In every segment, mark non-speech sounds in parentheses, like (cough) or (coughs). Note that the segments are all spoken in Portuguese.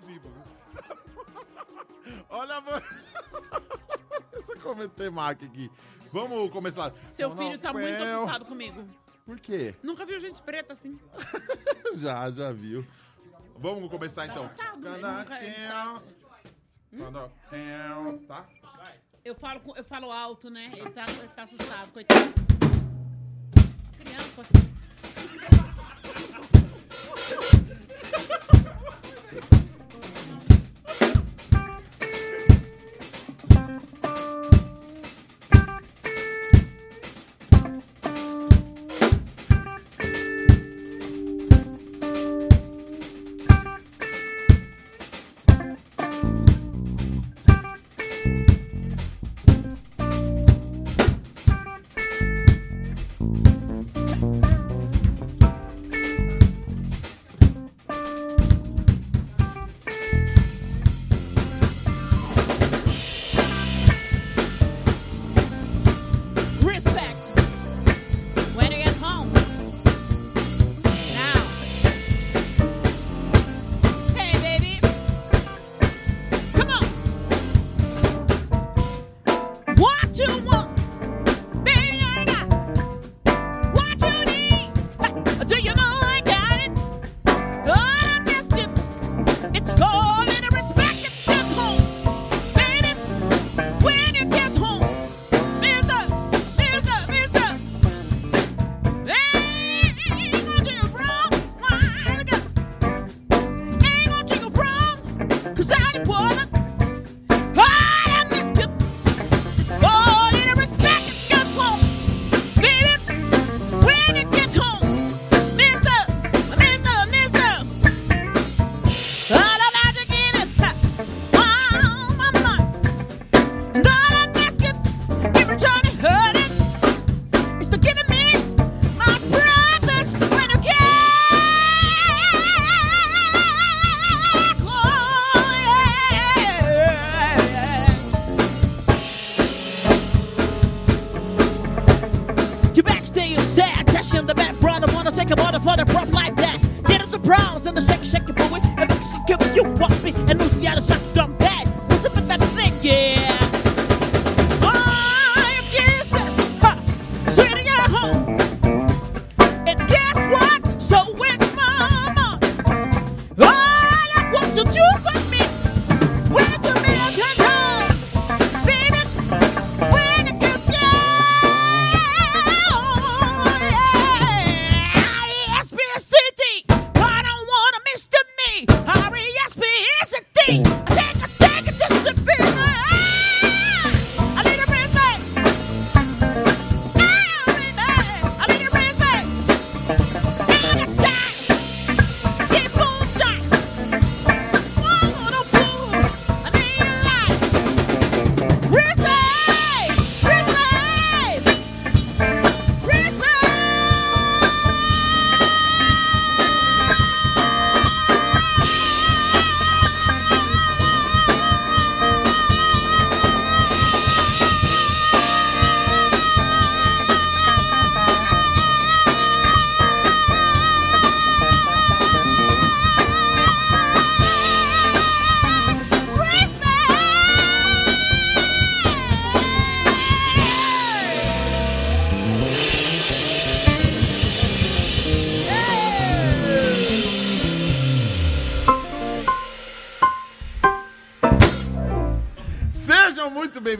vivo. (laughs) Olha, amor. (laughs) Essa comentei Mac aqui. Vamos começar. Seu filho tá muito assustado comigo. Por quê? Nunca viu gente preta assim. (laughs) Já, já viu. Vamos começar então. assustado, né? Cadaquel. Cadaquel. Tá? Eu falo, eu falo alto, né? Ele tá, ele tá assustado, coitado. Criança.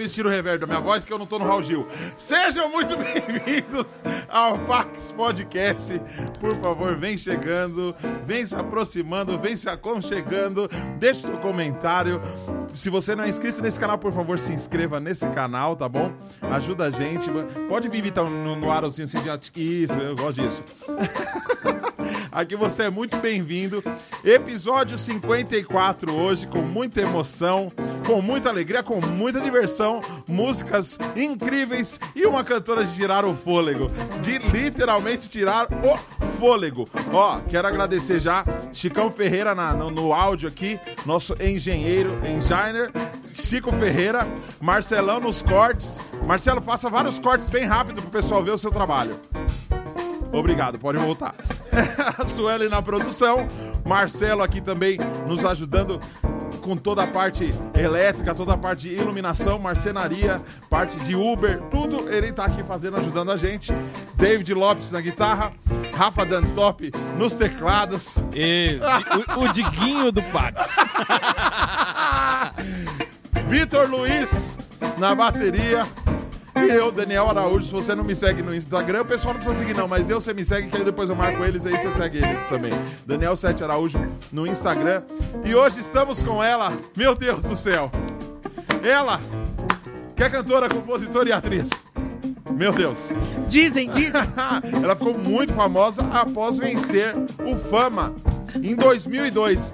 Sejam muito bem-vindos, tira o reverb da minha voz, que eu não tô no Raul Gil. Sejam muito (laughs) bem-vindos ao Pax Podcast. Por favor, vem chegando, vem se aproximando, vem se aconchegando, deixe seu comentário. Se você não é inscrito nesse canal, por favor, se inscreva nesse canal, tá bom? Ajuda a gente. Pode vir então no, no arrozinho assim, de- isso, eu gosto disso. (laughs) Aqui você é muito bem-vindo. Episódio 54 hoje, com muita emoção, com muita alegria, com muita diversão, músicas incríveis e uma cantora de tirar o fôlego. De literalmente tirar o fôlego. Ó, quero agradecer já Chicão Ferreira na- no, no áudio aqui, nosso engenheiro, engenheiro, Chico Ferreira, Marcelão nos cortes. Marcelo, faça vários cortes bem rápido pro pessoal ver o seu trabalho. Obrigado, pode voltar. (laughs) A Sueli na produção, Marcelo aqui também nos ajudando com toda a parte elétrica, toda a parte de iluminação, marcenaria, parte de Uber, tudo ele tá aqui fazendo, ajudando a gente. David Lopes na guitarra, Rafa Dantop nos teclados. E, o, o Diguinho do Pax. (laughs) Vitor Luiz na bateria. E eu, Daniel Araújo, se você não me segue no Instagram, o pessoal não precisa seguir não, mas eu, você me segue, que aí depois eu marco eles, aí você segue eles também. Daniel 7 Araújo no Instagram. E hoje estamos com ela, meu Deus do céu. Ela, que é cantora, compositora e atriz. Meu Deus. Dizem, dizem. (laughs) Ela ficou muito famosa após vencer o Fama em 2002.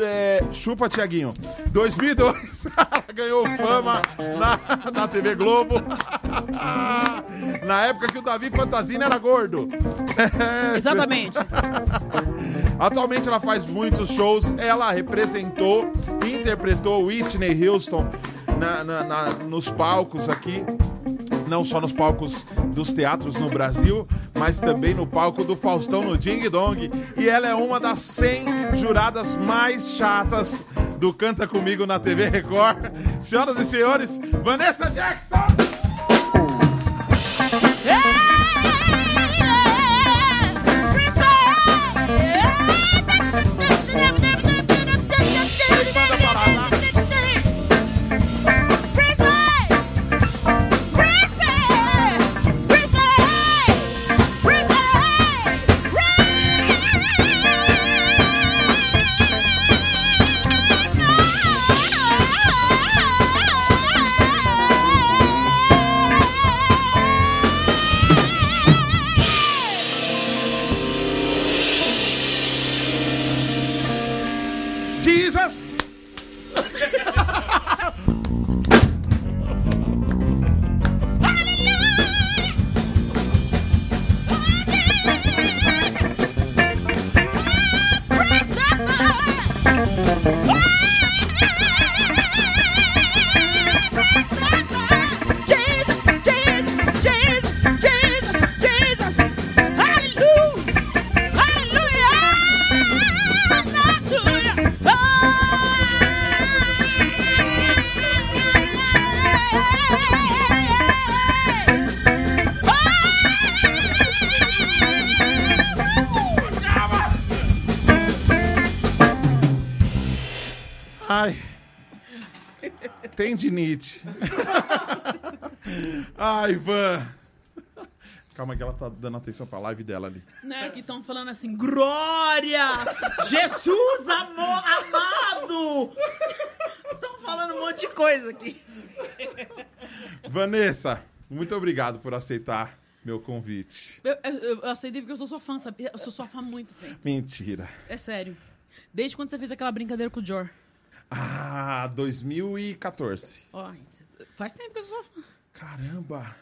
É, chupa, Tiaguinho. 2002, (laughs) ela ganhou fama na, na TV Globo. (laughs) na época que o Davi Fantasina era gordo. (laughs) Exatamente. Atualmente ela faz muitos shows. Ela representou e interpretou Whitney Houston na- na- na- nos palcos aqui. Não só nos palcos dos teatros no Brasil, mas também no palco do Faustão no Ding Dong. E ela é uma das 100 juradas mais chatas do Canta Comigo na TV Record. Senhoras e senhores, Vanessa Jackson! Tendinite. (laughs) Ai, Van. Calma que ela tá dando atenção pra live dela ali. Né, que estão falando assim, glória! Jesus, amor, amado! Estão falando um monte de coisa aqui. Vanessa, muito obrigado por aceitar meu convite. Eu, eu, eu aceitei porque eu sou sua fã, sabia? Eu sou sua fã há muito tempo. Mentira. É sério. Desde quando você fez aquela brincadeira com o Jor. Ah, 2014. Ó, faz tempo que eu sou fã. Caramba.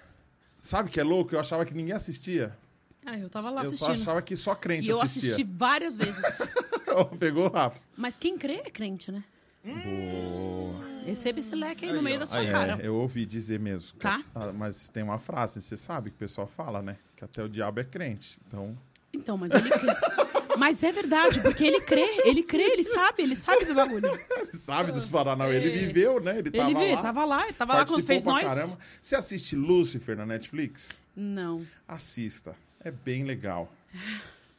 Sabe que é louco? Eu achava que ninguém assistia. Ah, eu tava lá eu só assistindo. achava que só crente E eu assistia. assisti várias vezes. (laughs) Pegou, Rafa? Mas quem crê é crente, né? Boa. Receba esse leque aí, no meio da sua Aí, cara. é, eu ouvi dizer mesmo. Tá. Ah, Mas tem uma frase, você sabe que o pessoal fala, né? Que até o diabo é crente. Então, Então, mas ele. (laughs) Mas é verdade, porque ele crê, ele crê, ele sabe, ele sabe do bagulho. sabe dos Paranauê. Ele viveu, né? Ele tava É. ele vê, lá. tava lá, tava lá quando fez nós. Caramba. Você assiste Lucifer na Netflix? Não. Assista. É bem legal.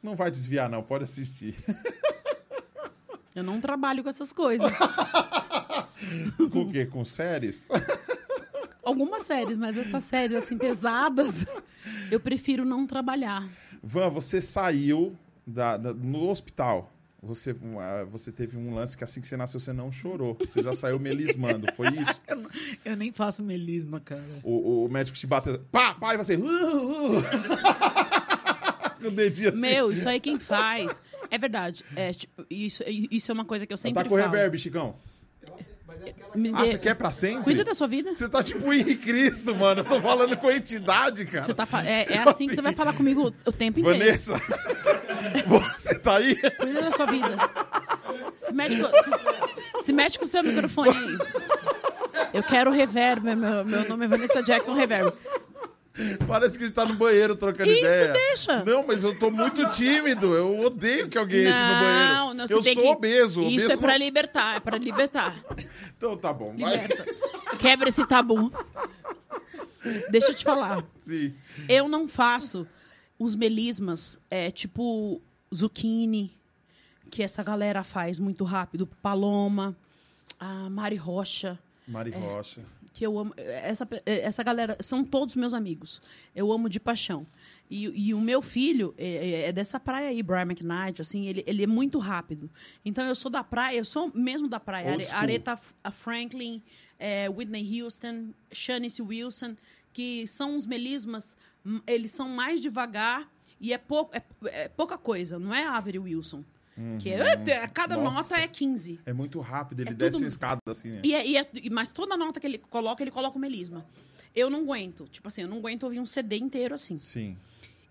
Não vai desviar, não. Pode assistir. (laughs) Eu não trabalho com essas coisas. (laughs) Com o quê? Com séries? (laughs) Algumas séries, mas essas séries assim pesadas, eu prefiro não trabalhar. Van, você saiu da, da- no hospital. Você, ah, você teve um lance que assim que você nasceu, você não chorou. Você já saiu melismando. Foi isso? (laughs) Eu nem faço melisma, cara. O, o médico te bateu. Pá, pá, e você. Uh, uh. (laughs) Com o dedinho assim. Meu, isso aí quem faz. É verdade. É, tipo, isso, isso é uma coisa que eu sempre Tá com falo. reverb, Chicão. Me Ah, você quer pra sempre? Cuida da sua vida. Você tá tipo Henrique Cristo, mano. Eu tô falando com a entidade, cara. Você tá fa- é, é assim que você vai falar comigo o tempo inteiro. Vanessa, (laughs) você tá aí? Cuida da sua vida. Se mete com, se, se mete com o seu microfone aí. Eu quero reverb. Meu, meu nome é Vanessa Jackson Reverb. (laughs) Parece que a gente tá no banheiro trocando Isso, ideia. deixa. Não, mas eu tô muito (laughs) tímido. Eu odeio que alguém entre no banheiro. Não, não, eu sou que- obeso. Isso obeso é pra não- libertar, é pra libertar. (laughs) Então tá bom, vai. Liberta. Quebra esse tabu. Deixa eu te falar. Sim. Eu não faço os melismas, é, tipo zucchini, que essa galera faz muito rápido. Paloma, a Mari Rocha, Mari Rocha. Que eu amo. Essa, essa galera são todos meus amigos. Eu amo de paixão. E, e o meu filho é, é dessa praia aí, Brian McKnight, assim, ele, ele é muito rápido. Então eu sou da praia, eu sou mesmo da praia. Are-. Aretha Franklin, é, Whitney Houston, Shanice Wilson, que são os melismas, eles são mais devagar e é, pou, é, é pouca coisa, não é Avery Wilson. Que é, cada Nossa. nota é 15. É muito rápido, ele É desce tudo- a escada assim, né? E, é- e é- mas toda nota que ele coloca, ele coloca o melisma. Eu não aguento. Tipo assim, eu não aguento ouvir um CD inteiro assim. Sim.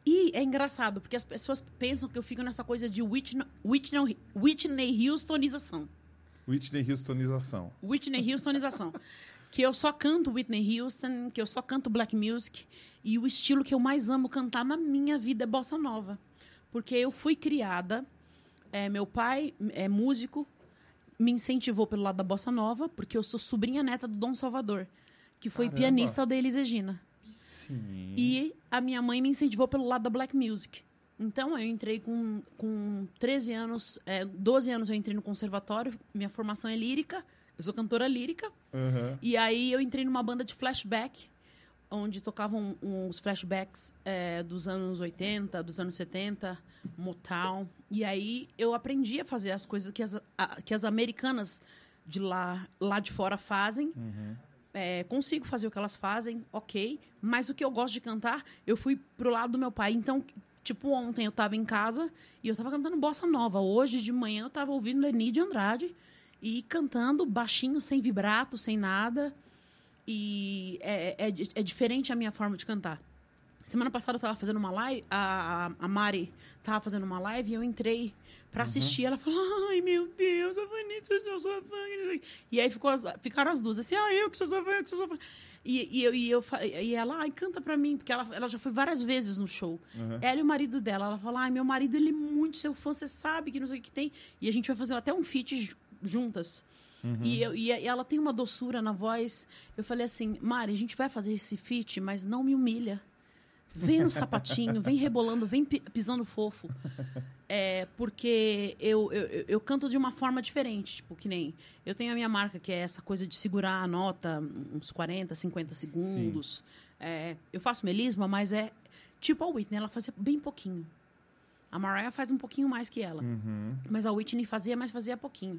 E é engraçado, porque as pessoas pensam que eu fico nessa coisa de Whitney, Whitney, Whitney Houstonização. Whitney Houstonização. Whitney Houstonização. (laughs) que eu só canto Whitney Houston, que eu só canto black music. E o estilo que eu mais amo cantar na minha vida é bossa nova. Porque eu fui criada, é, meu pai é músico, me incentivou pelo lado da bossa nova, porque eu sou sobrinha neta do Dom Salvador, que foi Caramba. pianista da Elis Regina. Sim. E a minha mãe me incentivou pelo lado da black music. Então, eu entrei com, com 13 anos, é, 12 anos eu entrei no conservatório, minha formação é lírica, eu sou cantora lírica. Aham. E aí eu entrei numa banda de flashback, onde tocavam uns flashbacks é, dos anos 80, dos anos 70, Motown. E aí eu aprendi a fazer as coisas que as, a- que as americanas de lá, lá de fora fazem. É, consigo fazer o que elas fazem, ok. Mas o que eu gosto de cantar, eu fui pro lado do meu pai. Então, tipo, ontem eu tava em casa e eu tava cantando bossa nova. Hoje de manhã eu tava ouvindo Leni de Andrade e cantando baixinho, sem vibrato, sem nada. E é, é, di- é diferente a minha forma de cantar. Semana passada eu tava fazendo uma live, a, a- Mari tava fazendo uma live e eu entrei pra assistir. Ela falou: Ai, meu Deus, a Vanessa, eu sou sua fã. que não sei o quê." E aí ficou as- ficaram as duas, assim: Ah, eu que sou sua fã, eu que sou sua fã. E, e, eu, e, eu, e ela, ai, canta pra mim, porque ela, ela já foi várias vezes no show. Ela e o marido dela. Ela falou: Ai, meu marido, ele é muito seu fã, você sabe que não sei o que tem. E a gente vai fazer até um feat ju- juntas. E, eu- e ela tem uma doçura na voz. Eu falei assim, Mari, a gente vai fazer esse feat, mas não me humilha. Vem no sapatinho, vem rebolando, vem pi- pisando fofo. É, porque eu, eu, eu- eu canto de uma forma diferente, tipo, que nem... Eu tenho a minha marca, que é essa coisa de segurar a nota uns 40, 50 segundos. É, eu faço melisma, mas é tipo a Whitney, ela fazia bem pouquinho. A Mariah faz um pouquinho mais que ela. Uhum. Mas a Whitney fazia, mas fazia pouquinho.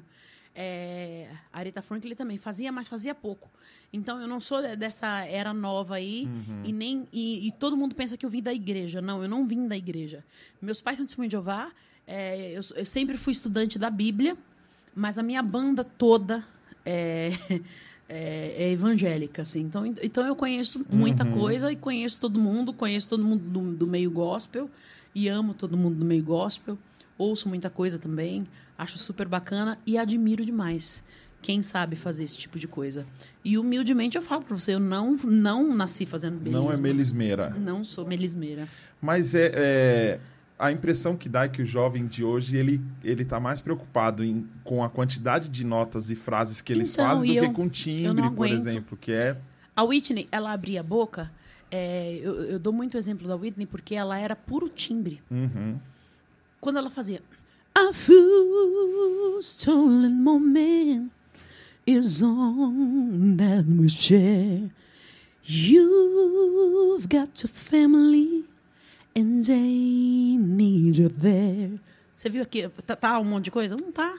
É, Aretha Franklin também fazia, mas fazia pouco. Então eu não sou de- dessa era nova aí e nem e, e todo mundo pensa que eu vim da igreja. Não, eu não vim da igreja. Meus pais são testemunho de Jeová. é, eu, eu sempre fui estudante da Bíblia, mas a minha banda toda é, (laughs) é- é evangélica, assim. Então, então eu conheço muita coisa e conheço todo mundo, conheço todo mundo do, do meio gospel e amo todo mundo do meio gospel. Ouço muita coisa também, acho super bacana e admiro demais quem sabe fazer esse tipo de coisa. E humildemente eu falo pra você, eu não, não nasci fazendo Não é melismeira. Não sou melismeira. Mas é, é- a impressão que dá é que o jovem de hoje ele ele tá mais preocupado em, com a quantidade de notas e frases que eles Então, fazem do e que eu- com eu timbre, por exemplo, que é A Whitney, ela abria a boca. é, eu, eu dou muito exemplo da Whitney porque ela era puro timbre. uhum. Quando ela fazia A few stolen moment is on that we share. You've got your family and they need you there. Você viu aqui? Tá, tá um monte de coisa? Não tá.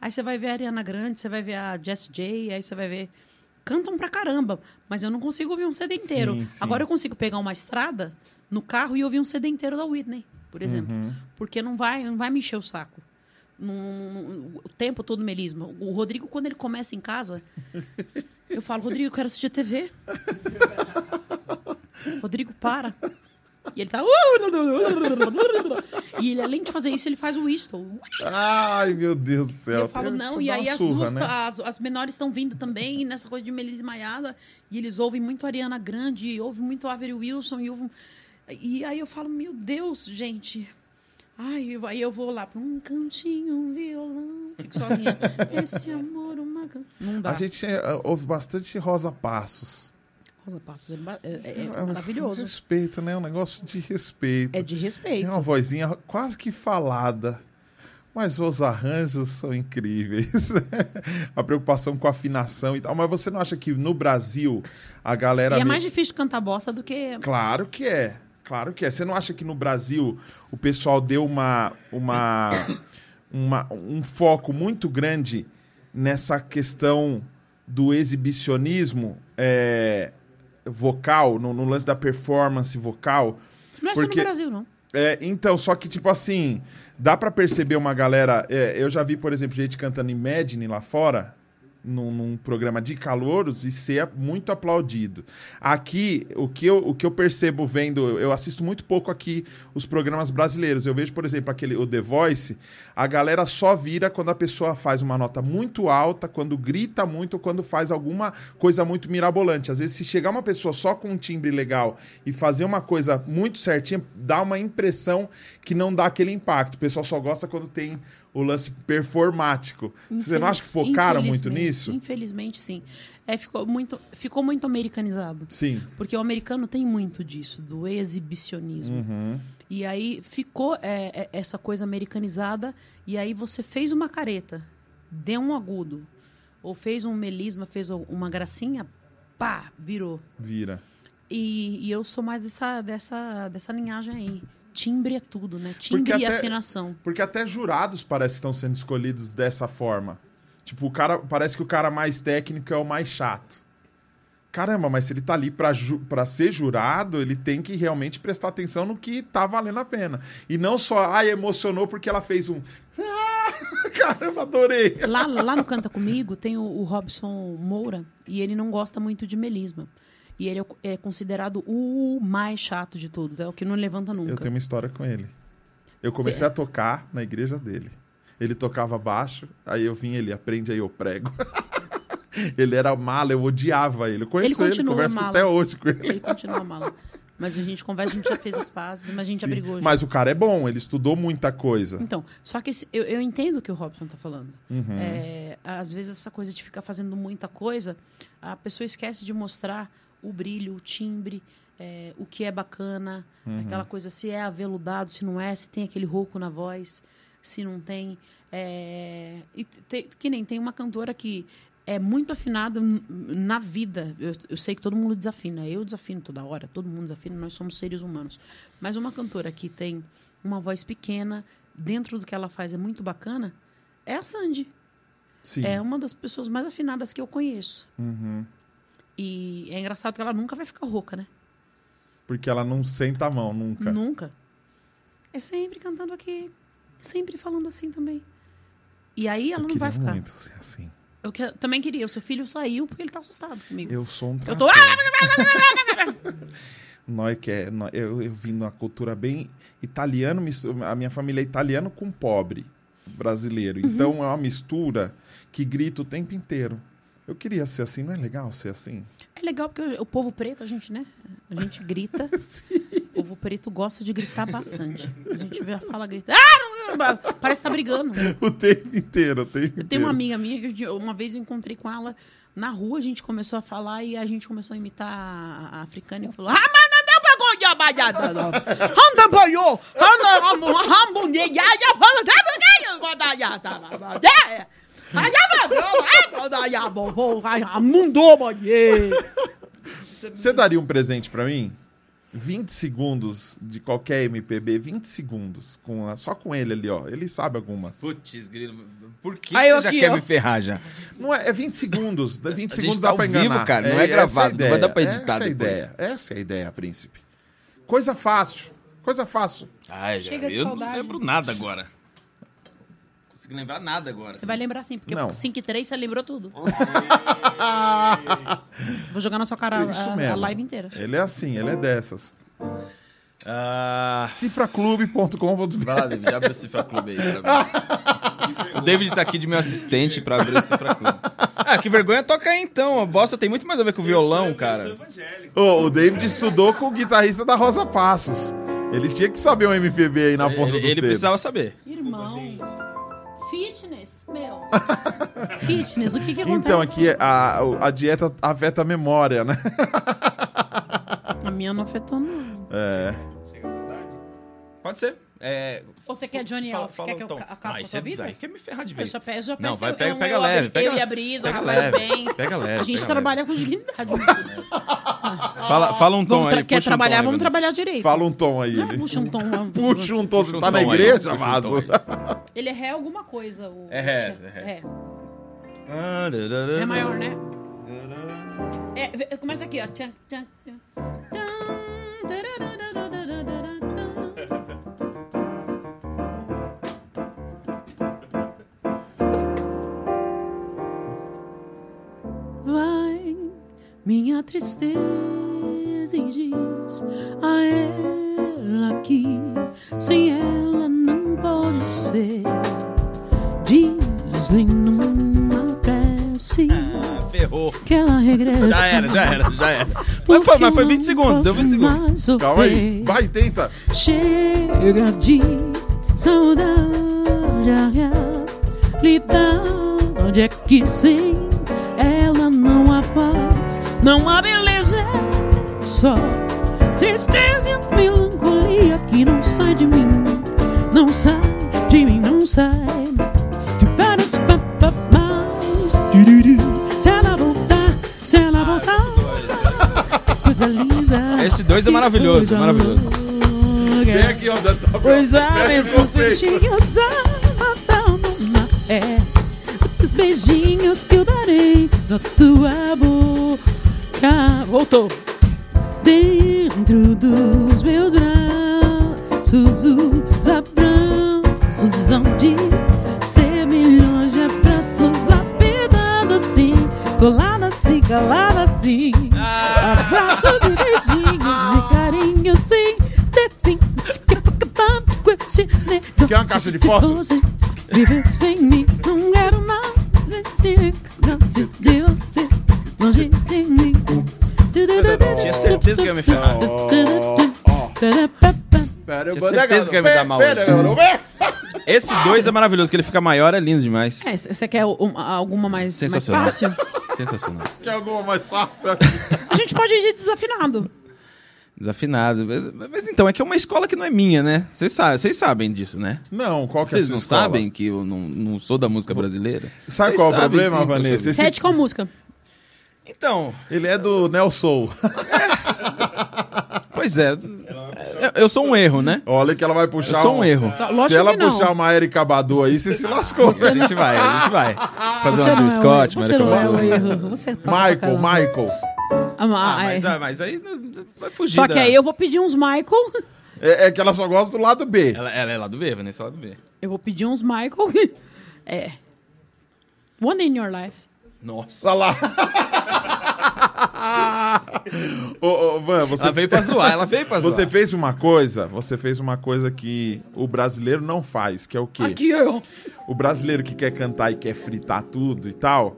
Aí você vai ver a Ariana Grande, você vai ver a Jessie J, aí você vai ver. Cantam pra caramba, mas eu não consigo ouvir um CD inteiro. Sim, sim. Agora eu consigo pegar uma estrada no carro e ouvir um CD inteiro da Whitney, por exemplo. Porque não vai, não vai me encher o saco. O tempo todo melisma. O Rodrigo, quando ele começa em casa, eu falo, Rodrigo, eu quero assistir TV. (laughs) Rodrigo, para. E ele tá. E ele, além de fazer isso, ele faz o whistle. Ai, meu Deus do E céu. eu falo, não, e aí as surra, duas, né? tá- as, as menores estão vindo também, nessa coisa de Melissa Maiada, e eles ouvem muito Ariana Grande, e ouvem muito Avery Wilson, e ouvem... E aí eu falo, meu Deus, gente... Ai, aí eu vou lá para um cantinho, um violão, fico sozinha. (laughs) Esse amor, uma... Não dá. A gente é, ouve bastante Rosa Passos. Rosa Passos é, é- é um maravilhoso. Respeito, né? Um negócio de respeito. É de respeito. Tem uma vozinha quase que falada. Mas os arranjos são incríveis. (laughs) a preocupação com a afinação e tal. Mas você não acha que no Brasil a galera. E é me- mais difícil cantar bossa do que... Claro que é. Claro que é. Você não acha que no Brasil o pessoal deu uma, uma, (coughs) uma- um foco muito grande nessa questão do exibicionismo é, vocal, no, no lance da performance vocal? Não é só Porque- no Brasil, não. É, então, só que, tipo assim, dá pra perceber uma galera. é, eu já vi, por exemplo, gente cantando Imagine lá fora, num, num programa de calouros, e ser muito aplaudido. Aqui, o que eu, o que eu percebo vendo, eu assisto muito pouco aqui os programas brasileiros. Eu vejo, por exemplo, aquele o The Voice, a galera só vira quando a pessoa faz uma nota muito alta, quando grita muito, quando faz alguma coisa muito mirabolante. Às vezes, se chegar uma pessoa só com um timbre legal e fazer uma coisa muito certinha, dá uma impressão que não dá aquele impacto. O pessoal só gosta quando tem o lance performático. Você não acha que focaram muito nisso? Infelizmente, sim. É, ficou, muito, ficou muito americanizado. Sim. Porque o americano tem muito disso, do exibicionismo. Uhum. E aí ficou é, é, essa coisa americanizada, e aí você fez uma careta, deu um agudo, ou fez um melisma, fez uma gracinha, pá, virou. Vira. E, e eu sou mais dessa, dessa, dessa linhagem aí. Timbre é tudo, né? Timbre Porque e até- afinação. Porque até jurados parecem que estão sendo escolhidos dessa forma. Tipo, o cara parece que o cara mais técnico é o mais chato. Caramba, mas se ele tá ali pra, ju pra ser jurado, ele tem que realmente prestar atenção no que tá valendo a pena. E não só, ai, emocionou porque ela fez um. Ah, (laughs) caramba, adorei. Lá, lá no Canta Comigo tem o, o Robson Moura e ele não gosta muito de melisma. E ele é, é considerado o mais chato de todos, é o que não levanta nunca. Eu tenho uma história com ele. Eu comecei a tocar na igreja dele. Ele tocava baixo, aí eu vim ele, aprende aí, eu prego. (laughs) ele era mala, eu odiava ele. Eu conheço Ele ele, converso mala. até hoje com ele. Ele continua mala. Mas a gente conversa, a gente já fez as pazes, mas a gente já Sim. brigou. já. Mas o cara é bom, ele estudou muita coisa. Então, só que esse- eu, eu entendo o que o Robson tá falando. Uhum. É, às vezes essa coisa de ficar fazendo muita coisa, a pessoa esquece de mostrar o brilho, o timbre, é, o que é bacana, Uhum. aquela coisa se é aveludado, se não é, se tem aquele rouco na voz, se não tem. É, e te- que nem tem uma cantora que é muito afinada na vida. Eu, eu sei que todo mundo desafina, eu desafino toda hora, todo mundo desafina, nós somos seres humanos. Mas uma cantora que tem uma voz pequena, dentro do que ela faz é muito bacana, é a Sandy. Sim. É uma das pessoas mais afinadas que eu conheço. Uhum. E é engraçado que ela nunca vai ficar rouca, né? Porque ela não senta a mão nunca. Nunca. É sempre cantando aqui, sempre falando assim também. E aí ela eu não vai ficar. muito ser assim. Eu que- também queria. O seu filho saiu porque ele tá assustado comigo. Eu sou um Eu tô- trator. (laughs) Nós que é, nó- eu, eu vim numa cultura bem italiano, a minha família é italiano com pobre brasileiro. Uhum. Então é uma mistura que grita o tempo inteiro. Eu queria ser assim, não é legal ser assim? É legal porque o, povo preto, a gente, né? A gente grita. O povo preto gosta de gritar bastante. A gente vê, fala, grita. Ah, não, não, não", parece que tá brigando. O tempo inteiro, o tempo Eu tenho uma amiga minha que uma vez eu encontrei com ela na rua, a gente começou a falar e a gente começou a imitar a, africana e falou: Ah, mas dá é. É, mundou. Você daria um presente pra mim? 20 segundos de qualquer MPB, 20 segundos. Com a- só com ele ali, ó. Ele sabe algumas. Putz, grilo. Por que, Aí que você já aqui, quer ó. me ferrar já? Não é, é 20 segundos. dá 20 A segundos gente dá tá pra ao vivo, enganar. cara, não é essa a gravado, não vai dar pra editar essa é a depois. ideia. Essa é a ideia, príncipe. Coisa fácil. Coisa fácil. Ai, já, Chega de eu saudade. não lembro nada agora consigo lembrar nada agora. Você assim. vai lembrar sim, porque 5 e 3 você lembrou tudo. (laughs) Vou jogar na sua cara a, a, live inteira. Ele é assim, ele é dessas. Ah. Uh... Cifraclube.com.br Vai lá, David, abre o Cifraclube aí O David tá aqui de meu assistente pra abrir o Cifraclube. (laughs) Ah, que vergonha, toca aí então. A bosta tem muito mais a ver com o violão, cara. Oh, o David estudou com o guitarrista da Rosa Passos. Ele tinha que saber um MPB aí na ponta dos ele dedos. Ele precisava saber. Irmão. Fitness, meu. (laughs) Fitness, o que que acontece? Então, aqui a, a dieta afeta a memória, né? a minha não afetou, não. É. Chega a saudade? Pode ser. É, Ou você quer Johnny fala, Fala, quer que eu então, acabe ah, com a sua é vida? Quer é me ferrar de vez. Eu já, já não, vai, pega, eu, pega eu, é leve. Eu, pega, eu e a Brisa, pega leve, bem. Pega leve. A gente trabalha leve. com dignidade. (laughs) fala, fala um tom aí. Quer trabalhar, vamos trabalhar direito. Fala um tom aí. Ah, (laughs) puxa um tom. Puxa um tom. Você tá na igreja, Vaso? (laughs) Ele é ré alguma coisa. É ré. É. Ah, é maior, né? né? É, começa aqui, ó. Minha tristeza, e diz a ela que sem ela não pode ser. Diz-lhe numa prece Ah, ferrou. que ela regressa. Já era, já era, já era. (laughs) Mas foi, mas foi 20 segundos, deu 20 segundos. Calma aí. Vai, tenta. Chega de saudade, a realidade é que sem ela não há paz, não há beleza, só tristeza e melancolia que não sai de mim, não sai de mim, não sai. Se ela voltar, se ela voltar, coisa linda. Esse dois é maravilhoso, maravilhoso. Vem aqui, ó. Dá, tá, Pois é, matando na é Os beijinhos que eu darei na tua boca Voltou Dentro dos meus braços Os abraços hão de ser milhões de abraços Apertado assim, colado assim, calado assim Abraços e beijinhos e carinhos sem ter fim. Quer uma caixa de fósforo? Viver sem mim, certeza que ia me ferrar. Pera, eu Tinha certeza que ia me dar mal. Esse dois é maravilhoso, que ele fica maior, é lindo demais. É, você quer um- alguma mais, mais Sensacional. fácil? Sensacional. Quer alguma mais fácil? A gente pode ir de desafinado. Desafinado. Mas, mas então, é que é uma escola que não é minha, né? Vocês sabem, vocês sabem disso, né? Não, qual que é a Vocês sua não escola? sabem que eu não, não sou da música brasileira? Sabe Vocês qual é o sabem, problema, sim, Vanessa? Esse- Sete qual música? Então, Ele é do Nelson. Pois é. Eu, eu sou um erro, né? Olha que ela vai puxar Eu sou um erro. Lógico Se ela que não. puxar uma Erika Badu aí, você se lascou. A gente vai, a gente vai. Fazer Você uma Jill é Scott, uma Você é Erika Badu. Você tá Michael. Michael. Ah, Ah, mas, é. ah, mas aí vai fugir Só que aí eu vou pedir uns Michael. É, é que ela só gosta do lado B. Ela, ela é lá do B, Vanessa é lá do B. Eu vou pedir uns Michael. É. One in your life. Nossa. Olha lá. (laughs) ô, ô, Van, você, Ela veio pra zoar, ela veio pra zoar. você fez uma coisa, você fez uma coisa que o brasileiro não faz, que é o quê? Aqui eu. O brasileiro que quer cantar e quer fritar tudo e tal,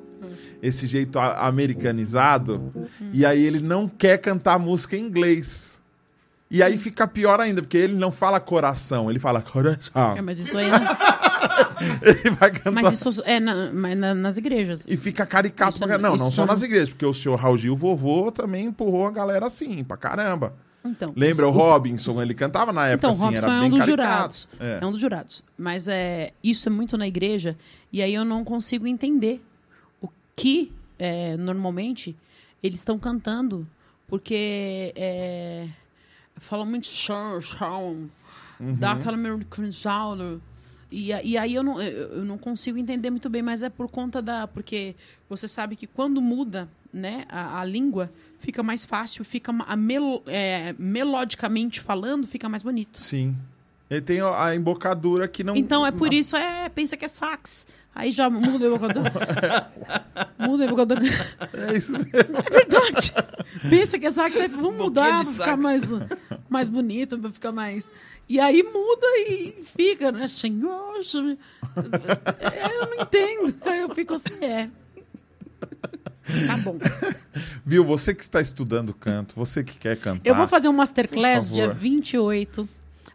esse jeito americanizado, e aí ele não quer cantar música em inglês. E aí fica pior ainda, porque ele não fala coração, ele fala coração. É, mas isso aí. (laughs) Ele vai cantar. Mas isso é na- na- nas igrejas. E fica caricato pra não- caramba. Não, não só não- nas igrejas, porque o senhor Raul Gil, vovô, também empurrou a galera assim, pra caramba. Então. Lembra o Robinson? Ele cantava na época Então, assim, Robson era é um dos caricato. jurados. É. É. um dos jurados. Mas é, isso é muito na igreja, e aí eu não consigo entender o que é, normalmente eles estão cantando, porque é, falam muito chão, chão, dá Uhum. aquela americanizada. E, a- e aí eu não, eu, não consigo entender muito bem, mas é por conta da. Porque você sabe que quando muda né, a, a língua, fica mais fácil, fica a melo- é, melodicamente falando, fica mais bonito. Sim. Ele tem a embocadura que não. Então é por isso, é, pensa que é sax. Aí já muda a embocadura. (laughs) muda a embocadura. É isso mesmo. É verdade. Pensa que é sax, vamos Boquinha mudar pra ficar mais, mais bonito, pra ficar mais. E aí muda e fica, né? Senhor, eu não entendo. Aí eu fico assim, é. Tá bom. Viu? Você que está estudando canto, você que quer cantar. Eu vou fazer um masterclass dia favor. 28,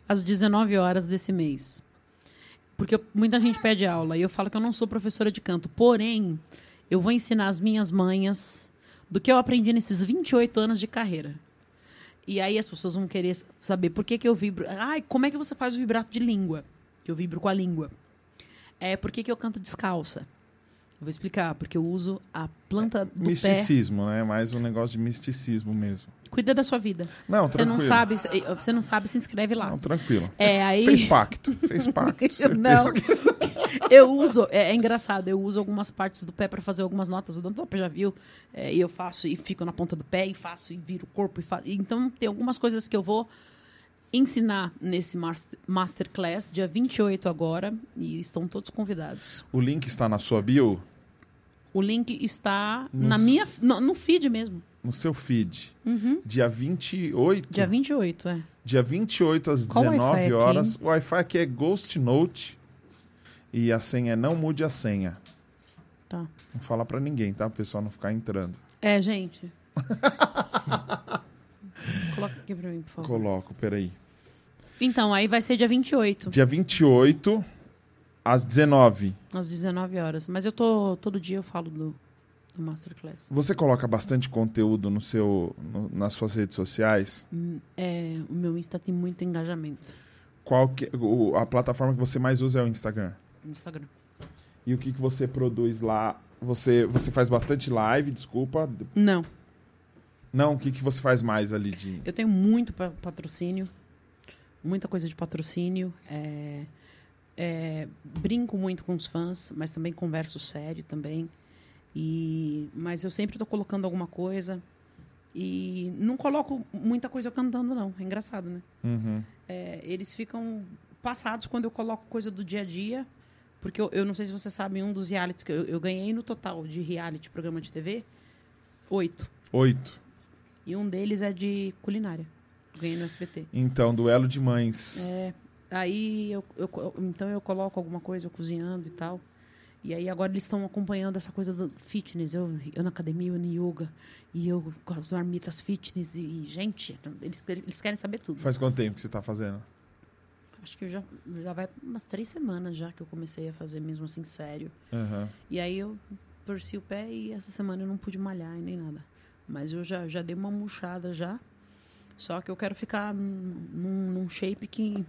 às 19 horas desse mês. Porque eu- muita gente pede aula e eu falo que eu não sou professora de canto. Porém, eu vou ensinar as minhas manhas do que eu aprendi nesses 28 anos de carreira. E aí as pessoas vão querer saber por que, que eu vibro. Ai, como é que você faz o vibrato de língua? Que eu vibro com a língua. É, por que, que eu canto descalça? Eu vou explicar, porque eu uso a planta do pé. Misticismo, né? Mais um negócio de misticismo mesmo. Cuida da sua vida. Não, Você não tranquilo. sabe, você não sabe, se inscreve lá. Não, tranquilo. É, aí. Fez pacto. Fez pacto. (laughs) Não. (laughs) Eu uso, é, é engraçado, eu uso algumas partes do pé para fazer algumas notas. O Dantop já viu, é, e eu faço e fico na ponta do pé e faço e viro o corpo e faço. Então tem algumas coisas que eu vou ensinar nesse mas- masterclass dia 28 agora e estão todos convidados. O link está na sua bio, O link está Nos- na minha no, no feed mesmo. No seu feed. Uhum. Dia 28. Dia 28, é. Dia 28 às Qual Wi-Fi 19 aqui, horas. O Wi-Fi aqui é Ghost Note. E a senha é não mude a senha. Tá. Não fala pra ninguém, tá? O pessoal não ficar entrando. É, gente. (laughs) Coloca aqui pra mim, por favor. Coloco, peraí. Então, aí vai ser dia 28, Dia 28 às 19. às 19 horas. Mas eu tô. Todo dia eu falo do Masterclass. Você coloca bastante conteúdo no seu, no- nas suas redes sociais? Hum, É, o meu Insta tem muito engajamento Qual que, o- a plataforma que você mais usa é o Instagram. Instagram. E o que, que você produz lá? Você, você faz bastante live, desculpa. Não, Não, o que, que você faz mais ali de. eu tenho muito pa- patrocínio. Muita coisa de patrocínio. é, é, brinco muito com os fãs, mas também converso sério também. E, mas eu sempre tô colocando alguma coisa. E não coloco muita coisa cantando, não. É engraçado, né? Uhum. É, eles ficam passados quando eu coloco coisa do dia a dia. Porque eu, eu não sei se você sabe, um dos realities que eu, eu ganhei no total de reality, programa de TV, oito. Oito. E um deles é de culinária. Ganhei no SBT. Então, duelo de mães. É, aí eu, eu então eu coloco alguma coisa eu cozinhando e tal. E aí agora eles estão acompanhando essa coisa do fitness. Eu, eu na academia, eu no yoga. E eu com as marmitas fitness. E, e, gente, eles, eles querem saber tudo. Faz quanto tempo que você tá fazendo? Acho que já, já vai umas três semanas já que eu comecei a fazer mesmo assim, sério. Aham. E aí eu torci o pé e essa semana eu não pude malhar e nem nada. Mas eu já, já dei uma murchada já. Só que eu quero ficar num, num- shape que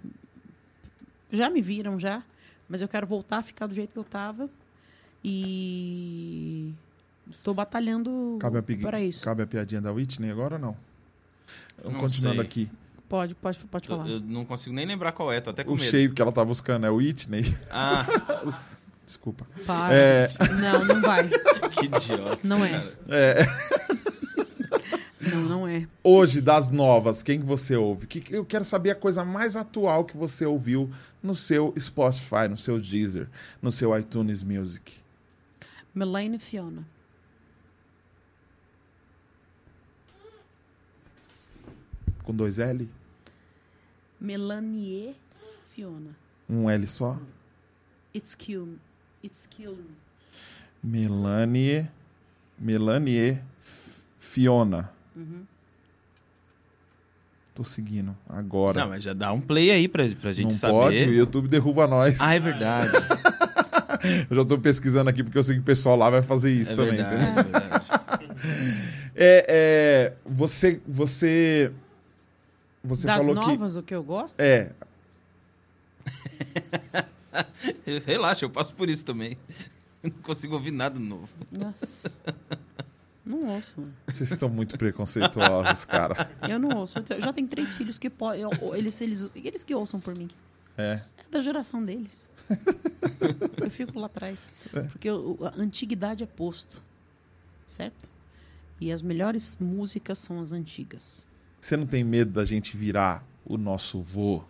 já me viram já. Mas eu quero voltar a ficar do jeito que eu tava. E tô batalhando Cabe, a, pi- para isso. cabe a piadinha da Whitney agora ou não? Vamos Não continuando sei. aqui. Pode, pode, pode falar. Eu não consigo nem lembrar qual é, tô até com O medo. shape que ela tá buscando é o Whitney. Ah, (laughs) Desculpa. Para. É. Não, não vai. (laughs) que idiota. Não é. É, Não, não é. hoje, das novas, quem que você ouve? Que- eu quero saber a coisa mais atual que você ouviu no seu Spotify, no seu Deezer, no seu iTunes Music. Melaine Fiona. Com dois L? Melanie Fiona. Um L só? It's kill me. It's kill me. Melanie. Melanie Fiona. Uhum. Tô seguindo agora. Não, mas já dá um play aí pra, pra gente Não saber. pode, o YouTube derruba nós. Ah, é verdade. (laughs) (laughs) Eu já tô pesquisando aqui porque eu sei que o pessoal lá vai fazer isso É também. verdade, entendeu? é verdade. (laughs) É, é, você, você, você das falou novas, o que eu gosto? que é. (laughs) Relaxa, eu passo por isso também. Não consigo ouvir nada novo. Nossa. Não ouço. Vocês são muito preconceituosos, cara. Eu não ouço. Eu já tenho três filhos que podem. Eles, eles, eles que ouçam por mim. É. É da geração deles. (laughs) eu fico lá atrás. Porque o- a antiguidade é posto. Certo? E as melhores músicas são as antigas. Você não tem medo da gente virar o nosso vô?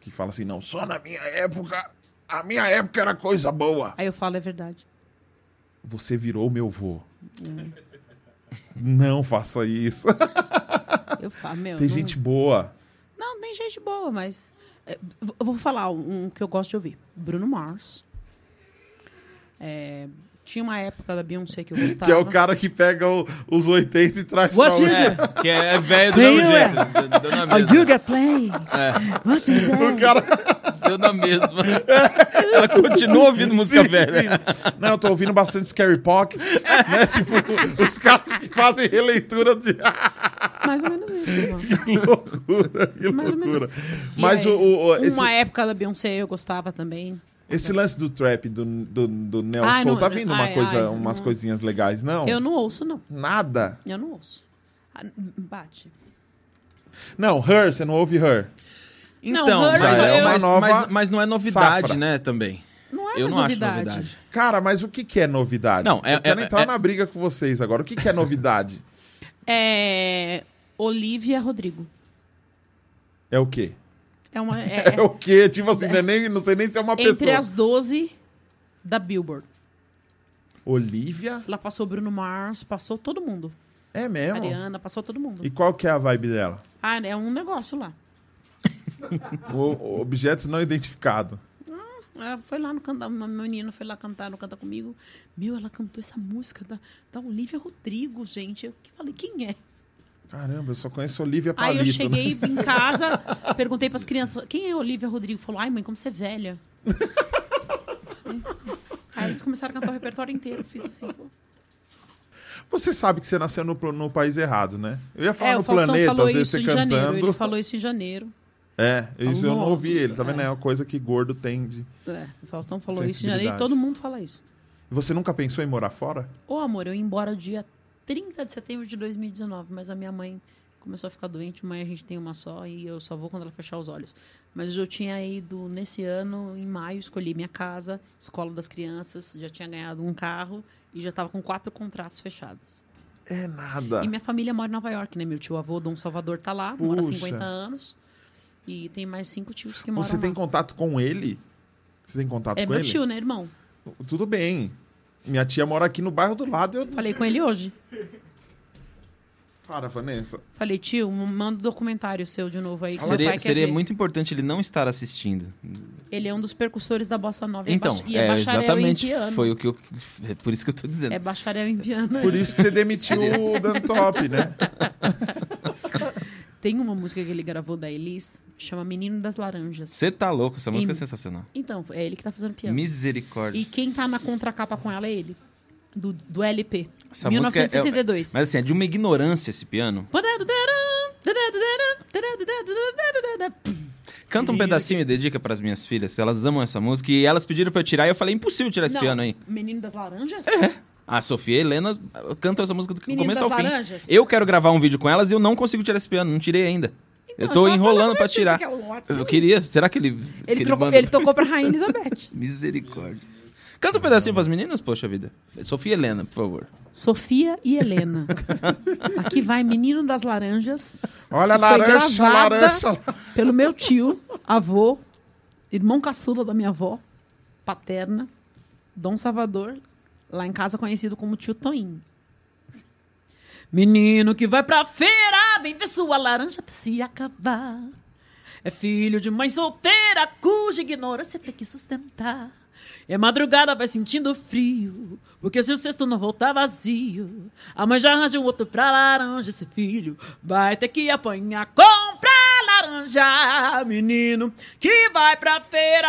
que fala assim, não, só na minha época, a minha época era coisa boa. Aí eu falo, é verdade. Você virou meu vô. Não faça isso. Eu falo, meu. Tem não- gente boa. Não, tem gente boa, mas. É, eu vou falar um que eu gosto de ouvir: Bruno Mars. É, tinha uma época da Beyoncé que eu gostava. (laughs) Que é o cara que pega o- os 80 e traz What pra is hoje. it? Que é (laughs) velho do mesmo jeito. Deu- Deu na Oh, you mesma. get play. What is that? O cara... (laughs) Deu na mesma. Ela continua ouvindo música Sim, velha. sim. Não, eu tô ouvindo bastante Scary Pockets, né? Tipo, os caras que fazem releitura de... Mais ou menos isso, irmão. que loucura, que Mais ou menos. loucura. Mas aí, o, o- esse, Uma época da Beyoncé eu gostava também. esse lance do trap, do, do, do Nelson, Ai, não- tá vindo uma ai, coisa, ai, umas não. coisinhas legais, não? Eu não ouço, não. Nada. Eu não ouço. Ah, Bate. Não, Her, você não ouve Her. Não, Então, Her mas, já é uma mas- nova mas- mas não é novidade, safra. né, também. Não é Eu não novidade. acho novidade. Cara, mas o que, que é novidade? Não, é- Eu quero é- entrar é- na briga com vocês agora. O que, que é novidade? (laughs) É. Olivia Rodrigo. É o quê? É uma. (laughs) É, É, o quê? Tipo assim, não, é nem, não sei nem se é uma entre pessoa. as 12 da Billboard. Olivia? Lá passou Bruno Mars, passou todo mundo. É mesmo? Ariana, passou todo mundo. E qual que é a vibe dela? Ah, é um negócio lá. (laughs) O, objeto não identificado. Ela foi lá no cantar, uma menina foi lá cantar no Canta Comigo. Meu, ela cantou essa música da, da Olivia Rodrigo, gente. Eu que falei, quem é? Caramba, eu só conheço Olivia Aí Palito. eu cheguei né? em (laughs) casa, perguntei pras crianças, quem é Olivia Rodrigo? Falou, ai mãe, como você é velha. (laughs) Aí eles começaram a cantar o repertório inteiro. Fiz assim, pô. Você sabe que você nasceu no, no país errado, né? Eu ia falar É, no planeta, falou às vezes isso você em cantando. janeiro. Ele falou isso em janeiro. É, isso eu não ouvi ele, tá vendo? É. É uma coisa que gordo tem de. É, o Faustão falou isso em janeiro e todo mundo fala isso. Você nunca pensou em morar fora? Ô, amor, eu ia embora dia 30 de setembro de 2019, mas a minha mãe começou a ficar doente. Mãe, a gente tem uma só e eu só vou quando ela fechar os olhos. Mas eu tinha ido nesse ano, em maio, escolhi minha casa, escola das crianças, já tinha ganhado um carro e já estava com quatro contratos fechados. É nada. E minha família mora em Nova York, né? Meu tio avô, Dom Salvador, tá lá, mora há Puxa. 50 anos. E tem mais cinco tios que moram Você tem lá. contato com ele? Você tem contato É com meu ele? tio, né, irmão? Tudo bem. Minha tia mora aqui no bairro do lado. Eu... Falei com ele hoje. Para, Vanessa. Falei, tio, manda um documentário seu de novo aí. Que meu Seria, seria ver. muito importante ele não estar assistindo. Ele é um dos percussores da Bossa Nova. é Então, e é, é, bacharel exatamente. em piano. Foi o que eu. É por isso que eu tô dizendo. É bacharel em piano. Por isso que você demitiu o Dan Top, né? (laughs) Tem uma música que ele gravou da Elis, chama Menino das Laranjas. Você tá louco, essa música Em- é sensacional. Então, é ele que tá fazendo piano. Misericórdia. E quem tá na contracapa com ela é ele. Do, do LP. Essa música é- 1962. Mas assim, é de uma ignorância esse piano. Canta um pedacinho e dedica pras minhas filhas. Elas amam essa música e elas pediram pra eu tirar e eu falei, impossível tirar esse Não, piano aí. Menino das Laranjas? A Sofia e a Helena cantam essa música do Menino começo ao fim. Laranjas? Eu quero gravar um vídeo com elas e eu não consigo tirar esse piano, não tirei ainda. eu Então, tô é só enrolando pra tirar. que é um. Eu queria. Será que ele. que Ele, trocou- manda- ele tocou pra Rainha Elizabeth. (laughs) Misericórdia. Canta um pedacinho pras meninas, poxa vida. Sofia e Helena, por favor. Sofia e Helena. Aqui vai Menino das Laranjas. Olha a que foi laranja, laranja. Pelo meu tio, avô, irmão caçula da minha avó, paterna, Dom Salvador, lá em casa conhecido como tio Toinho. Menino que vai pra feira, vem ver sua laranja até se acabar. É filho de mãe solteira, cuja ignorância tem que sustentar. É madrugada, vai sentindo frio, porque se o cesto não voltar vazio, a mãe já arranja um outro pra laranja. Esse filho vai ter que apanhar, comprar laranja, menino que vai pra feira.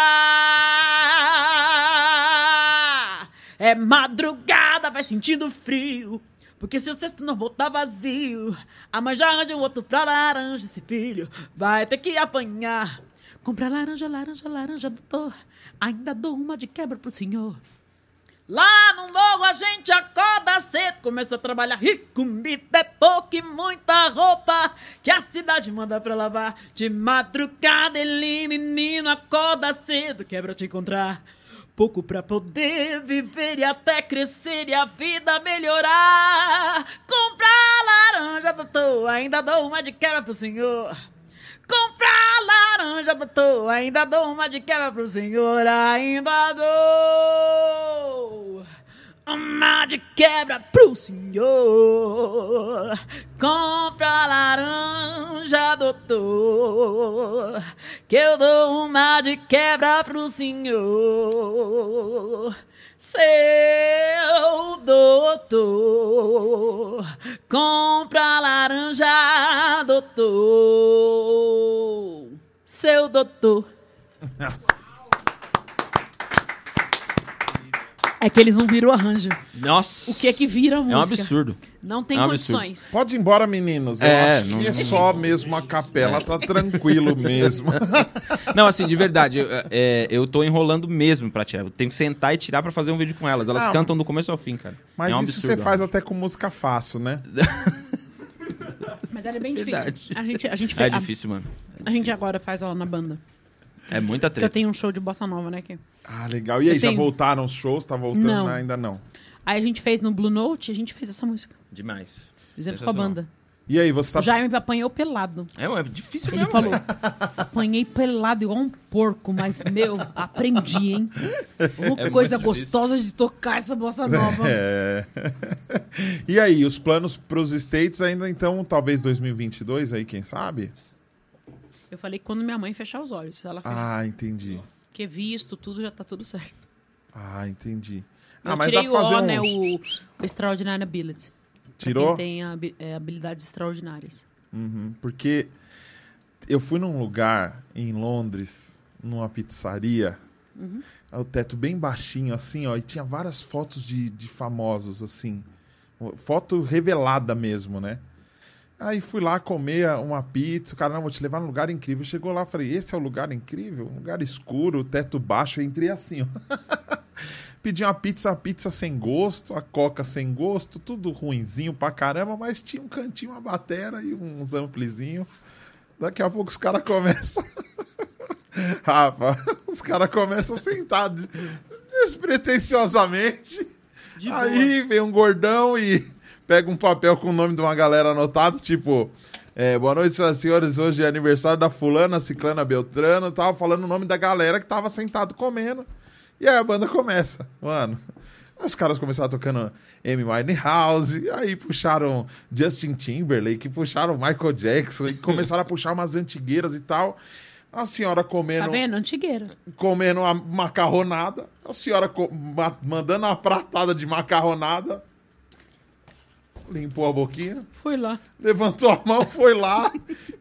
É madrugada, vai sentindo frio. Porque se o cesto não voltar vazio, a mãe já arranja um outro pra laranja. Esse filho vai ter que apanhar. Compra laranja, laranja, laranja, doutor. Ainda dou uma de quebra pro senhor. Lá no morro a gente acorda cedo, começa a trabalhar rico, comida é pouco e muita roupa que a cidade manda pra lavar. De madrugada ele, menino, acorda cedo, quebra te encontrar. Pouco pra poder viver e até crescer e a vida melhorar. Comprar laranja, doutor, ainda dou uma de quebra pro senhor. comprar laranja, doutor. Ainda dou uma de quebra pro senhor. Ainda dou uma de quebra pro senhor. Compra laranja, doutor. Que eu dou uma de quebra pro senhor. Seu doutor, compra laranja, doutor. Seu doutor. É que eles não viram o arranjo. Nossa. O que é que vira a É música? um absurdo. Não tem É um absurdo. condições. Pode ir embora, meninos. Eu É, acho que não- é só mesmo a capela, tá tranquilo (laughs) mesmo. Não, assim, de verdade, eu, é, eu tô enrolando mesmo pra tirar. Eu tenho que sentar e tirar pra fazer um vídeo com elas. Elas Não. cantam do começo ao fim, cara. Mas é um isso absurdo, você faz até com música fácil, né? Mas ela é bem (laughs) Verdade. difícil. A gente, a gente, É fez- a- difícil, mano. a, gente agora faz ela na banda. É muita Porque eu treta. tenho um show de bossa nova, né? Que... Ah, legal. E aí, Eu já tenho- voltaram os shows? Tá voltando? Não. Ainda não. Aí a gente fez no Blue Note, a gente fez essa música. Demais. Fizemos com a banda. E aí, você tá... O Jaime me apanhou pelado. É, é difícil Ele mesmo, falou, velho. apanhei pelado igual um porco, mas, meu, aprendi, hein? (laughs) Uma É coisa gostosa de tocar essa bossa nova. É. (laughs) e aí, os planos pros States ainda, então, talvez 2022 aí, quem sabe? Eu falei quando minha mãe fechar os olhos, ela fechar, Ah, entendi. porque visto, tudo já tá tudo certo. Ah, entendi. Eu Ah, mas dá tirei pra o fazer O, um... né, o, o Extraordinary Ability. Pra Tirou? tem é, habilidades extraordinárias. Uhum, porque eu fui num lugar em Londres, numa pizzaria, o teto bem baixinho, assim, ó, e tinha várias fotos de, de famosos, assim. Foto revelada mesmo, né? Aí fui lá comer uma pizza, o cara, não, vou te levar num lugar incrível. Chegou lá, falei, esse é o lugar incrível? Um lugar escuro, teto baixo, eu entrei assim, ó. (laughs) Pedi uma pizza, uma pizza sem gosto, a coca sem gosto, tudo ruinzinho pra caramba, mas tinha um cantinho, uma batera e uns amplizinhos. Daqui a pouco os caras começam. (laughs) Rafa, os caras começam a sentar des- despretensiosamente. De Aí vem um gordão e pega um papel com o nome de uma galera anotado, tipo. é, boa noite, senhoras e senhores. Hoje é aniversário da fulana, ciclana, beltrano. Tava falando o nome da galera que tava sentado comendo. E aí a banda começa, mano. Os caras começaram tocando Amy Winehouse, aí puxaram Justin Timberlake, puxaram Michael Jackson, e começaram a puxar umas antigueiras e tal. A senhora comendo Tá vendo? Antigueira. comendo uma macarronada, a senhora mandando uma pratada de macarronada, limpou a boquinha, Fui lá. levantou a mão, foi lá,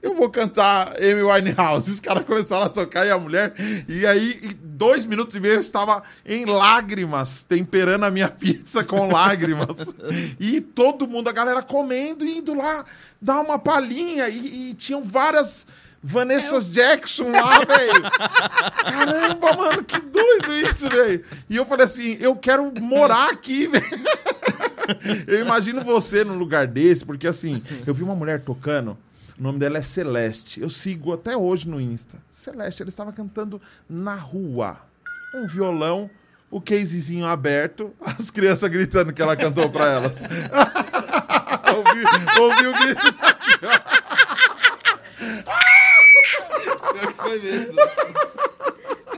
eu vou cantar Amy Winehouse. Os caras começaram a tocar e a mulher, e aí, em dois minutos e meio, eu estava em lágrimas, temperando a minha pizza com lágrimas. E todo mundo, a galera comendo, e indo lá dar uma palhinha, e, e tinham várias... Vanessa Jackson lá, velho. Caramba, mano, que doido isso, velho. E eu falei assim, eu quero morar aqui, velho. Eu imagino você num lugar desse, porque assim, eu vi uma mulher tocando, o nome dela é Celeste. Eu sigo até hoje no Insta. Celeste, ela estava cantando na rua. Um violão, o casezinho aberto, as crianças gritando que ela cantou pra elas. (laughs) ouvi, ouvi o grito daqui, ó. Pior que foi mesmo.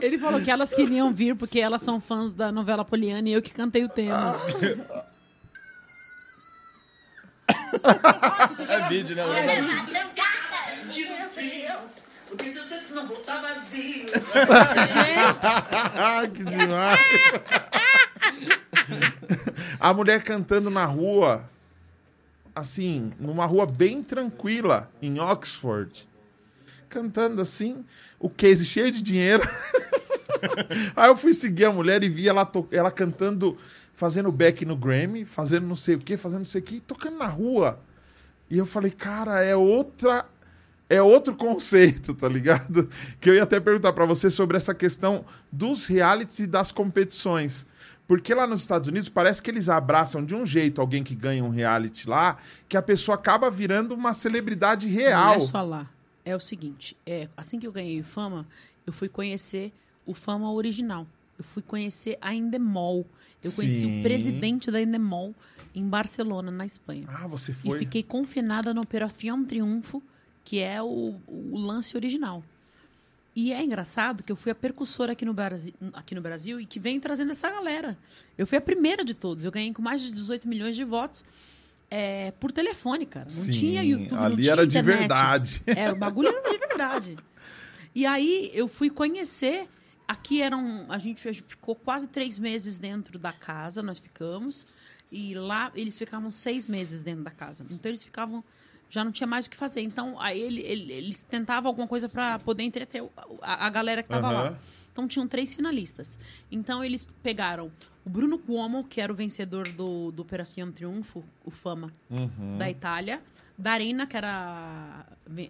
Ele falou que elas queriam vir porque elas são fãs da novela Poliana e eu que cantei o tema. (laughs) É vídeo, né? Porque se você não voltar vazio. Ah, (laughs) que demais. A mulher cantando na rua, assim, numa rua bem tranquila, em Oxford. Cantando assim, o case cheio de dinheiro. (laughs) Aí eu fui seguir a mulher e vi ela, to- ela cantando, fazendo back no Grammy, fazendo não sei o que, fazendo não sei o que, tocando na rua. E eu falei, cara, é outra. É outro conceito, tá ligado? (laughs) Que eu ia até perguntar pra você sobre essa questão dos realities e das competições. Porque lá nos Estados Unidos parece que eles abraçam de um jeito alguém que ganha um reality lá, que a pessoa acaba virando uma celebridade Não real. é só lá. É o seguinte, é, assim que eu ganhei fama, eu fui conhecer o fama original. Eu fui conhecer a Endemol. Eu conheci Sim. o presidente da Endemol em Barcelona, na Espanha. Ah, você E foi. fiquei confinada no Operación Triunfo que é o, o lance original. E é engraçado que eu fui a percussora aqui no, Brasil, aqui no Brasil e que vem trazendo essa galera. Eu fui a primeira de todos. Eu ganhei com mais de 18 milhões de votos é, por telefone, cara. Não Sim, tinha YouTube, não ali tinha era de internet. verdade. Era, o bagulho era de verdade. (laughs) E aí eu fui conhecer. Aqui eram. A gente, ficou quase três meses dentro da casa, nós ficamos. E lá eles ficavam seis meses dentro da casa. Então eles ficavam. Já não tinha mais o que fazer. Então aí ele- ele- eles tentavam alguma coisa para poder entreter a, a galera que estava Aham. lá. Então tinham três finalistas. Então eles pegaram o Bruno Cuomo, que era o vencedor do, do Operação Triunfo, o Fama, Uhum. da Itália. Darina, que era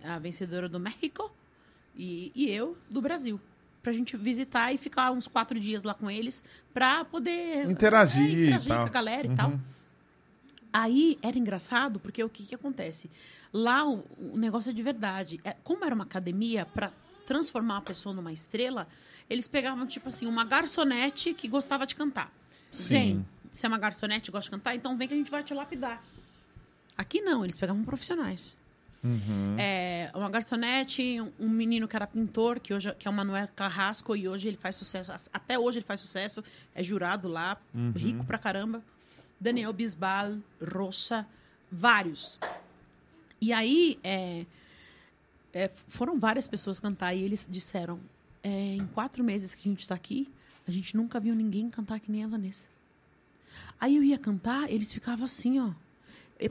a vencedora do México. E, e eu, do Brasil. Pra gente visitar e ficar uns quatro dias lá com eles pra poder Interagir é, e interagir tal. com a galera e tal. Uhum. Aí era engraçado, porque o que, que acontece? Lá o, o negócio é de verdade. É, como era uma academia, para transformar a pessoa numa estrela, eles pegavam, tipo assim, uma garçonete que gostava de cantar. Sim. Vem, se é uma garçonete e gosta de cantar, então vem que a gente vai te lapidar. Aqui não, eles pegavam profissionais. Uhum. É, uma garçonete, um- menino que era pintor, que hoje que é o Manuel Carrasco, e hoje ele faz sucesso. Até hoje ele faz sucesso, é jurado lá, Uhum. rico pra caramba. Daniel Bisbal, Rocha, vários. E aí, é, é, foram várias pessoas cantar e eles disseram: é, em quatro meses que a gente está aqui, a gente nunca viu ninguém cantar que nem a Vanessa. Aí eu ia cantar, eles ficavam assim, ó.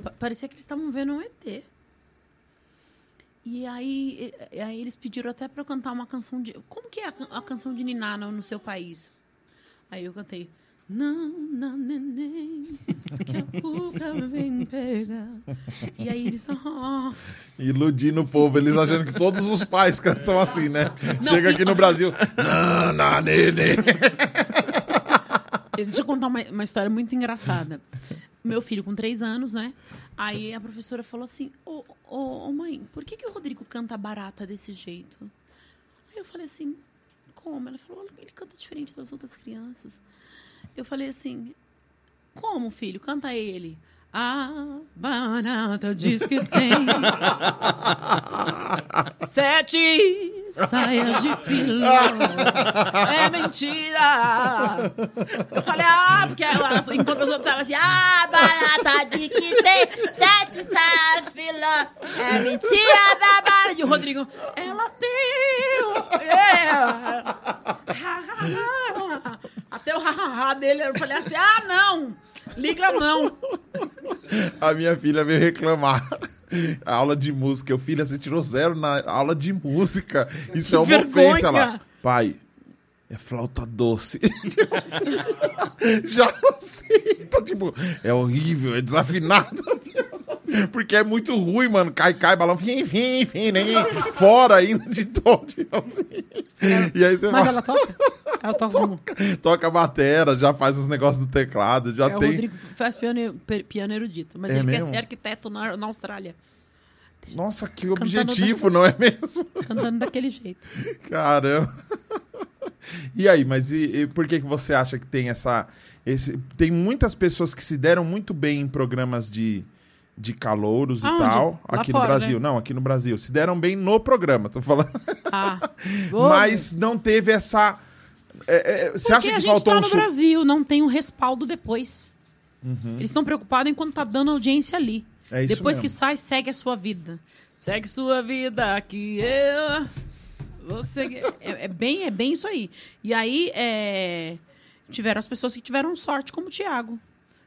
Pa- parecia que eles estavam vendo um ET. E aí, e- aí eles pediram até para eu cantar uma canção de. Como que é a, a canção de Niná no, no seu país? Aí eu cantei. Não, não, neném, que a cuca vem pegar. E aí eles. Ah, Iludindo o povo, eles achando que todos os pais cantam assim, né? Não, Chega aqui no Brasil. Nana, nenê. Deixa eu contar uma, uma história muito engraçada. Meu filho com três anos, né? Aí a professora falou assim: Ô ô, ô, mãe, por que, que o Rodrigo canta barata desse jeito? Aí eu falei assim: Como? Ela falou: "Olha, Ele canta diferente das outras crianças. Eu falei assim: Como, filho? Canta ele. A barata diz que tem (laughs) sete saias de pilão. (laughs) É mentira! Eu falei, ah, porque ela, enquanto outras estavam assim, ah, barata de que tem sete saias de pilão. É mentira da barata. E o Rodrigo, ela tem. É. (laughs) Até o ha-ha-ha dele, eu falei assim, ah, não! Liga não! A minha filha veio reclamar. A aula de música. Eu, filha, você tirou zero na aula de música. Isso Que é uma vergonha. ofensa lá. Pai, é flauta doce. (laughs) Já não sei. Tá, tipo, é horrível, é desafinado. Porque é muito ruim, mano. Cai, cai, balão. Enfim, enfim, enfim. Nem fora ainda de tom. Tipo assim. E aí você Mas vai, ela toca? Ela toca toca a batera, já faz os negócios do teclado. Já É, o tem. Rodrigo faz piano, piano erudito, mas É ele quer mesmo? ser arquiteto na, na Austrália, Nossa, que Cantando objetivo, não é mesmo? cantando daquele jeito. (laughs) Caramba. E aí, mas e, e por que, que você acha que tem essa. Esse, tem muitas pessoas que se deram muito bem em programas de, de calouros e tal. Lá Aqui fora, no Brasil. né? Não, aqui no Brasil. Se deram bem no programa, tô falando. Ah, (laughs) mas não teve essa. É, é, você porque acha a que gente faltou tá um. no su- Brasil, não tem um respaldo depois. Eles estão preocupados enquanto tá dando audiência ali. É isso depois que mesmo. sai, segue a sua vida. Segue sua vida que eu... Você... É, é bem, é bem isso aí. E aí, é, tiveram as pessoas que tiveram sorte, como o Thiago.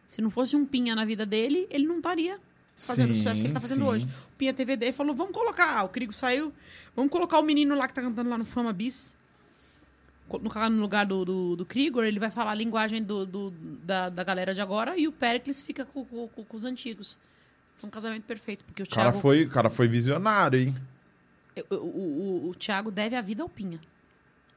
Se não fosse um pinha na vida dele, ele não estaria fazendo o Sim, sucesso que ele tá fazendo sim. hoje. O Pinha TVD falou, vamos colocar, o Crigo saiu, vamos colocar o menino lá que tá cantando lá no Fama Bis. Colocar no lugar do, do, do Krigor, ele vai falar a linguagem do, do- da, da galera de agora e o Pericles fica com, com- com- os antigos. Foi um casamento perfeito, porque o O cara, Thiago, foi, o cara foi visionário, hein? o, o, o, o Thiago deve a vida ao Pinha.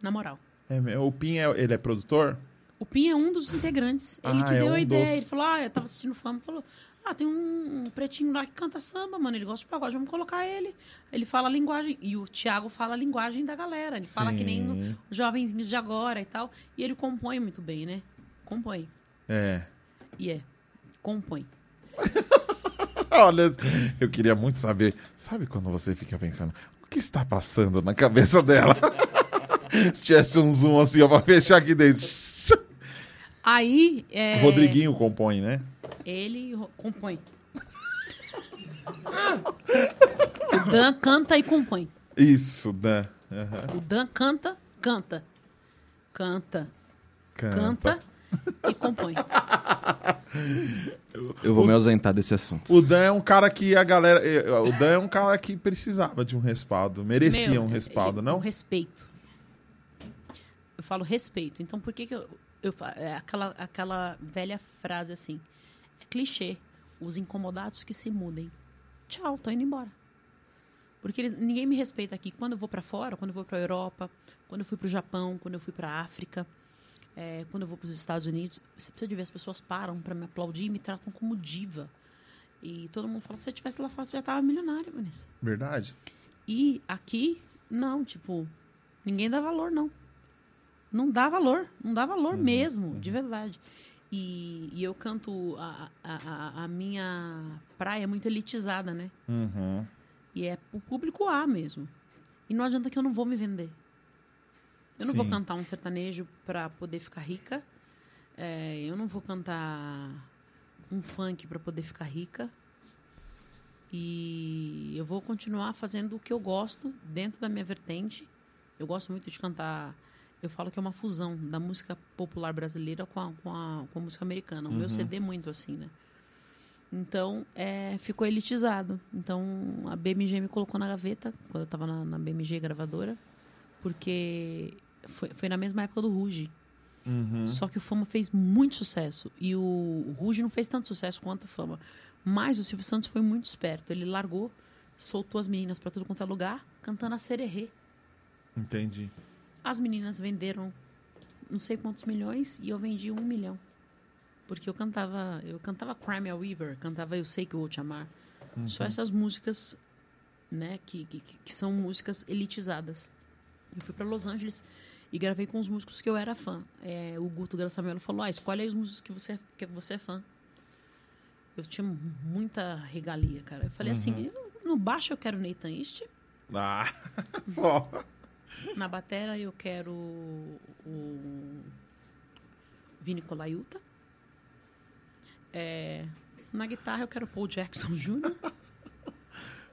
Na moral. É, o Pin, é, ele é produtor? O Pinha é um dos integrantes. Ele Ah, que é deu um a ideia. dos. Ele falou: Ah, eu tava assistindo fama. Falou: Ah, tem um, um pretinho lá que canta samba, mano. Ele gosta de pagode, vamos colocar ele. Ele fala a linguagem. E o Thiago fala a linguagem da galera. Ele fala que nem Sim. os jovenzinhos de agora e tal. E ele compõe muito bem, né? Compõe. É. E é. Compõe. (laughs) Olha, eu queria muito saber. Sabe quando você fica pensando, o que está passando na cabeça dela? (laughs) Se tivesse um zoom assim, ó, pra fechar aqui dentro. Aí. É, Rodriguinho compõe, né? Ele compõe. (laughs) o Dan canta e compõe. Isso, Dan. Aham. O Dan canta, canta. Canta, Canta. canta e compõe. Eu vou me ausentar desse assunto. O Dan é um cara que a galera. eh, O Dan é um cara que precisava de um respaldo. Merecia Meu, um respaldo, ele- não? Um respeito. Eu falo respeito. Então, por que, que eu. eu é aquela, aquela velha frase assim. Clichê. Os incomodados que se mudem. Tchau, tô indo embora. Porque eles- ninguém me respeita aqui. Quando eu vou pra fora, quando eu vou pra Europa, quando eu fui pro Japão, quando eu fui pra África, é, quando eu vou pros Estados Unidos, você precisa de ver, as pessoas param pra me aplaudir e me tratam como diva. E todo mundo fala, se eu tivesse lá fora, você já tava milionária, Vanessa. Verdade. E aqui, não, tipo, ninguém dá valor, não. Não dá valor, não dá valor mesmo, de verdade. E, e eu canto, a, a, a- minha praia é muito elitizada, né? Uhum. E é o público A mesmo. E não adianta que eu não vou me vender. Eu não vou Sim. cantar um sertanejo pra poder ficar rica. É, eu não vou cantar um funk pra poder ficar rica. E eu vou continuar fazendo o que eu gosto dentro da minha vertente. Eu gosto muito de cantar. Eu falo que é uma fusão da música popular brasileira com a, com a, com a música americana. O meu CD é muito assim, né? Então, é, ficou elitizado. Então, a BMG me colocou na gaveta, quando eu estava na, na BMG gravadora, porque foi, foi na mesma época do Ruge. Uhum. Só que o Fama fez muito sucesso. E o, o Ruge não fez tanto sucesso quanto o Fama. Mas o Silvio Santos foi muito esperto. Ele largou, soltou as meninas para tudo quanto é lugar, cantando a sererê. Entendi. As meninas venderam não sei quantos milhões e eu vendi um milhão. Porque eu cantava, eu cantava Crime a Weaver, cantava Eu Sei Que Eu Vou Te Amar. Só essas músicas, né, que, que, que são músicas elitizadas. Eu fui para Los Angeles e gravei com os músicos que eu era fã. É, o Guto Graçamelo falou, ah, escolhe aí os músicos que você, que você é fã. Eu tinha muita regalia, cara. Eu falei assim, no baixo eu quero Nathan East, Ah, (laughs) só. Na batera eu quero o Vini Colaiuta. É, na guitarra eu quero Paul Jackson Jr.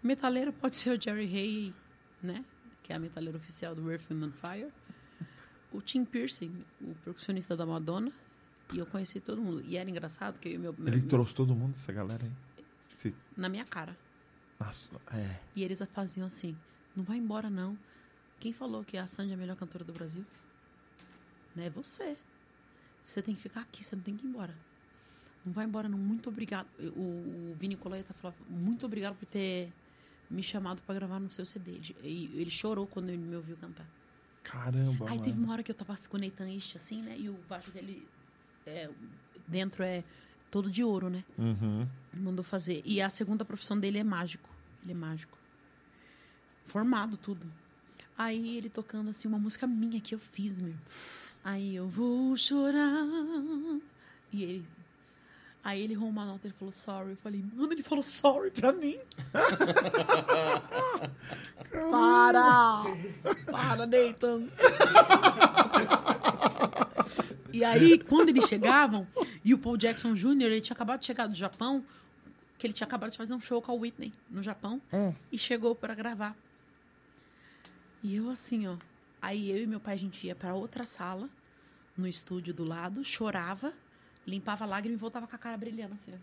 Metaleiro pode ser o Jerry Hay, né? Que é a metaleira oficial do Earth, Wind and Fire. O Tim Piercing, o percussionista da Madonna. E eu conheci todo mundo. E era engraçado que eu meu, meu, Ele trouxe todo mundo, essa galera aí. Esse- na minha cara. Nossa, é. E eles faziam assim: não vai embora, não. Quem falou que a Sandy é a melhor cantora do Brasil? Não é você. Você tem que ficar aqui, você não tem que ir embora. Não vai embora, não. Muito obrigado. O, o Vini Coleta falou: muito obrigado por ter me chamado pra gravar no seu CD. Ele, e ele chorou quando ele me ouviu cantar. Caramba, Aí mano. teve uma hora que eu tava com o Nathan East, assim, né? E o baixo dele é, dentro é todo de ouro, né? Uhum. Mandou fazer. E a segunda profissão dele é mágico. Ele é mágico. Formado, tudo. Aí ele tocando assim uma música minha que eu fiz, meu. Aí eu vou chorar. E ele. Aí ele errou uma nota, ele falou sorry. Eu falei, mano, ele falou sorry pra mim. (laughs) Para! Para, Nathan! E aí, quando eles chegavam, e o Paul Jackson Jr., ele tinha acabado de chegar do Japão, que ele tinha acabado de fazer um show com a Whitney no Japão, e chegou para gravar. E eu assim, ó. Aí eu e meu pai, a gente ia para outra sala, no estúdio do lado, chorava, limpava a lágrima e voltava com a cara brilhando assim.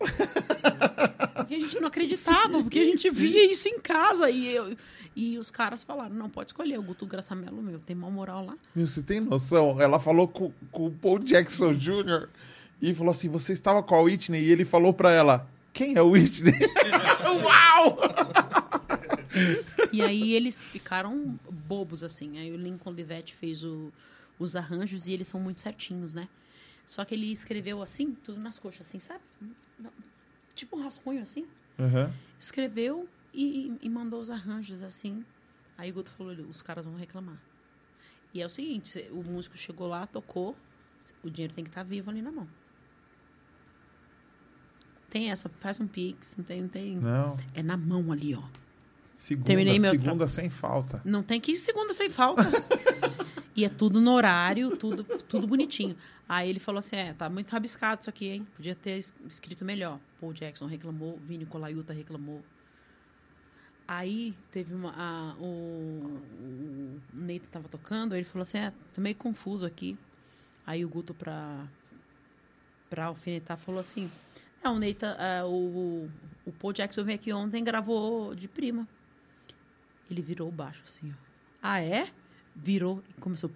(laughs) Porque a gente não acreditava, porque a gente via isso em casa. E, eu, e os caras falaram: não, pode escolher o Guto Graçamelo, meu, tem mal moral lá. Meu, você tem noção? Ela falou com, com o Paul Jackson Jr. e falou assim: você estava com a Whitney e ele falou pra ela: quem é o Whitney? (laughs) Uau! (laughs) E aí eles ficaram bobos, assim. Aí o Lincoln Livette fez o- os arranjos e eles são muito certinhos, né? Só que ele escreveu assim, tudo nas coxas, assim, sabe? Tipo um rascunho, assim. Uhum. Escreveu e, e mandou os arranjos, assim. Aí o Guto falou, os caras vão reclamar. E é o seguinte, o músico chegou lá, tocou, o dinheiro tem que estar vivo ali na mão. Tem essa, faz um pix, não tem, não tem. Não. É na mão ali, ó. Segunda, Terminei meu segunda sem falta. Não tem que ir segunda sem falta. e é tudo no horário, tudo, tudo bonitinho. Aí ele falou assim: é, tá muito rabiscado isso aqui, hein? Podia ter es- escrito melhor. Paul Jackson reclamou, Vini Colaiuta reclamou. Aí teve uma. a- o, o Neito tava tocando, ele falou assim: é, tô meio confuso aqui. Aí o Guto, pra, pra alfinetar, falou assim: é, o Neita, ah, o, o Paul Jackson veio aqui ontem e gravou de prima. Ele virou o baixo assim, ó. Ah, é? Virou e começou.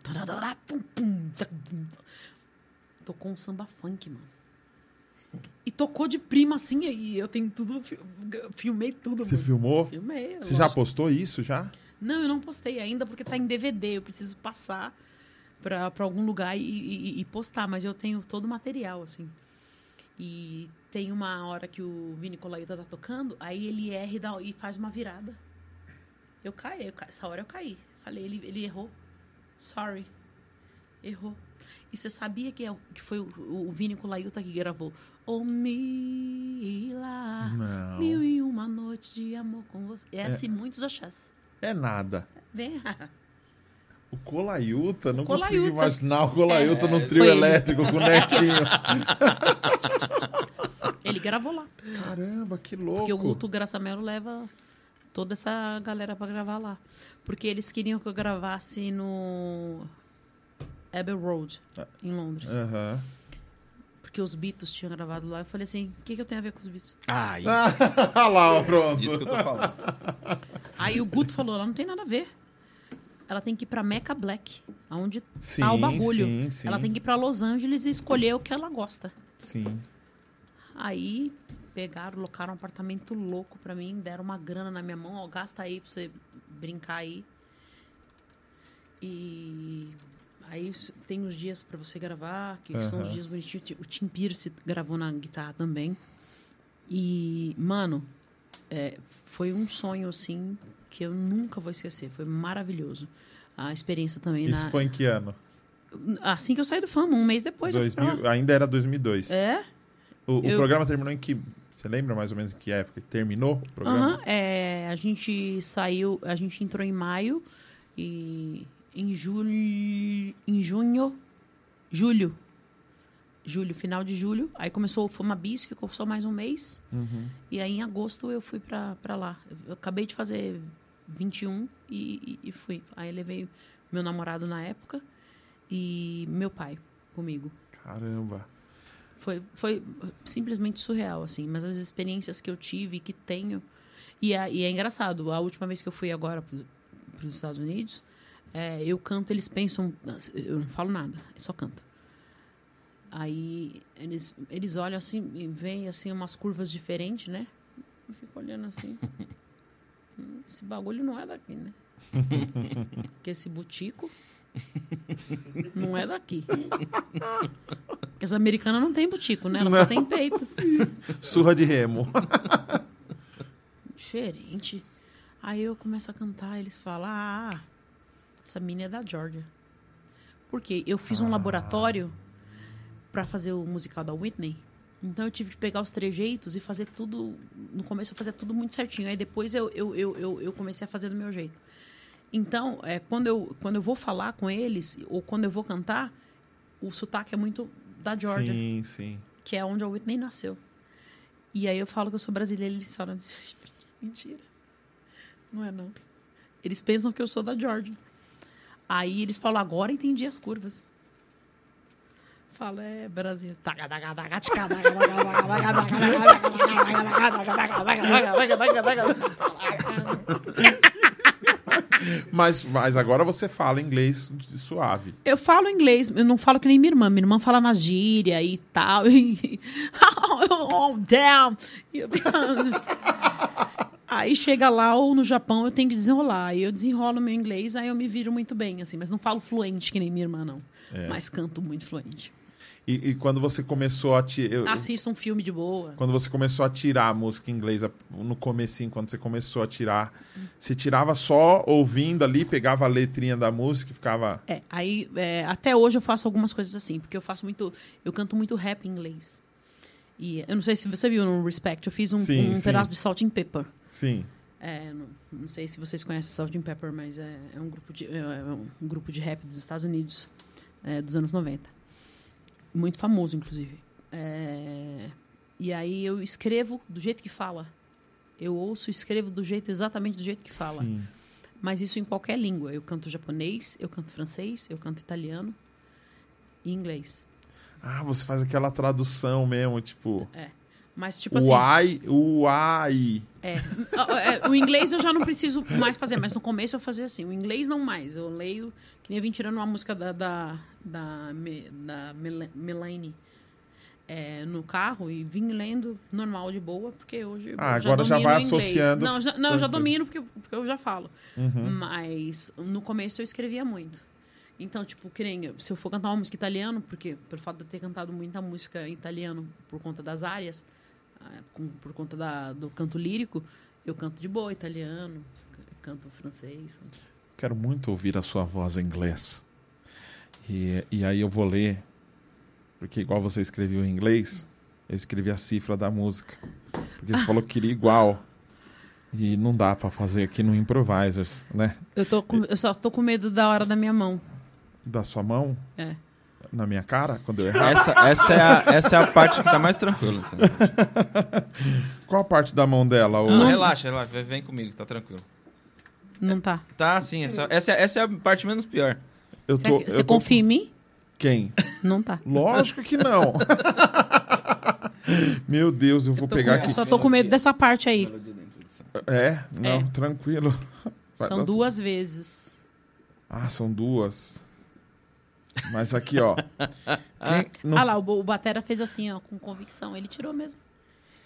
Tocou um samba funk, mano. E tocou de prima assim, e eu tenho tudo. fi- Filmei tudo, Você mano. filmou? Filmei. Você já lógico. postou isso já? Não, eu não postei ainda porque tá em DVD. Eu preciso passar pra, pra algum lugar e, e- e postar, mas eu tenho todo o material, assim. E tem uma hora que o Vini Colaiuta tá tocando, aí ele erra e, dá- e faz uma virada. Eu caí, eu essa hora eu caí. Falei, ele, ele errou. Sorry. Errou. E você sabia que, é, que foi o, o Vini Colaiuta que gravou? Oh, Mila, Não. mil e uma noites de amor com você. Essa e muitos axés. É nada. Vem. O Colaiuta, não Colaiuta. consigo imaginar o Colaiuta É, no trio foi ele. elétrico com o Netinho. Ele gravou lá. Caramba, que louco. Porque o Guto Graçamelo leva toda essa galera pra gravar lá. Porque eles queriam que eu gravasse no Abbey Road, em Londres. Aham. Porque os Beatles tinham gravado lá. Eu falei assim, o que, que eu tenho a ver com os Beatles? Ai, Olha (laughs) lá, pronto. disso que eu tô falando. Aí o Guto falou, ela não tem nada a ver. Ela tem que ir pra Mecca Black, onde Sim, tá o bagulho. sim, sim. Ela tem que ir pra Los Angeles e escolher o que ela gosta. Sim. Aí pegaram, locaram um apartamento louco pra mim, deram uma grana na minha mão, ó, gasta aí pra você brincar aí. E aí tem os dias pra você gravar, que são os dias bonitinhos. Ti- O Tim Pierce gravou na guitarra também. E, mano, é, foi um sonho assim que eu nunca vou esquecer. Foi maravilhoso. A experiência também Isso na. foi em que ano? Assim que eu saí do fama, um mês depois eu fui pra 2000, lá. ainda era 2002. É? O, o Eu- programa terminou em que... Você lembra mais ou menos em que época que terminou o programa? Aham, é, a gente saiu, a gente entrou em maio e em julho, em junho, julho, julho, final de julho, aí começou o Fama Bis, ficou só mais um mês Uhum. e aí em agosto eu fui pra, pra lá. Eu acabei de fazer 21 e, e, e fui. Aí levei meu namorado na época e meu pai comigo. Caramba. Foi, foi simplesmente surreal, assim. Mas as experiências que eu tive, que tenho... E é, e é engraçado. A última vez que eu fui agora para os Estados Unidos, é, eu canto, eles pensam... Eu não falo nada, eu só canto. Aí eles, eles olham assim e veem assim, umas curvas diferentes, né? Eu fico olhando assim. (laughs) "Hum, Esse bagulho não é daqui, né? (laughs) Porque esse butico (laughs) não é daqui. Porque as americanas não tem butico, né? Elas só tem peito. Surra de remo. Diferente. Aí eu começo a cantar, eles falam: Ah, essa menina é da Georgia. Porque eu fiz um laboratório pra fazer o musical da Whitney. Então eu tive que pegar os trejeitos e fazer tudo. No começo eu fazia tudo muito certinho. Aí depois eu, eu, eu, eu, eu comecei a fazer do meu jeito. Então, é, quando, eu, quando eu vou falar com eles, ou quando eu vou cantar, o sotaque é muito da Georgia Sim, sim. que é onde a Whitney nasceu. E aí eu falo que eu sou brasileira, eles falam, (laughs) mentira. Não é não. Eles pensam que eu sou da Georgia. Aí eles falam, agora entendi as curvas. Fala, é Brasil. (laughs) Mas, mas agora você fala inglês suave. Eu falo inglês, eu não falo que nem minha irmã. Minha irmã fala na gíria e tal. E, (laughs) oh, damn! E Aí chega lá ou no Japão eu tenho que desenrolar. Aí eu desenrolo meu inglês, aí eu me viro muito bem, assim. Mas não falo fluente que nem minha irmã, não. É. Mas canto muito fluente. E, e quando você começou a ti- eu- Assisto um filme de boa. quando você começou a tirar a música inglesa no comecinho, quando você começou a tirar, você tirava só ouvindo ali, pegava a letrinha da música e ficava É, aí é, até hoje eu faço algumas coisas assim, porque eu faço muito. Eu canto muito rap em inglês. E eu não sei se você viu no Respect, eu fiz um, Sim, um sim. pedaço de Salt and Pepper. Sim. É, não, não sei se vocês conhecem Salt and Pepper, mas é, é um grupo de é, é um grupo de rap dos Estados Unidos é, dos anos 90. Muito famoso, inclusive. É, e aí eu escrevo do jeito que fala. Eu ouço e escrevo do jeito exatamente do jeito que fala. Sim. Mas isso em qualquer língua. Eu canto japonês, eu canto francês, eu canto italiano e inglês. Ah, você faz aquela tradução mesmo, tipo. Mas tipo assim, Uai, uai. É. É, O inglês eu já não preciso mais fazer, mas no começo eu fazia assim. O inglês não mais. Eu leio, que nem eu vim tirando uma música da, da, da, da Mel- Melanie é, no carro e vim lendo normal, de boa, porque hoje Ah, eu já agora já vai associando Não, já, não eu já domino porque, eu- porque eu já falo. Uhum. Mas no começo eu escrevia muito. Então, tipo, que nem se eu for cantar uma música italiano, porque por fato de eu ter cantado muita música em italiano por conta das áreas, ah, por conta da, do canto lírico, eu canto de boa italiano, canto francês. Quero muito ouvir a sua voz em inglês. E, e aí eu vou ler, porque igual você escreveu em inglês, eu escrevi a cifra da música. Porque você falou que queria igual. E não dá pra fazer aqui no Improvisers, né? Eu, tô com- eu só tô com medo da hora da minha mão. Da sua mão É. na minha cara, quando eu errar. Essa, essa, é a, essa é a parte que tá mais tranquila. assim. (laughs) Qual a parte da mão dela? ô? Não, relaxa, relaxa, vem- vem comigo, tá tranquilo. Não tá. Tá, sim, essa, essa, é- essa é a parte menos pior. Eu Você, tô, você eu tô- confia em mim? Quem? Não tá. Lógico que não. (laughs) Meu Deus, eu vou Eu pegar com- aqui. Só tô com medo dessa parte aí. É, não, É. tranquilo. Vai São duas vezes. Ah, são duas. Mas aqui, ó. (laughs) Quem não- Ah lá, o, Bo- o Batera fez assim, ó, com convicção. Ele tirou mesmo.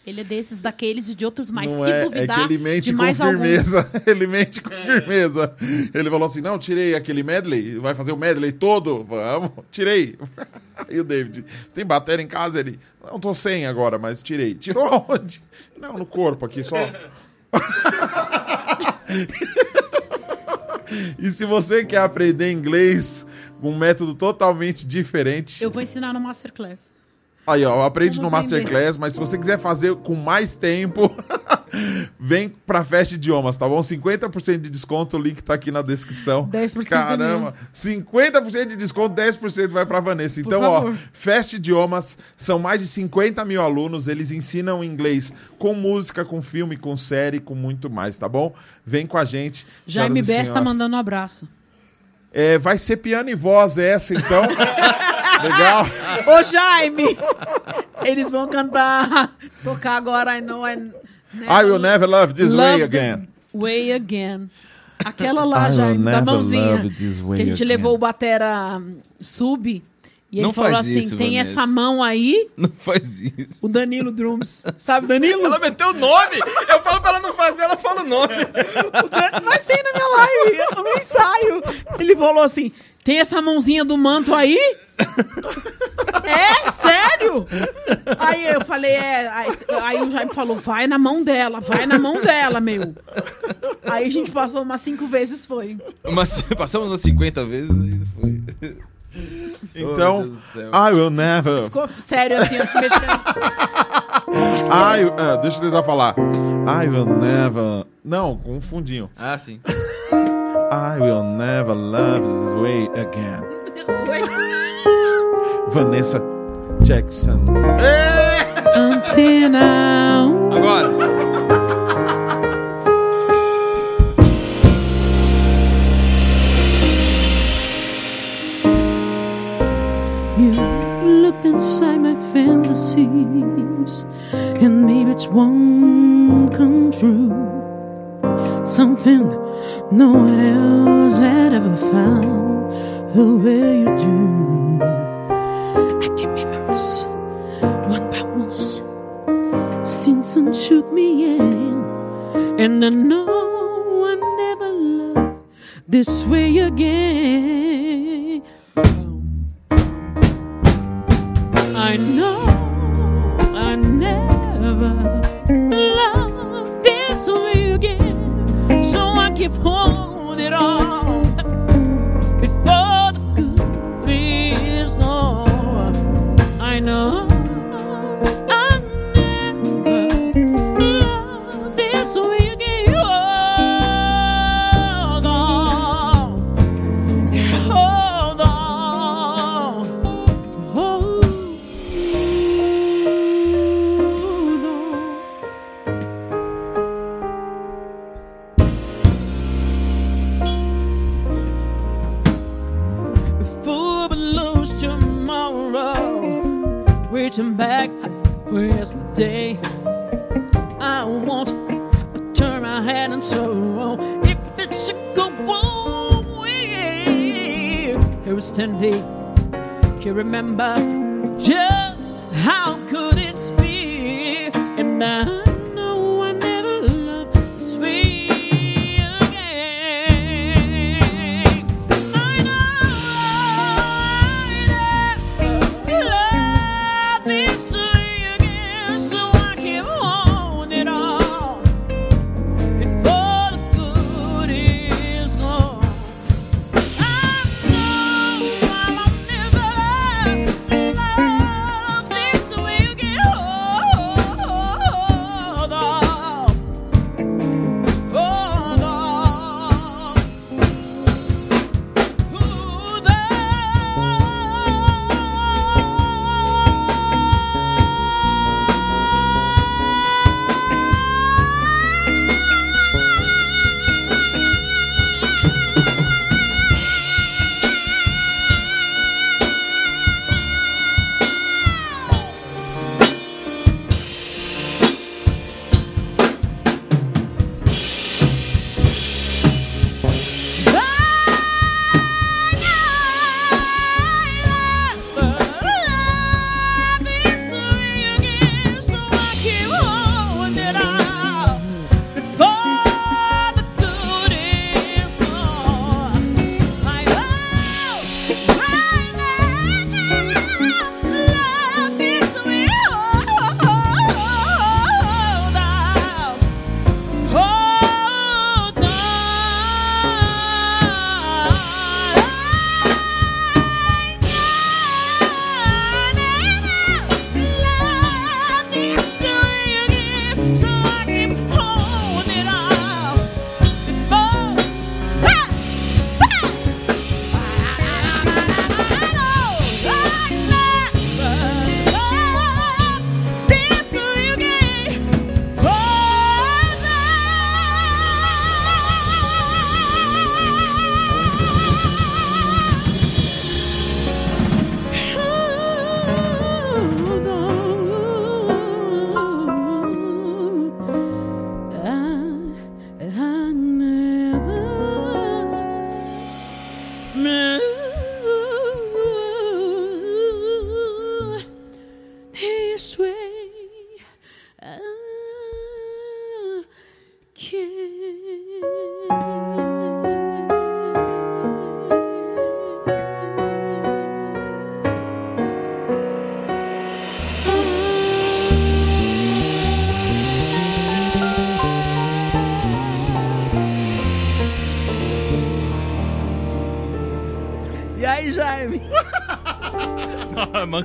Ele é desses, daqueles e de outros, mas não se é, é duvidar que ele mente de com mais firmeza. alguns... (laughs) Ele mente com firmeza. Ele falou assim: não, tirei aquele medley. Vai fazer o medley todo? Vamos, tirei. (laughs) E o David, tem bateria em casa? Ele, não, tô sem agora, mas tirei. Tirou (laughs) onde? Não, no corpo aqui só. e se você quer aprender inglês com um método totalmente diferente. Eu vou ensinar no Masterclass. Aí, ó, aprende no. Masterclass, mas se você quiser fazer com mais tempo, (laughs) vem pra Festa Idiomas, tá bom? 50% de desconto, o link tá aqui na descrição. 10% Caramba, 50% de desconto, 10% vai pra Vanessa. Por Então, ó, favor. Festa Idiomas, são mais de 50 mil alunos, eles ensinam inglês com música, com filme, com série, com muito mais, tá bom? Vem com a gente. Jaime Bess tá mandando um abraço. É, vai ser piano e voz essa, então. (laughs) Legal. Ô, Jaime! Eles vão cantar, tocar agora I Know I Never, I will never love this way Love again. This way again. Aquela lá, I Jaime, da mãozinha. love this way Que a gente again. levou o Batera sub. E ele Não falou assim: isso, tem Vanessa. essa mão aí, Não faz isso. o Danilo Drums. Sabe, Danilo? Ela meteu o nome! Eu falo pra ela não fazer, ela fala o nome. (laughs) Mas tem na minha live, no ensaio. Ele falou assim: tem essa mãozinha do manto aí? (laughs) é, sério? Aí eu falei, é. Aí, aí o Jaime falou: vai na mão dela, vai na mão dela, meu. Aí a gente passou umas cinco vezes, foi. Mas (laughs) passamos umas 50 vezes e foi. (laughs) Então, Oh, meu Deus do céu. I will never. Ficou sério assim, eu. I, ah, deixa eu tentar falar. I will never. Não, com um fundinho. Ah, sim. I will never love this way again. Vanessa Jackson. Antena. Agora. You looked inside my fantasies, and maybe it's one come true. Something no one else had ever found the way you do. I can memories one by one since and took me in, and I know I never loved this way again. I know again. So I keep holding on before the good is gone. I know reaching back for yesterday. I won't turn my head and so if it should go away. Here is standing, you remember just how good it's been, and I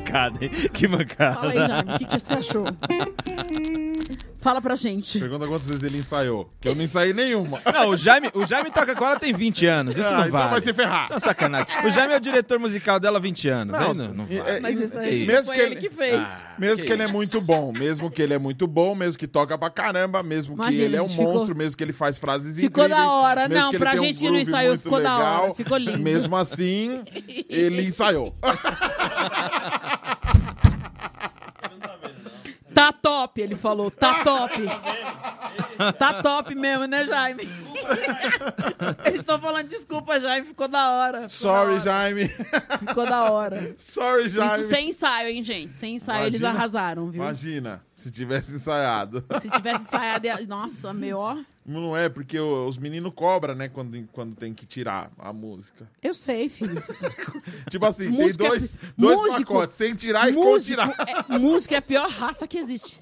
mancada, hein? Que mancada. Fala aí, Jaime, o que, que você achou? Fala pra gente. Pergunta quantas vezes ele ensaiou. Que eu não ensaiei nenhuma. Não, o Jaime, o Jaime toca com ela tem 20 anos. Isso Ah, não então vale. vai se ferrar. Isso é uma sacanagem. O Jaime é o diretor musical dela há 20 anos. Não, não e- vale. é- Mas isso aí mesmo foi que ele ele, que fez. Ah, mesmo que ele é muito bom, mesmo que ele é muito bom, mesmo que toca pra caramba, mesmo que Imagina, ele é um ficou- monstro, mesmo que ele faz frases Ficou incríveis. da hora. mesmo Não, que pra um gente no groove ensaio muito ficou da legal, hora. Ficou lindo. Mesmo assim, ele ensaiou. (laughs) Tá top, ele falou. Tá top. Tá top mesmo, né, Jaime? Eles estão falando desculpa, Jaime. Ficou da hora. Ficou Sorry, da hora. Jaime. Ficou da hora. Sorry, Jaime. Isso sem ensaio, hein, gente? Sem ensaio eles Imagina- arrasaram, viu? Imagina, se tivesse ensaiado. Se tivesse ensaiado, ia- nossa, meu, ó. Não é, porque os meninos cobram, né, quando, quando tem que tirar a música. Eu sei, filho. (laughs) Tipo assim, Música tem é- dois, dois músico- pacotes, sem tirar e com tirar. é, música é a pior raça que existe.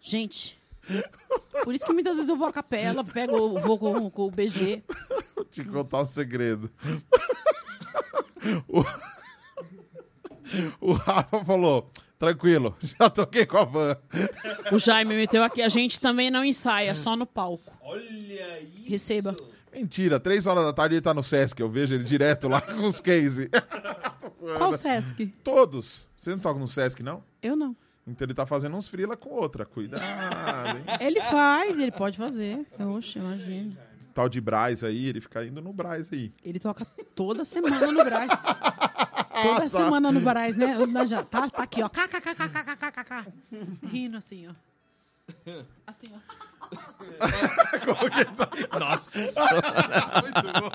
Gente. Por isso que muitas vezes eu vou à capela, pego, vou com, com o BG. Vou te contar um segredo. (laughs) o... o Rafa falou, tranquilo, (laughs) já toquei com a van. O Jaime meteu aqui. A gente também não ensaia, só no palco. Olha isso. Receba. Mentira, três horas da tarde ele tá no Sesc, eu vejo ele direto lá com os case. (laughs) Qual Sesc? Todos. Você não toca no Sesc, não? Eu não. Então ele tá fazendo uns frila com outra. Cuidado, hein? (laughs) Ele faz, ele pode fazer. Oxe, imagina. Tal de Braz aí, ele fica indo no Braz aí. Ele toca toda semana no Brás. Toda tá. semana no Barais, né? (laughs) Já- Tá, tá aqui, ó. KKKKKKKK. Rindo assim, ó. Assim, ó. (laughs) Nossa. Muito bom.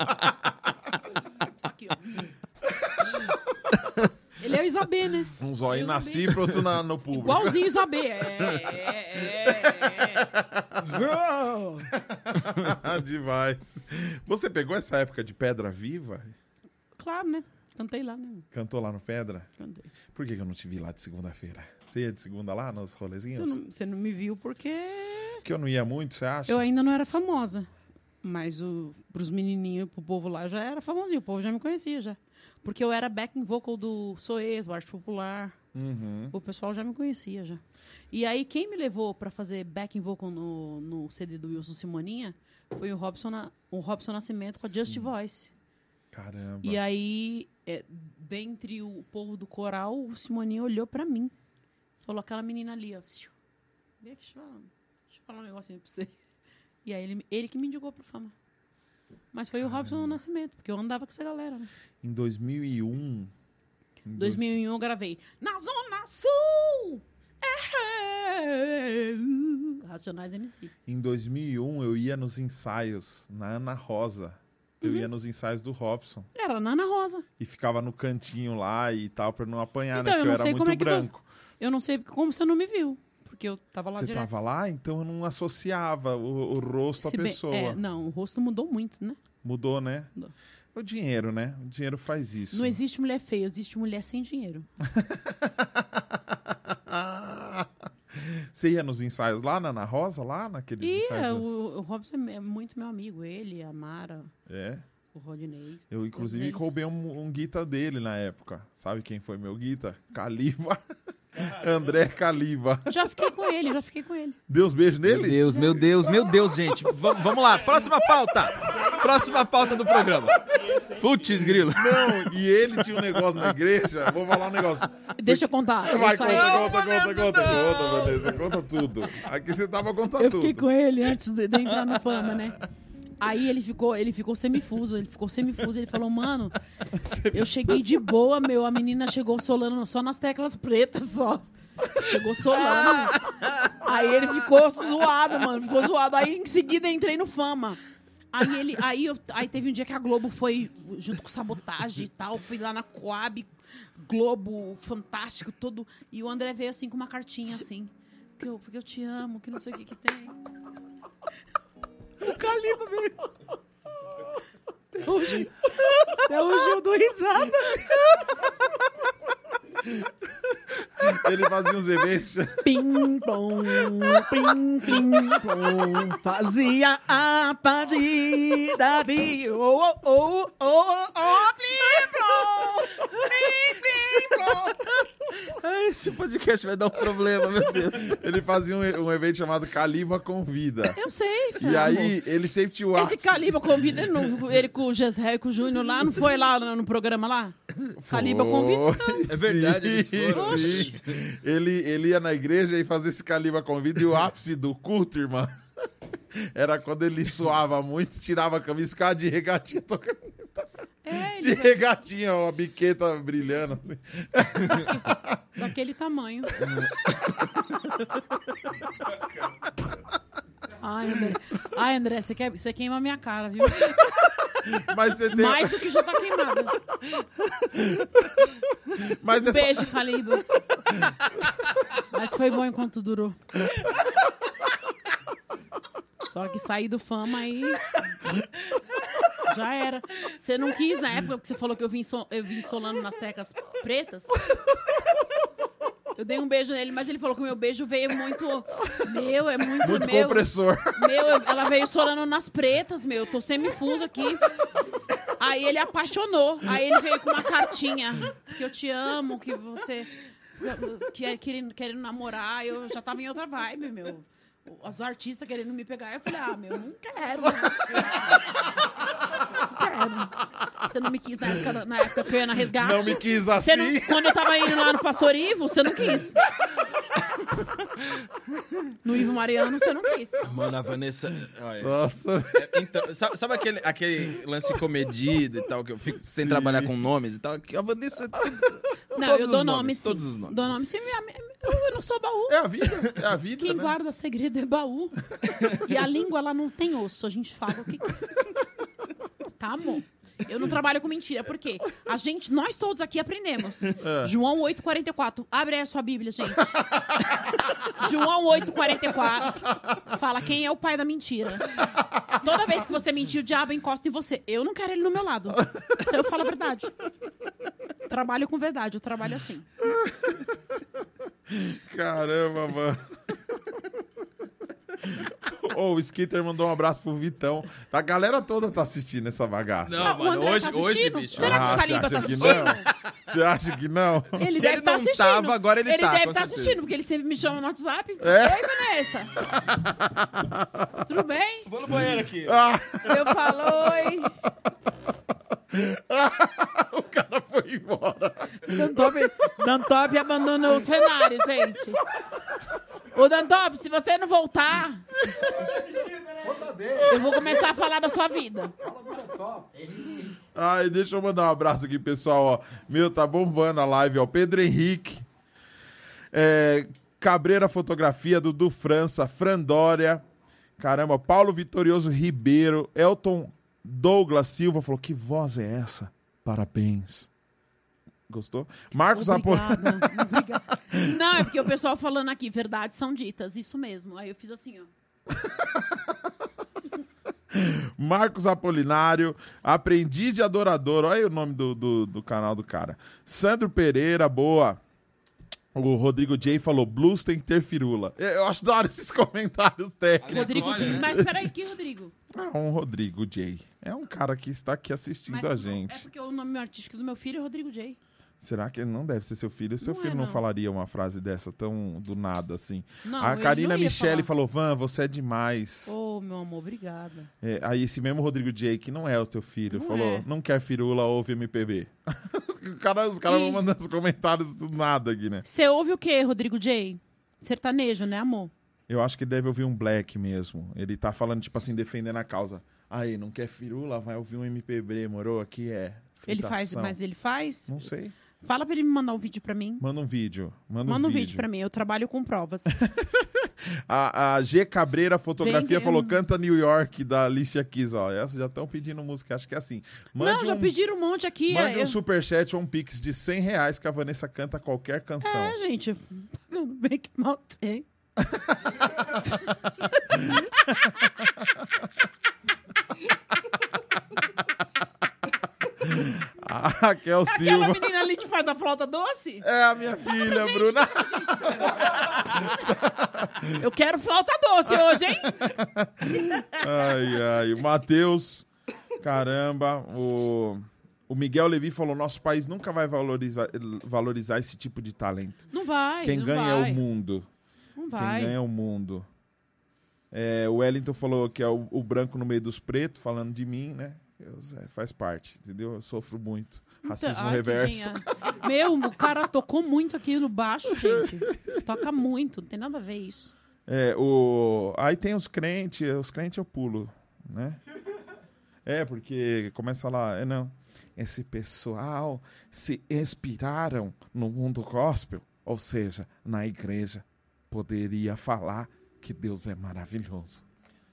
Aqui, ó. Ele é o Isabê, né? Um zóio Eu na também. cifra, outro na, no público. Igualzinho o Isabê. É, é, é. (laughs) Demais. Você pegou essa época de Pedra Viva? Claro, né? Cantei lá, né? Cantou lá no Pedra? Cantei. Por que, que eu não te vi lá de segunda-feira? Você ia de segunda lá nos rolezinhos? Você não, você não me viu porque Que eu não ia muito, você acha? eu ainda não era famosa. Mas o, pros menininhos, pro povo lá, eu já era famosinho. O povo já me conhecia, já. Porque eu era backing vocal do Soê, do Arte Popular. Uhum. O pessoal já me conhecia, já. E aí, quem me levou pra fazer backing vocal no, no CD do Wilson Simoninha foi o Robson, Na- o Robson Nascimento com a Just Voice. Caramba. E aí, é, dentre o povo do coral, o Simoninha olhou pra mim. Falou, aquela menina ali, ó. "Siu, Vem aqui, deixa eu falar, deixa eu falar um negocinho pra você. E aí, ele, ele que me indicou pra fama. Mas foi o Robson Nascimento, porque eu andava com essa galera, né? Em 2001... Em dois- 2001 eu gravei. Na Zona Sul! É, Racionais MC. Em 2001, eu ia nos ensaios na Ana Rosa. Eu Uhum. ia nos ensaios do Robson. Era na Ana Rosa. E ficava no cantinho lá e tal, pra não apanhar, Então, né? eu Porque eu não era sei muito como é que branco. Eu não sei como você não me viu. Porque eu tava lá Você direto. tava lá, então eu não associava o, o rosto à Se bem- pessoa. é, não, o rosto mudou muito, né? Mudou, né? Mudou. O dinheiro, né? O dinheiro faz isso. Não existe mulher feia, existe mulher sem dinheiro. (laughs) Você ia nos ensaios lá na Ana Rosa, lá naqueles é, ensaios? o, o Robson é muito meu amigo. Ele, a Mara, É. o Rodney. Eu, inclusive, eles. roubei um, um guita dele na época. Sabe quem foi meu guita? Caliva. (laughs) André Caliva. Já fiquei com ele, já fiquei com ele. Deu uns beijos Meu nele? Deus, meu Deus, meu Deus, gente. (laughs) Va- vamos lá, próxima pauta. Próxima pauta do programa. Putz, grilo. Não, e ele tinha um negócio na igreja. Vou falar um negócio. Deixa eu contar. Eu, Vai, saí- conta, conta, conta, conta, conta, Vanessa, conta tudo. Aqui você tava contando eu tudo. fiquei com ele antes de, de entrar no fama, né? Aí ele ficou, ele ficou semifuso, ele ficou semifuso, ele falou, mano, eu cheguei de boa, meu, a menina chegou solando só nas teclas pretas só. Chegou solando. Aí ele ficou zoado, mano, ficou zoado. Aí em seguida entrei no fama. Aí ele, aí, eu, aí teve um dia que a Globo foi junto com sabotagem e tal, fui lá na Coab, Globo, fantástico, todo. E o André veio assim com uma cartinha assim. Que eu, porque eu te amo, que não sei o que que tem. O Caliba veio. Até hoje, até hoje eu dou risada. Ele fazia uns eventos. Pim, pom, pim, pim, pom. Fazia a partida. vi- Oh, oh, oh, oh, oh. (laughs) Ai, Esse podcast vai dar um problema, meu Deus. Ele fazia um, um evento chamado Caliva Convida. Eu sei. E amor. aí, ele sempre tinha o Esse. Caliba convida ele, no- ele com o Gesrel e com o Júnior lá, não foi lá no, no programa lá? Caliba convida. É verdade, eles foram. sim. Ele, ele ia na igreja e fazia esse Caliba Convida e o ápice do culto, irmã, (laughs) era quando ele suava muito, tirava a camisa e ficava de regatinha tocando. É, De regatinha, ó, a biqueta brilhando. assim. (laughs) daquele tamanho. Ai, André, Ai, André você, quer, você queima a minha cara, viu? Mas você tem. Mais do que já tá queimada. Mas nessa- Beijo, Caliba. Mas foi bom enquanto durou. Só que sair do fama aí. Já era. Você não quis na época que você falou que eu vim, so- eu vim solando nas teclas pretas? Eu dei um beijo nele, mas ele falou que o meu beijo veio muito. Meu, é muito, muito meu. compressor. Meu, eu- ela veio solando nas pretas, meu. Eu tô semifuso aqui. Aí ele apaixonou. Aí ele veio com uma cartinha. Que eu te amo, que você. Que é querendo, querendo namorar. Eu já tava em outra vibe, meu. Os artistas querendo me pegar. Eu falei, ah, meu, não quero. (laughs) Não quero. Você não me quis na época, na época que eu ia na resgate. Não me quis Você não- assim. quando eu tava indo lá no Pastor Ivo, você não quis. No Ivo Mariano você não quis. Mano, a Vanessa. olha, Nossa. é, então, sabe, sabe aquele, aquele lance comedido e tal, que eu fico sem trabalhar com nomes e tal? Que a Vanessa. Não, Todos eu dou nome nomes, sim. todos os nomes. Dou nome sim. Eu não sou baú. É a vida, é a vida, Quem né? guarda segredo é baú. E a língua, ela não tem osso. A gente fala o que... Tá, amor? Eu não trabalho com mentira, porque a gente, nós todos aqui aprendemos. (laughs) João 8,44. Abre aí a sua Bíblia, gente. (laughs) João 8,44. Fala quem é o pai da mentira. Toda vez que você mentir, o diabo encosta em você. Eu não quero ele no meu lado. Então eu falo a verdade. Trabalho com verdade, eu trabalho assim. Caramba, mano. (laughs) Ô, o Skitter mandou um abraço pro Vitão. A galera toda tá assistindo essa bagaça. Não, Ah, o mano, André hoje, tá hoje, assistindo? bicho. Será que o Ah, Calimba você tá acha que assistindo? não? Você acha que não? Ele Se deve ele estar não assistindo. tava, agora ele tá, deve com estar certeza. assistindo, porque ele sempre me chama no WhatsApp. É? Oi, Vanessa. Tudo bem? Vou no banheiro aqui. Ah, Eu falo, oi. (laughs) o cara foi embora. Dantop, Dantop abandonou o cenário, gente. Ô, Dantop, se você não voltar, eu vou começar a falar da sua vida. Ai, deixa eu mandar um abraço aqui, pessoal. Ó. Meu, tá bombando a live, ó. Pedro Henrique. É, Cabreira Fotografia, Dudu França, Frandória. Caramba, Paulo Vitorioso Ribeiro, Elton Douglas Silva falou: que voz é essa? Parabéns. Gostou? Marcos Apolinário. (laughs) Obrigada. Não, é porque o pessoal falando aqui, verdades são ditas, isso mesmo. Aí eu fiz assim, ó. (laughs) Marcos Apolinário, Aprendiz de Adorador, olha aí o nome do, do, do canal do cara. Sandro Pereira, boa. O Rodrigo J falou: blues tem que ter firula. Eu- Eu acho da hora (laughs) esses comentários técnicos. Rodrigo né? Mas peraí, que Rodrigo? É um Rodrigo J. É um cara que está aqui assistindo Mas a É gente. porque o nome artístico do meu filho é Rodrigo J. Será que ele não deve ser seu filho? Seu Não filho é, não. não. falaria uma frase dessa tão do nada assim. Não, a Karina Michele falar. falou: Van, você é demais. Ô, meu amor, obrigada. É, aí esse mesmo Rodrigo J, que não é o teu filho, Não falou: é. não quer firula, ouve MPB. (laughs) Cara- os caras E- vão mandando os comentários do nada aqui, né? Você ouve o quê, Rodrigo J? Sertanejo, né, amor? Eu acho que deve ouvir um black mesmo. Ele tá falando, tipo assim, defendendo a causa. Aí, não quer firula, vai ouvir um MPB, morou? Aqui é. Ele faz, fritação. mas ele faz? Não sei. Fala pra ele me mandar um vídeo pra mim. Manda um vídeo. Manda, Manda um vídeo pra mim, eu trabalho com provas. (laughs) A, a G Cabreira Fotografia Vem, falou: canta New York da Alicia Keys, ó. Essas já estão pedindo música, acho que é assim. Mande Não, já um, pediram um monte aqui. Mande é, um superchat ou um pix de 100 reais que a Vanessa canta qualquer canção. É, gente. Pagando bem que mal tem. A Raquel Aquela Silva. menina ali que faz a flauta doce? É a minha filha, Bruna. Eu quero flauta doce hoje, hein? Ai, ai. O Matheus. Caramba. O, o Miguel Levi falou: nosso país nunca vai valorizar, valorizar esse tipo de talento. Não vai. Quem não ganha vai. é o mundo. Não Quem vai. ganha é o mundo. É, o Wellington falou que é o, o branco no meio dos pretos, falando de mim, né? Eu- é, faz parte, entendeu? Eu sofro muito. Racismo Então, ai, reverso. Meu, o cara tocou muito aqui no baixo, gente. Toca muito, não tem nada a ver isso. É, o... Aí tem os crentes, os crentes eu pulo, né? É, porque começa a falar, é, não, esse pessoal se inspiraram no mundo gospel, ou seja, na igreja, poderia falar que Deus é maravilhoso.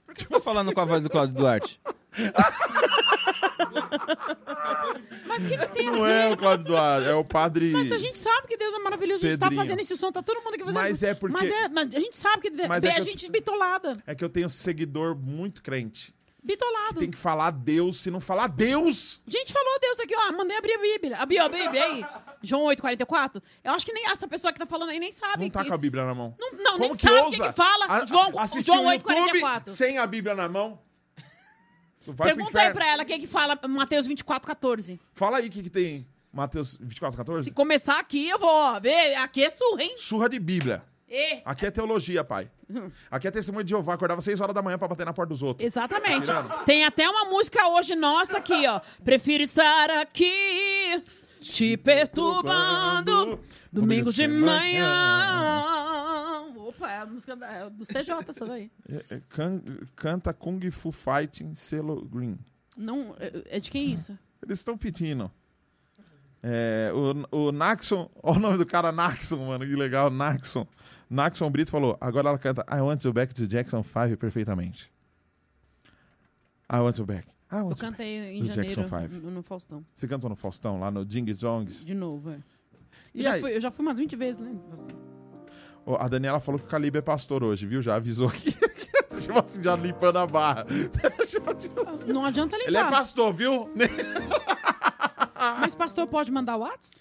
Por que você tá falando com a voz do Cláudio Duarte? (laughs) Mas o que, que tem Não é o Cláudio Duarte, é o padre... Mas a gente sabe que Deus é maravilhoso, a gente tá Pedrinho. fazendo esse som, tá todo mundo aqui fazendo. Mas é porque- Mas é, mas a gente sabe que de- Mas vê é que a eu- gente bitolada. É que eu tenho seguidor muito crente. Bitolado. Tem que falar Deus, se não falar Deus... Gente falou Deus aqui, ó. Mandei abrir a Bíblia. Abri a Bíblia aí. João 8,44. Eu acho que nem essa pessoa que tá falando aí nem sabe. Não tá que... com a Bíblia na mão. Não, não nem sabe o que, que fala. a- João, assistir João o YouTube 8,44. sem a Bíblia na mão? Vai Pergunta aí pra ela quem que fala Mateus 24,14. Fala aí o que, que tem Mateus 24, 14. Se começar aqui, eu vou. Ver, aqui é surra, hein? Surra de Bíblia. E, Aqui é teologia, pai. Aqui é testemunho de Jeová. Acordava 6 horas da manhã pra bater na porta dos outros. exatamente. Tirando. Tem até uma música hoje nossa aqui, ó. Prefiro estar aqui te perturbando. Domingo de manhã. Opa, é a música da, é dos TJ, essa daí. É, é, can- canta Kung Fu Fighting selo green. Não, é, é de quem isso? Eles estão pedindo. É, o, o Naxon, (laughs) olha o nome do cara Naxon, mano, que legal, Naxon. Naxon Brito falou, agora ela canta I Want You Back to Jackson 5 perfeitamente. I Want You Back. I Eu back. cantei em janeiro no, no Faustão. Você cantou no Faustão, lá no Ding Jongs? De novo, é. Eu já, aí? fui, eu já fui umas 20 vezes, né? no Faustão. A Daniela falou que o Calibre é pastor hoje, viu? Já avisou aqui. (laughs) tipo assim, já limpando a barra. (laughs) Não adianta Ele é limpar. pastor, viu? Mas pastor pode mandar o WhatsApp?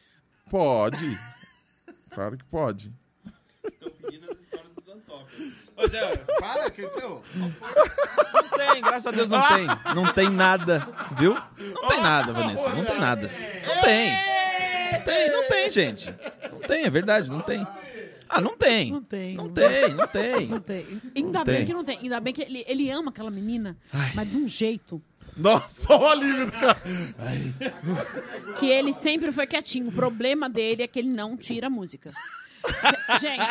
Pode. Claro que pode. Tô pedindo as histórias do. Ô, Zé, para, que eu... Não tem, graças a Deus não tem. Não tem nada, viu? Não tem nada, Vanessa, não tem nada. Não tem. Não tem, não tem, gente. Não tem, é verdade, não tem. Ah, não tem. Não tem. Não tem, não tem. Não tem. Ainda Não bem tem. que não tem. Ainda bem que ele, ele ama aquela menina, mas de um jeito Nossa, olha o alívio do cara. que ele sempre foi quietinho. O problema dele é que ele não tira a música. Gente,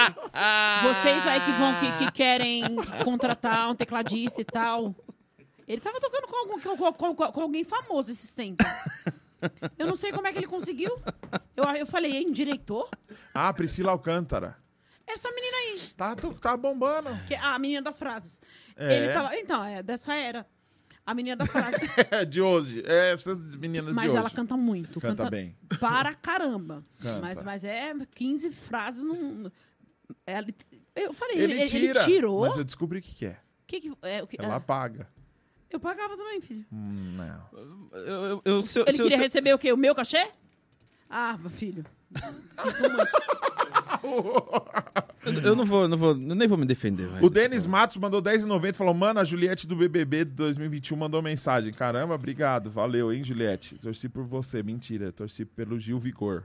vocês aí que vão que, que querem contratar um tecladista e tal. Ele tava tocando com, algum, com, com- com- com alguém famoso esses tempos. Eu não sei como é que ele conseguiu. Eu, eu falei, hein, diretor? Ah, Priscila Alcântara. Essa menina aí. Tá, tô- tá bombando. Que, ah, a menina das frases. É. Ele tava, então, é dessa era. A menina das frases. É, (laughs) de hoje. É, essas meninas Mas de ela hoje. canta muito. Canta bem. Para caramba. Canta. Mas, mas é 15 frases num. ela- eu falei, Ele, ele, ele- ele tira. tirou. Mas eu descobri o que, que é. Que que, é, o que, Ela ah, paga. eu pagava também, filho. Hum, não. Eu, eu, eu, se eu- Ele se queria se receber o quê? O meu cachê? Ah, filho. Eu, eu não vou, não vou, eu nem vou me defender. O Denis Matos mandou 10,90 e falou: Mano, a Juliette do BBB de 2021 mandou mensagem. Caramba, obrigado. Valeu, hein, Juliette? Torci por você. Mentira, torci pelo Gil Vigor.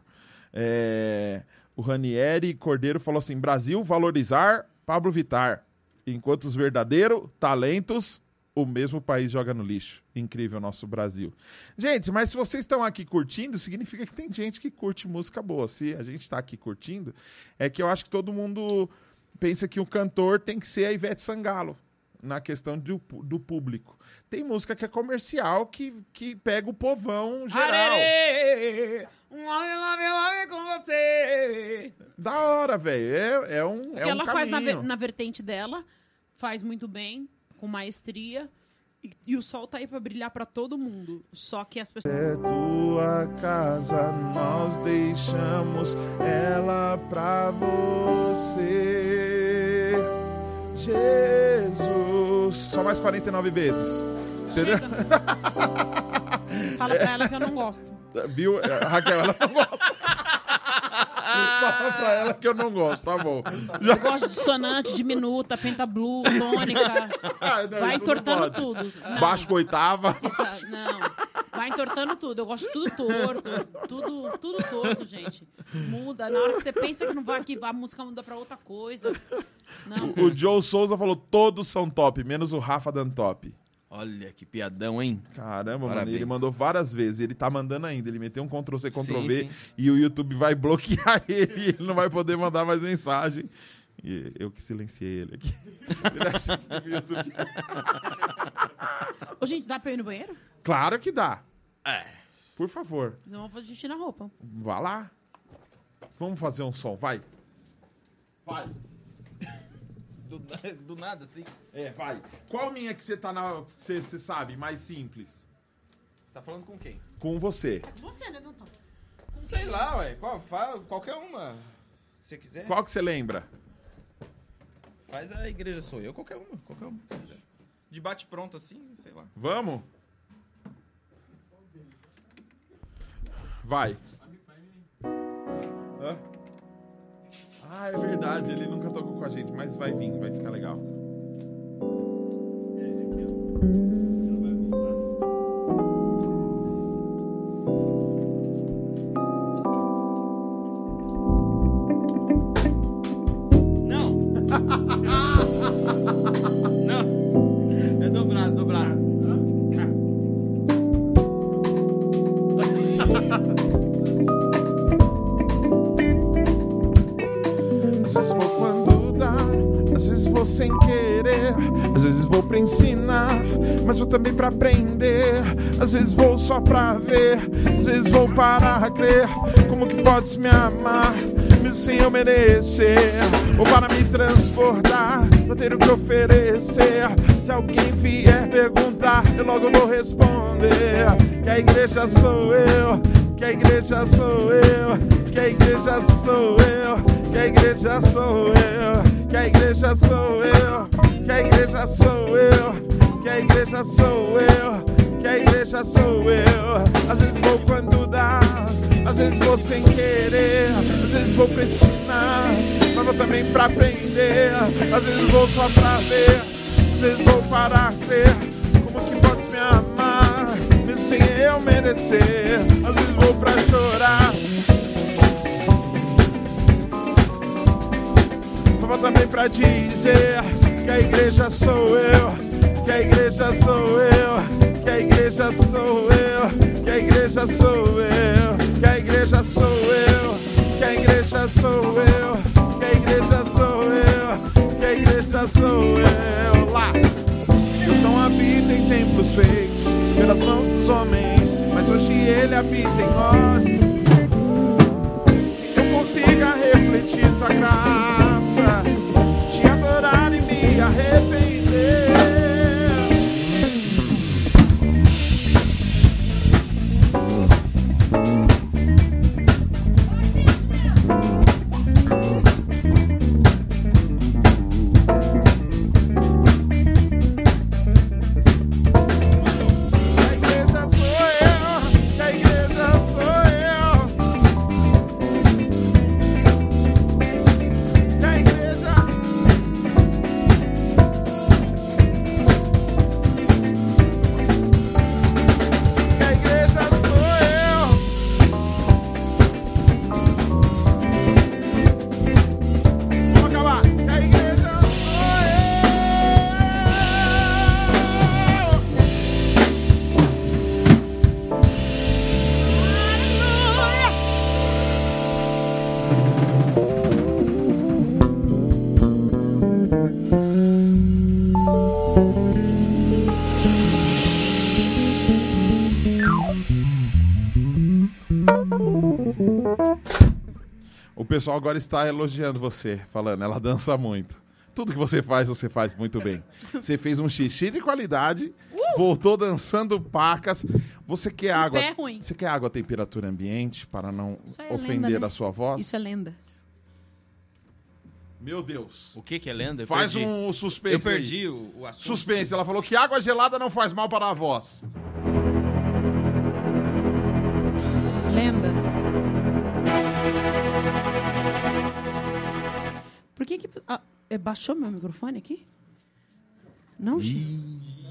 É, O Ranieri Cordeiro falou assim: Brasil, valorizar Pablo Vitar. Enquanto os verdadeiros talentos, o mesmo país joga no lixo. Incrível nosso Brasil. Gente, mas se vocês estão aqui curtindo, significa que tem gente que curte música boa. Se a gente está aqui curtindo, é que eu acho que todo mundo pensa que o cantor tem que ser a Ivete Sangalo na questão do, do público. Tem música que é comercial que, que pega o povão geral. Arerê, um love, love, love com você. Da hora, velho. É, é um, O é que um ela faz na, caminho. na vertente dela, faz muito bem, com maestria. E, e o sol tá aí pra brilhar pra todo mundo. Só que as pessoas. É tua casa, nós deixamos ela pra você. Jesus. Só mais 49 vezes. Entendeu? (laughs) Fala pra ela que eu não gosto. Viu? A Raquel, ela não gosta. Fala pra ela que eu não gosto, tá bom. Eu gosto de dissonante, diminuta, pentablu, tônica. (laughs) Ah, não, Vai entortando tudo. Não, Baixo com oitava. essa- não. Vai entortando tudo. Eu gosto de tudo torto. Tudo, tudo torto, gente. Muda. Na hora que você pensa que não vai aqui, a música muda pra outra coisa. Não. O Joe Souza falou: todos são top, menos o Rafa Dantop. Olha que piadão, hein? Caramba, mano, Parabéns. ele mandou várias vezes. Ele tá mandando ainda. Ele meteu um Ctrl C, Ctrl Sim, V sim. e o YouTube vai bloquear (laughs) ele. e Ele não vai poder mandar mais mensagem. E eu que silenciei ele aqui. (laughs) Ele acha que o YouTube- (laughs) Ô, gente, dá pra eu ir no banheiro? Claro que dá. É. Por favor, Não vou fazer xixi na roupa. vá lá. Vamos fazer um som, vai. Vai. Do, do nada, assim. É, vai. Qual minha que você tá na. Você você sabe, mais simples? Você tá falando com quem? Com você. Você, né, Danton? Sei lá, ué. Qual, fala, qualquer uma. Se você quiser. Qual que você lembra? Faz a igreja sou eu, qualquer uma. Qualquer uma. se quiser. De bate pronto assim, sei lá. Vamos? Vai. Hã? Ah, é verdade, ele nunca tocou com a gente, mas vai vir, vai ficar legal. Não! Só pra ver, às vezes vou para crer. Como que podes me amar, mesmo sem eu merecer? Ou para me transportar, pra ter o que oferecer. Se alguém vier perguntar, eu logo vou responder: Que a igreja sou eu, que a igreja sou eu, que a igreja sou eu que a igreja sou eu, que a igreja sou eu, que a igreja sou eu, que a igreja sou eu, que a igreja sou eu. Às vezes vou quando dá, às vezes vou sem querer, às vezes vou pra ensinar, mas vou também pra aprender. Às vezes vou só pra ver, às vezes vou para ver. Como que podes me amar, mesmo sem eu merecer? Às vezes vou pra chorar. Vou também pra dizer que a igreja sou eu, que a igreja sou eu, que a igreja sou eu, que a igreja sou eu, que a igreja sou eu, que a igreja sou eu, que a igreja sou eu, que a igreja sou eu. Lá, Deus não habita em templos feitos pelas mãos dos homens, mas hoje Ele habita em nós eu consiga refletir tua graça, te adorar e me arrepender. Pessoal agora está elogiando você, falando, ela dança muito. Tudo que você faz, você faz muito bem. Você fez um xixi de qualidade, voltou dançando pacas. Você quer água? é ruim. Você quer água a temperatura ambiente para não é ofender lenda, né? a sua voz? Isso é lenda. Meu Deus. O que que é lenda? Eu Faz perdi. um suspense. Eu perdi aí. o, o assunto. Suspense. Ela falou que água gelada não faz mal para a voz. Lenda. Por que que... ah, é, baixou meu microfone aqui? Não, Chico?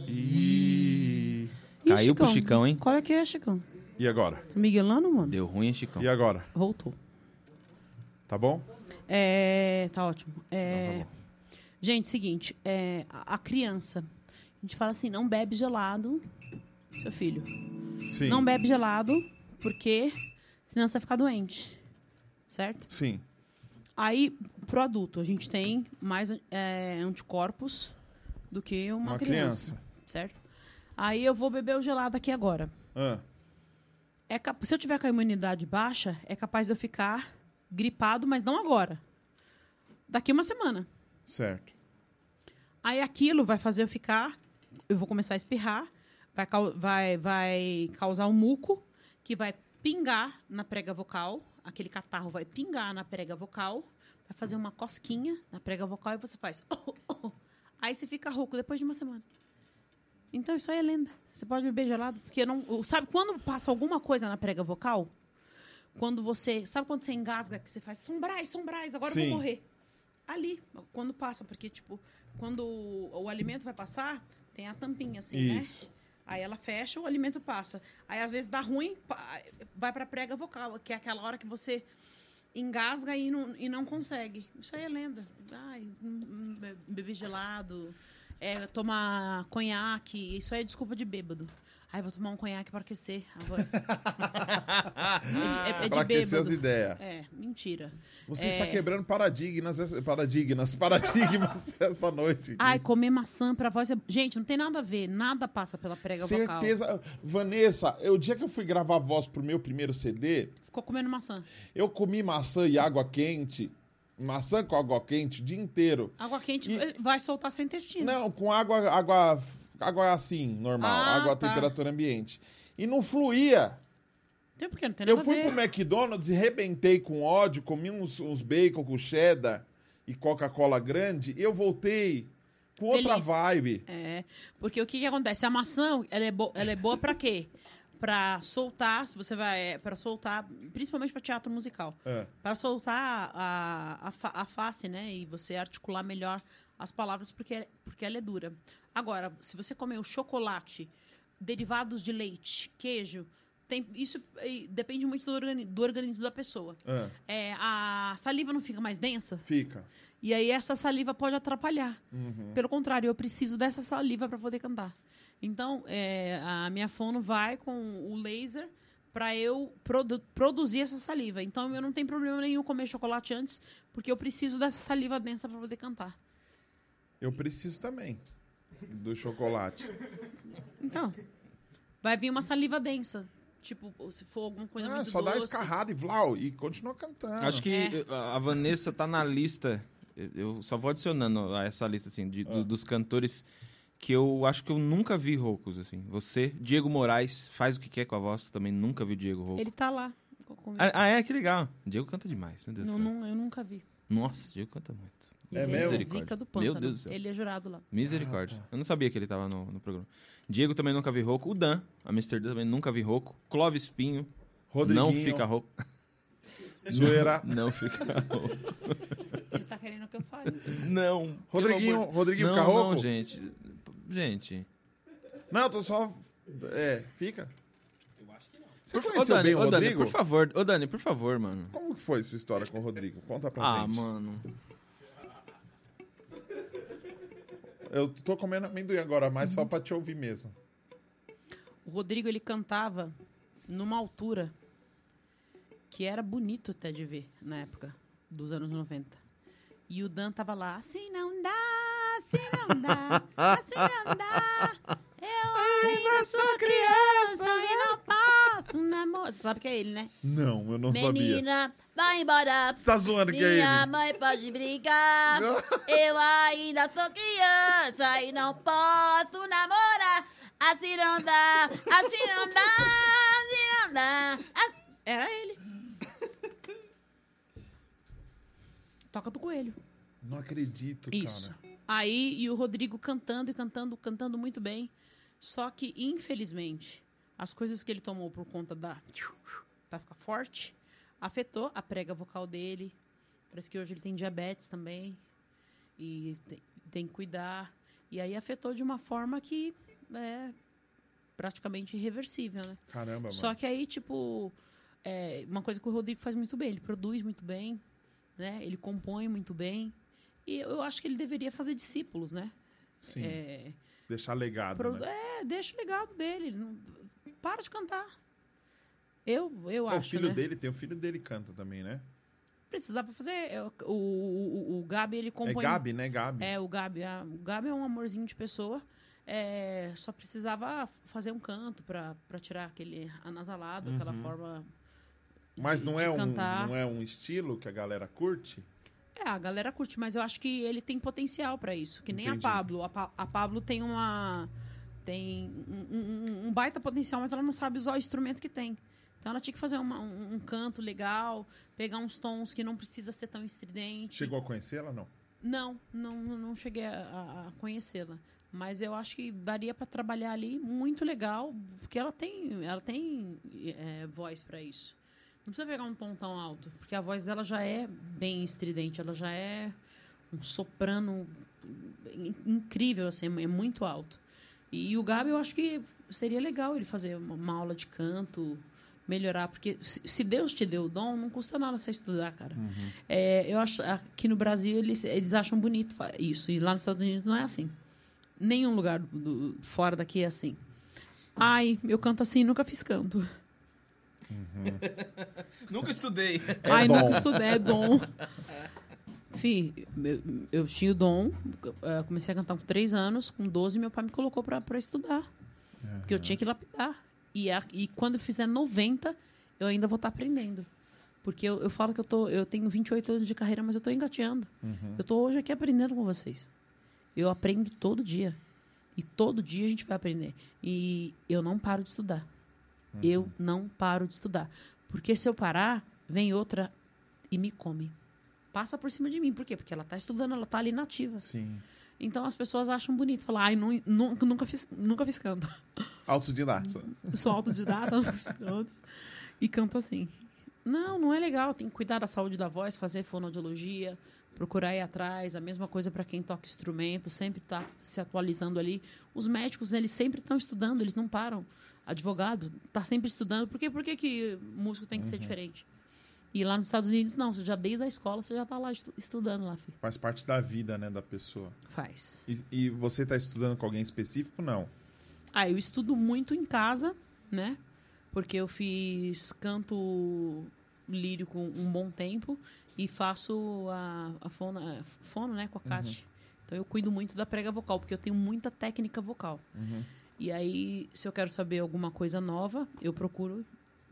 E... Ih, Caiu pro Chicão, hein? Qual é que é, Chicão? E agora? Tá miguelando, mano? Deu ruim, hein, Chicão? E agora? Voltou. Tá bom? É, tá ótimo. É, Então tá gente, seguinte, é, a, a criança, a gente fala assim, não bebe gelado, seu filho. Sim. Não bebe gelado, porque senão você vai ficar doente. Certo? Sim. Aí, pro adulto, a gente tem mais é, anticorpos do que uma, Uma criança, criança. Certo? Aí eu vou beber o gelado aqui agora. Ah, É cap- Se eu tiver com a imunidade baixa, é capaz de eu ficar gripado, mas não agora. Daqui uma semana. certo. Aí aquilo vai fazer eu ficar, eu vou começar a espirrar, vai, vai, vai causar um muco que vai pingar na prega vocal, aquele catarro vai pingar na prega vocal, vai fazer uma cosquinha na prega vocal e você faz. "Oh, oh, oh". Aí você fica rouco depois de uma semana. Então isso aí é lenda. Você pode beber gelado, porque não. Sabe quando passa alguma coisa na prega vocal? Quando você. Sabe quando você engasga que você faz sombrais, sombrais, agora eu Sim. vou morrer? Ali, quando passa, porque, tipo, quando o, o alimento vai passar, tem a tampinha assim, né? Aí ela fecha, o alimento passa. Aí às vezes dá ruim, vai pra prega vocal, que é aquela hora que você engasga e não, e não consegue. Isso aí é lenda. Ai, hum, hum, be- beber gelado, é, tomar conhaque, isso aí é desculpa de bêbado. Ai, vou tomar um conhaque pra aquecer a voz. (laughs) é é, é de pra aquecer as ideias. É, mentira. Você É. está quebrando paradigmas, paradigmas, (laughs) paradigmas essa noite. Ai, comer maçã pra voz. é- Gente, não tem nada a ver. Nada passa pela prega vocal. Certeza. Vanessa, eu- o dia que eu fui gravar voz pro meu primeiro CD, Ficou comendo maçã. eu comi maçã e água quente. Maçã com água quente o dia inteiro. Água quente E- vai soltar seu intestino. Não, com água, água, água assim, normal, Ah, água a tá. temperatura ambiente. E não fluía. Tem porque não tem nada Eu fui pro. McDonald's e rebentei com ódio, comi uns, uns bacon com cheddar e Coca-Cola grande, e eu voltei com outra Feliz. vibe. É, porque o que, que acontece? A maçã, ela é, ela é boa pra quê? (laughs) Pra soltar, se você vai, é, para soltar, principalmente pra teatro musical. É. Para soltar a, a, fa- a face, né? E você articular melhor as palavras, porque, porque ela é dura. Agora, se você comer o chocolate, derivados de leite, queijo, tem, isso eh, depende muito do, organi- do organismo da pessoa. É, É, a saliva não fica mais densa? fica. E aí essa saliva pode atrapalhar. Uhum. Pelo contrário, eu preciso dessa saliva para poder cantar. Então, é, a minha fono vai com o laser para eu produ- produzir essa saliva. Então, eu não tenho problema nenhum comer chocolate antes, porque eu preciso dessa saliva densa para poder cantar. Eu preciso também do chocolate. Então, vai vir uma saliva densa. Tipo, se for alguma coisa Ah, muito só dá doce. escarrada e vlau, e continua cantando. Acho que É. eh, a Vanessa tá na lista. eu- só vou adicionando a essa lista assim de- do- Ah. dos cantores que eu acho que eu nunca vi roucos assim. Você, Diego Moraes, faz o que quer com a voz, também nunca vi o Diego rouco. Ele tá lá. Ah, ah, é, que legal. Diego canta demais, meu Deus não, do céu. não, eu nunca vi. Nossa, Diego canta muito. É Ele mesmo? zica do Meu. Deus do céu. Ele é jurado lá. Misericórdia. Ah, tá. Eu não sabia que ele tava no, no programa. Diego também nunca vi rouco. O Dan, a Mr. Dan também nunca vi rouco. Clóvis Pinho, Rodriguinho, não fica rouco. (laughs) Zoeira. (laughs) Não fica rouco. Ele tá querendo que eu fale. Não. Rodriguinho, amor- Rodriguinho não, fica rouco? Não, gente. Gente. Não, eu tô só... É, fica. Você Por, conheceu Dani, bem o ô, Dani, Rodrigo? por favor. Ô, Dani, por favor, mano. Como que foi sua história com o Rodrigo? Conta pra Ah, gente. mano. Eu tô comendo amendoim agora, mas só pra te ouvir mesmo. O Rodrigo, ele cantava numa altura que era bonito até de ver na época dos anos 90. E o Dan tava lá, assim não dá, assim não dá, assim não dá. Eu (laughs) ainda sou criança e não posso namorar. Você sabe que é ele, né? Não, eu não sabia. Menina, vai embora. Você tá zoando que é Minha ele? mãe pode brigar. Eu ainda sou criança e não posso namorar. Assim não dá, assim não dá, assim não dá. Era ele. Toca do coelho. Não acredito, Isso. cara. Aí, e o Rodrigo cantando e cantando, cantando muito bem. Só que, infelizmente, as coisas que ele tomou por conta da. pra ficar forte, afetou a prega vocal dele. Parece que hoje ele tem diabetes também. E tem, tem que cuidar. E aí afetou de uma forma que é praticamente irreversível, né? Caramba, mano. Só que aí, tipo, é uma coisa que o Rodrigo faz muito bem, ele produz muito bem, né? Ele compõe muito bem. E eu acho que ele deveria fazer discípulos, né? Sim, É, deixar legado, produ- né? é, deixa o legado dele. Para de cantar. Eu, eu acho, o filho né? dele, tem o filho dele canta também, né? Precisava fazer. é, O, o, o, Gabi, ele É compõe... Gabi, né? Gabi. É, o Gabi. a- o Gabi é um amorzinho de pessoa. É, só precisava fazer um canto pra pra tirar aquele anasalado, aquela Uhum. forma. Mas de- não de é, um, cantar. não é um estilo que a galera curte? É, a galera curte, mas eu acho que ele tem potencial pra isso. Que nem Entendi. a Pablo. A, Pa- a Pablo tem uma. Tem um, um- um baita potencial, mas ela não sabe usar o instrumento que tem. Então ela tinha que fazer uma- um, um canto legal, pegar uns tons que não precisa ser tão estridente. Chegou a conhecê-la, não? Não, não, não cheguei a, a- conhecê-la. Mas eu acho que daria para trabalhar ali muito legal, porque ela tem, ela tem é, voz para isso. Não precisa pegar um tom tão alto, porque a voz dela já é bem estridente, ela já é um soprano in- incrível, assim, é muito alto. E o Gabi, eu acho que seria legal ele fazer uma, aula de canto, melhorar, porque se, Deus te deu o dom, não custa nada você estudar, cara. É, eu acho aqui no Brasil eles, eles acham bonito isso, e lá nos Estados Unidos não é assim. Nenhum lugar do- do- fora daqui é assim. Ai, eu canto assim, nunca fiz canto. (laughs) Nunca estudei. É Ai, dom. nunca estudei, é dom. (laughs) Fih, eu, eu tinha o dom, eh, comecei a cantar com 3 anos, com 12 meu pai me colocou pra, pra estudar. Porque eu tinha que lapidar. E, a- e quando eu fizer 90, eu ainda vou estar aprendendo. Porque eu, eu falo que eu, tô, eu tenho 28 anos de carreira, mas eu tô engateando. Uhum. Eu tô hoje aqui aprendendo com vocês. Eu aprendo todo dia. E todo dia a gente vai aprender. E eu não paro de estudar. Eu não paro de estudar. Porque se eu parar, vem outra e me come. Passa por cima de mim. Por quê? Porque ela tá estudando, ela tá ali nativa. Sim. Então as pessoas acham bonito. Falar, ai, nu- nunca, nunca, fiz, nunca fiz canto. Autodidata. Eu (laughs) sou autodidata, nunca fiz canto. E canto assim. Não, não é legal. Tem que cuidar da saúde da voz, fazer fonoaudiologia, procurar ir atrás. A mesma coisa para quem toca instrumento, sempre tá se atualizando ali. Os médicos, eles sempre estão estudando, eles não param. Advogado tá sempre estudando. Por quê? Por que, que músico tem que ser diferente? E lá nos Estados Unidos, não. Você já desde a escola, você já tá lá estu- estudando lá, filho. Faz parte da vida, né, da pessoa. Faz. E, e você tá estudando com alguém específico? Não. Ah, eu estudo muito em casa, né? Porque eu fiz canto lírico um bom tempo e faço a, a fono, a fono, né, com a Cat. Então eu cuido muito da prega vocal, porque eu tenho muita técnica vocal. E aí, se eu quero saber alguma coisa nova, eu procuro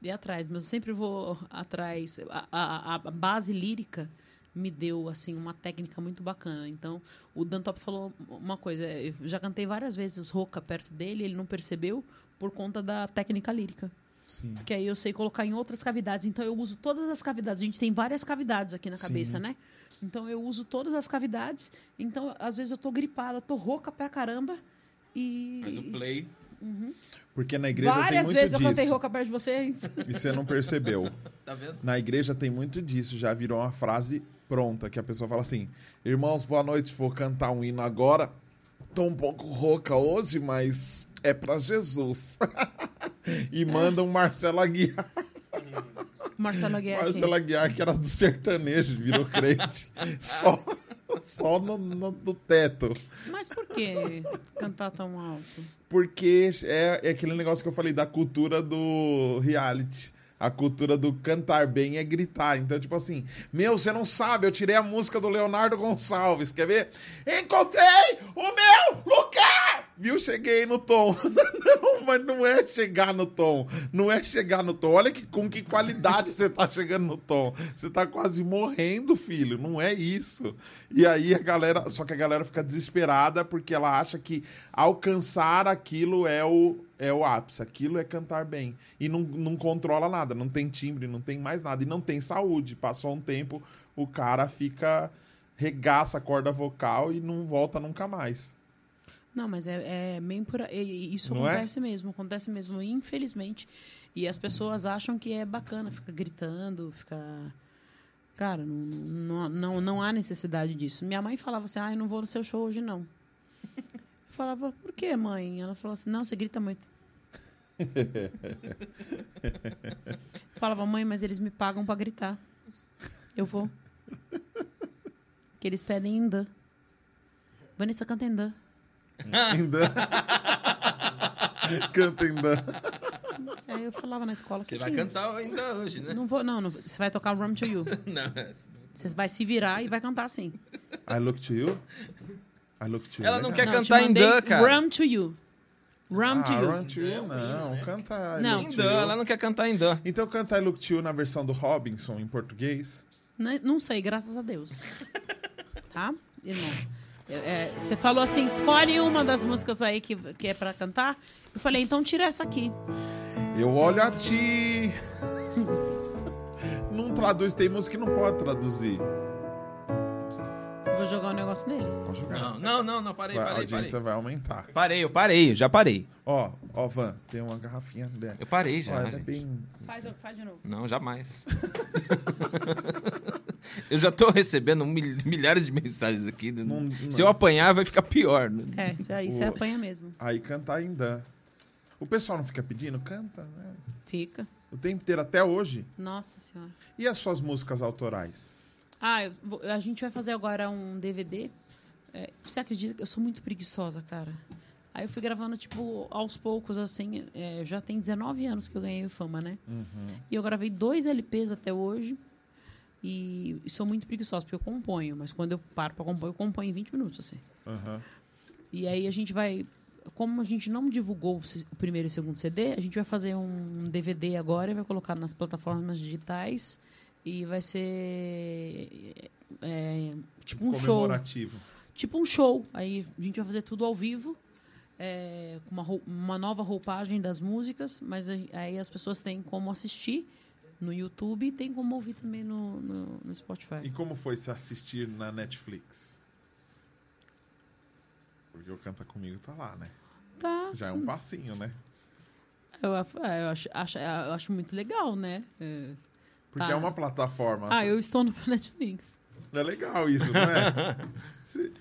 ir atrás. Mas eu sempre vou atrás. A, a, a base lírica me deu, assim, uma técnica muito bacana. Então, o Dantop falou uma coisa. Eu já cantei várias vezes rouca perto dele, ele não percebeu por conta da técnica lírica. Sim. Que aí eu sei colocar em outras cavidades. Então, eu uso todas as cavidades. A gente tem várias cavidades aqui na Sim. cabeça, né? Então, eu uso todas as cavidades. Então, às vezes eu tô gripada, tô rouca pra caramba. E... Mas o play. Porque na igreja tem Várias muito vezes eu cantei rouca perto de vocês. (laughs) E você não percebeu. (laughs) Tá vendo? Na igreja tem muito disso, já virou uma frase pronta, que a pessoa fala assim: Irmãos, boa noite, vou cantar um hino agora. Tô um pouco rouca hoje, mas é pra Jesus. (laughs) e manda um Marcelo Aguiar. Marcelo Aguiar. Marcelo Aguiar, que era do sertanejo, virou crente. só (laughs) só no, no- no teto. Mas por que cantar tão alto? Porque é, é aquele negócio que eu falei da cultura do reality. A cultura do cantar bem é gritar. Então, tipo assim, meu, você não sabe, eu tirei a música do Leonardo Gonçalves. Quer ver? Encontrei o meu lugar! Viu? Cheguei no tom. (laughs) não, mas não é chegar no tom. Não é chegar no tom. Olha que, com que qualidade você tá chegando no tom. Você tá quase morrendo, filho. Não é isso. E aí a galera. Só que a galera fica desesperada porque ela acha que alcançar aquilo é o, é o ápice. Aquilo é cantar bem. E não, não controla nada. Não tem timbre, não tem mais nada. E não tem saúde. Passou um tempo, o cara fica. regaça a corda vocal e não volta nunca mais. Não, mas é, é bem por Isso Não é? acontece mesmo, acontece mesmo, infelizmente. E as pessoas acham que é bacana, fica gritando, fica. Cara, não, não, não, não há necessidade disso. Minha mãe falava assim: ah, eu não vou no seu show hoje, não. Eu falava, por que, mãe? Ela falou assim: não, você grita muito. Eu falava, mãe, mas eles me pagam pra gritar. Eu vou. Que eles pedem em Dan. Vanessa canta em Dan. Ainda. Canta ainda. Aí eu falava na escola Você que vai que- cantar ainda hoje, né? Não vou, não, não. Você vai tocar Rum to You. (laughs) Não, Você vai se virar e vai cantar assim. I look to you. I look to you. Ela não Legal. quer Não, cantar Dan, cara. Rum to You. Rum to ah, You. Run to you, não. Canta I Não. to ela não quer cantar em Dan. Então canta I look to you na versão do Robinson em português. Né? Não sei, graças a Deus. (laughs) Tá? Irmão. É, é, você falou assim, escolhe uma das músicas aí que, que é pra cantar. Eu falei, então tira essa aqui. Eu olho a ti. (laughs) Não traduz, tem música que não pode traduzir. Vou jogar um negócio nele. Pode jogar. Não, não, não, não, parei, Vai, a parei, audiência parei. vai aumentar. Parei, eu parei, eu já parei. Ó, ó, Van, tem uma garrafinha dela. Eu parei Ó, já. ela é bem. Faz, faz de novo. Não, jamais. (laughs) eu já tô recebendo mil- milhares de mensagens aqui. Não- Se não. eu apanhar, vai ficar pior. É, isso aí você apanha mesmo. Aí canta ainda. O pessoal não fica pedindo? Canta, né? Fica. O tempo inteiro, até hoje. Nossa Senhora. E as suas músicas autorais? Ah, vou- a gente vai fazer agora um DVD. É, você acredita que eu sou muito preguiçosa, cara? Aí eu fui gravando, tipo, aos poucos, assim. é, já tem 19 anos que eu ganhei fama, né? E eu gravei dois LPs até hoje. E, e sou muito preguiçosa, porque eu componho. Mas quando eu paro pra compor, eu componho em 20 minutos, assim. Aham. E aí a gente vai. Como a gente não divulgou o primeiro e o segundo CD, a gente vai fazer um DVD agora e vai colocar nas plataformas digitais. E vai ser. é, tipo um show. Tipo um show. Aí a gente vai fazer tudo ao vivo. é, com uma, uma nova roupagem das músicas, mas aí- as pessoas têm como assistir no YouTube e tem como ouvir também no, no, no Spotify. E como foi se assistir na Netflix? Porque o Canta Comigo tá lá, né? Tá. Já é um passinho, né? Eu, eu, acho, acho, eu acho muito legal, né? É. Porque Tá. é uma plataforma. Ah, eu estou no Netflix. É legal isso, não é? (laughs) Se-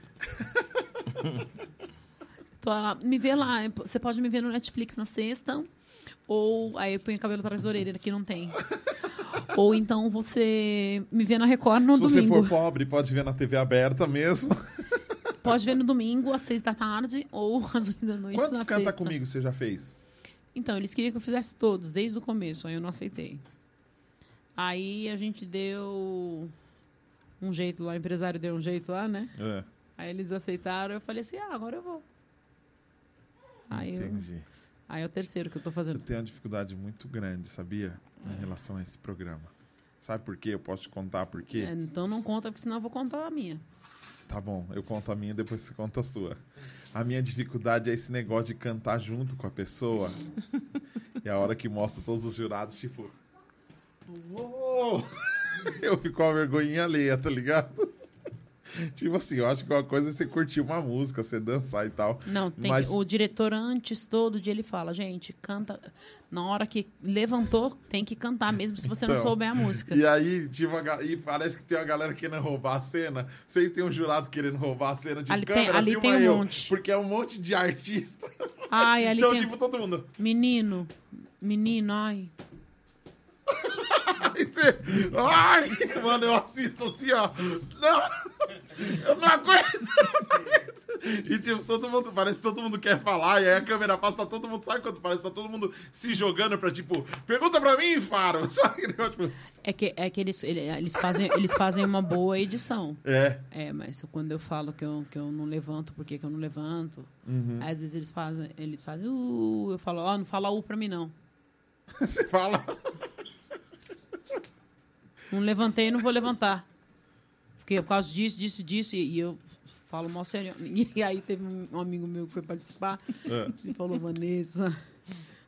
lá, me vê lá. Você pode me ver no Netflix na sexta. Ou aí eu ponho o cabelo atrás da orelha, que não tem. (laughs) ou então você me vê na Record no Se você domingo. for pobre, pode ver na TV aberta mesmo. (laughs) Pode ver no domingo, às seis da tarde, ou às oito da noite. Quantos Canta sexta. Comigo você já fez? Então, eles queriam que eu fizesse todos, desde o começo, aí eu não aceitei. Aí a gente deu um jeito lá, o empresário deu um jeito lá, né? É, Aí eles aceitaram, eu falei assim, ah, agora eu vou. Aí, eu, entendi. aí é o terceiro que eu tô Eu fazendo. tenho uma dificuldade muito grande, sabia? Em relação a esse programa. Sabe por quê? Eu posso te contar por quê? É, então não conta, porque senão eu vou contar a minha. Tá bom, eu conto a minha, depois você conta a sua. A minha dificuldade é esse negócio de cantar junto com a pessoa. (laughs) e a hora que mostra todos os jurados, tipo. Uou! (laughs) Eu fico com uma vergonhinha alheia, tá ligado? (laughs) tipo assim, eu acho que uma coisa é você curtir uma música, você dançar e tal. Não, tem Mas- que- o diretor antes, todo dia, ele fala, gente, canta. Na hora que levantou, tem que cantar, mesmo se você não Então, souber a música. E aí, tipo, e parece que tem uma galera querendo roubar a cena. Sempre tem um jurado querendo roubar a cena de Ali tem- câmera, ali filma tem um eu. monte. Porque é um monte de artista. Ai, ali então, tem. tipo, todo mundo. Menino, menino, ai. Aí você. Ai, mano, eu assisto assim, ó. Não! Eu não aguento! E tipo, todo mundo, parece que todo mundo quer falar, e aí a câmera passa, todo mundo sabe quando parece tá todo mundo se jogando pra, tipo, pergunta pra mim, Faro! (laughs) Sabe? Tipo, É que, é que eles, ele- eles, fazem, eles fazem uma boa edição. é. É, mas quando eu falo que eu, que eu não levanto, por que que eu não levanto? Uhum. Às vezes eles fazem, eles fazem, uh, eu falo, ó, não fala U pra mim não. (laughs) Você fala. Não levantei, não vou levantar. Porque por causa disso, disso, disso, e, e eu falo mal sério. (laughs) E aí teve um, amigo meu que foi participar, É. ele falou, Vanessa,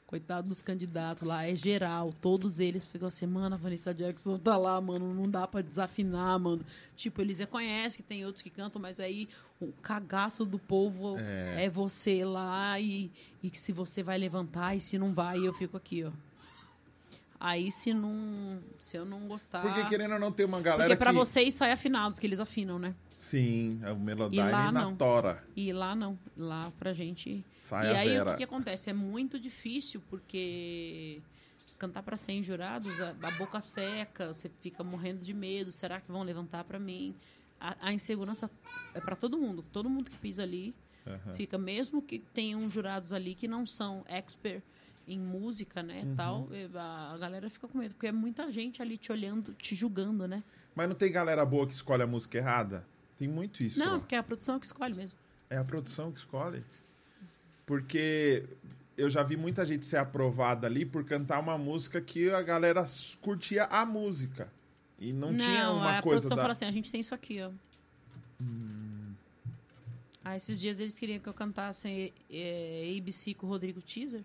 coitado dos candidatos lá, é geral, todos eles ficam assim, mano, a Vanessa Jackson tá lá, mano, não dá pra desafinar, mano. Tipo, eles reconhecem que tem outros que cantam, mas aí o cagaço do povo É. é, você lá e, e se você vai levantar e se não vai, eu fico aqui, ó. Aí se não, se eu não gostar... Porque querendo ou não, tem uma galera Porque pra que... vocês sai afinado, porque eles afinam, né? Sim, é o E Melodyne lá na não. tora. E lá não. Lá pra gente. Sai e aí o Vera. que, que acontece? É muito difícil, porque cantar pra 100 jurados, a, a boca seca, você fica morrendo de medo. Será que vão levantar pra mim? A, a insegurança é pra todo mundo. Todo mundo que pisa ali Aham. fica, mesmo que tenham jurados ali que não são expert em música, né, Uhum. tal, a, a galera fica com medo, porque é muita gente ali te olhando, te julgando, né? Mas não tem galera boa que escolhe a música errada? Tem muito isso. Não, ó. porque é a produção que escolhe mesmo. É a produção que escolhe. Porque eu já vi muita gente ser aprovada ali por cantar uma música que a galera curtia a música. E não, tinha uma a coisa produção da... fala assim, a gente tem isso aqui, ó. Ah, esses dias eles queriam que eu cantasse é, ABC com o Rodrigo Teaser.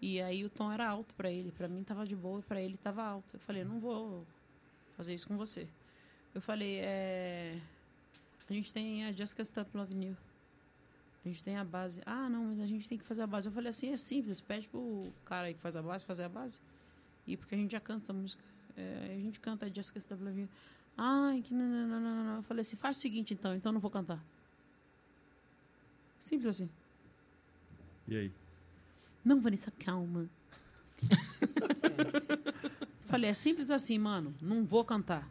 E aí o tom era alto pra ele. Pra mim tava de boa pra ele tava alto. Eu falei, não vou fazer isso com você. Eu falei, é... A gente tem a Just Stop Loving You. A gente tem a base. Ah, não, mas a gente tem que fazer a base. Eu falei assim, é simples. Pede pro cara aí que faz a base, fazer a base. E porque a gente já canta essa música. É, a gente canta a Just Stop Loving You. Ai, que não, não, não, não, não. Eu falei assim, faz o seguinte então. Então eu não vou cantar. Simples assim. E aí? Não, Vanessa, calma. (laughs) Falei, é simples assim, mano. Não vou cantar.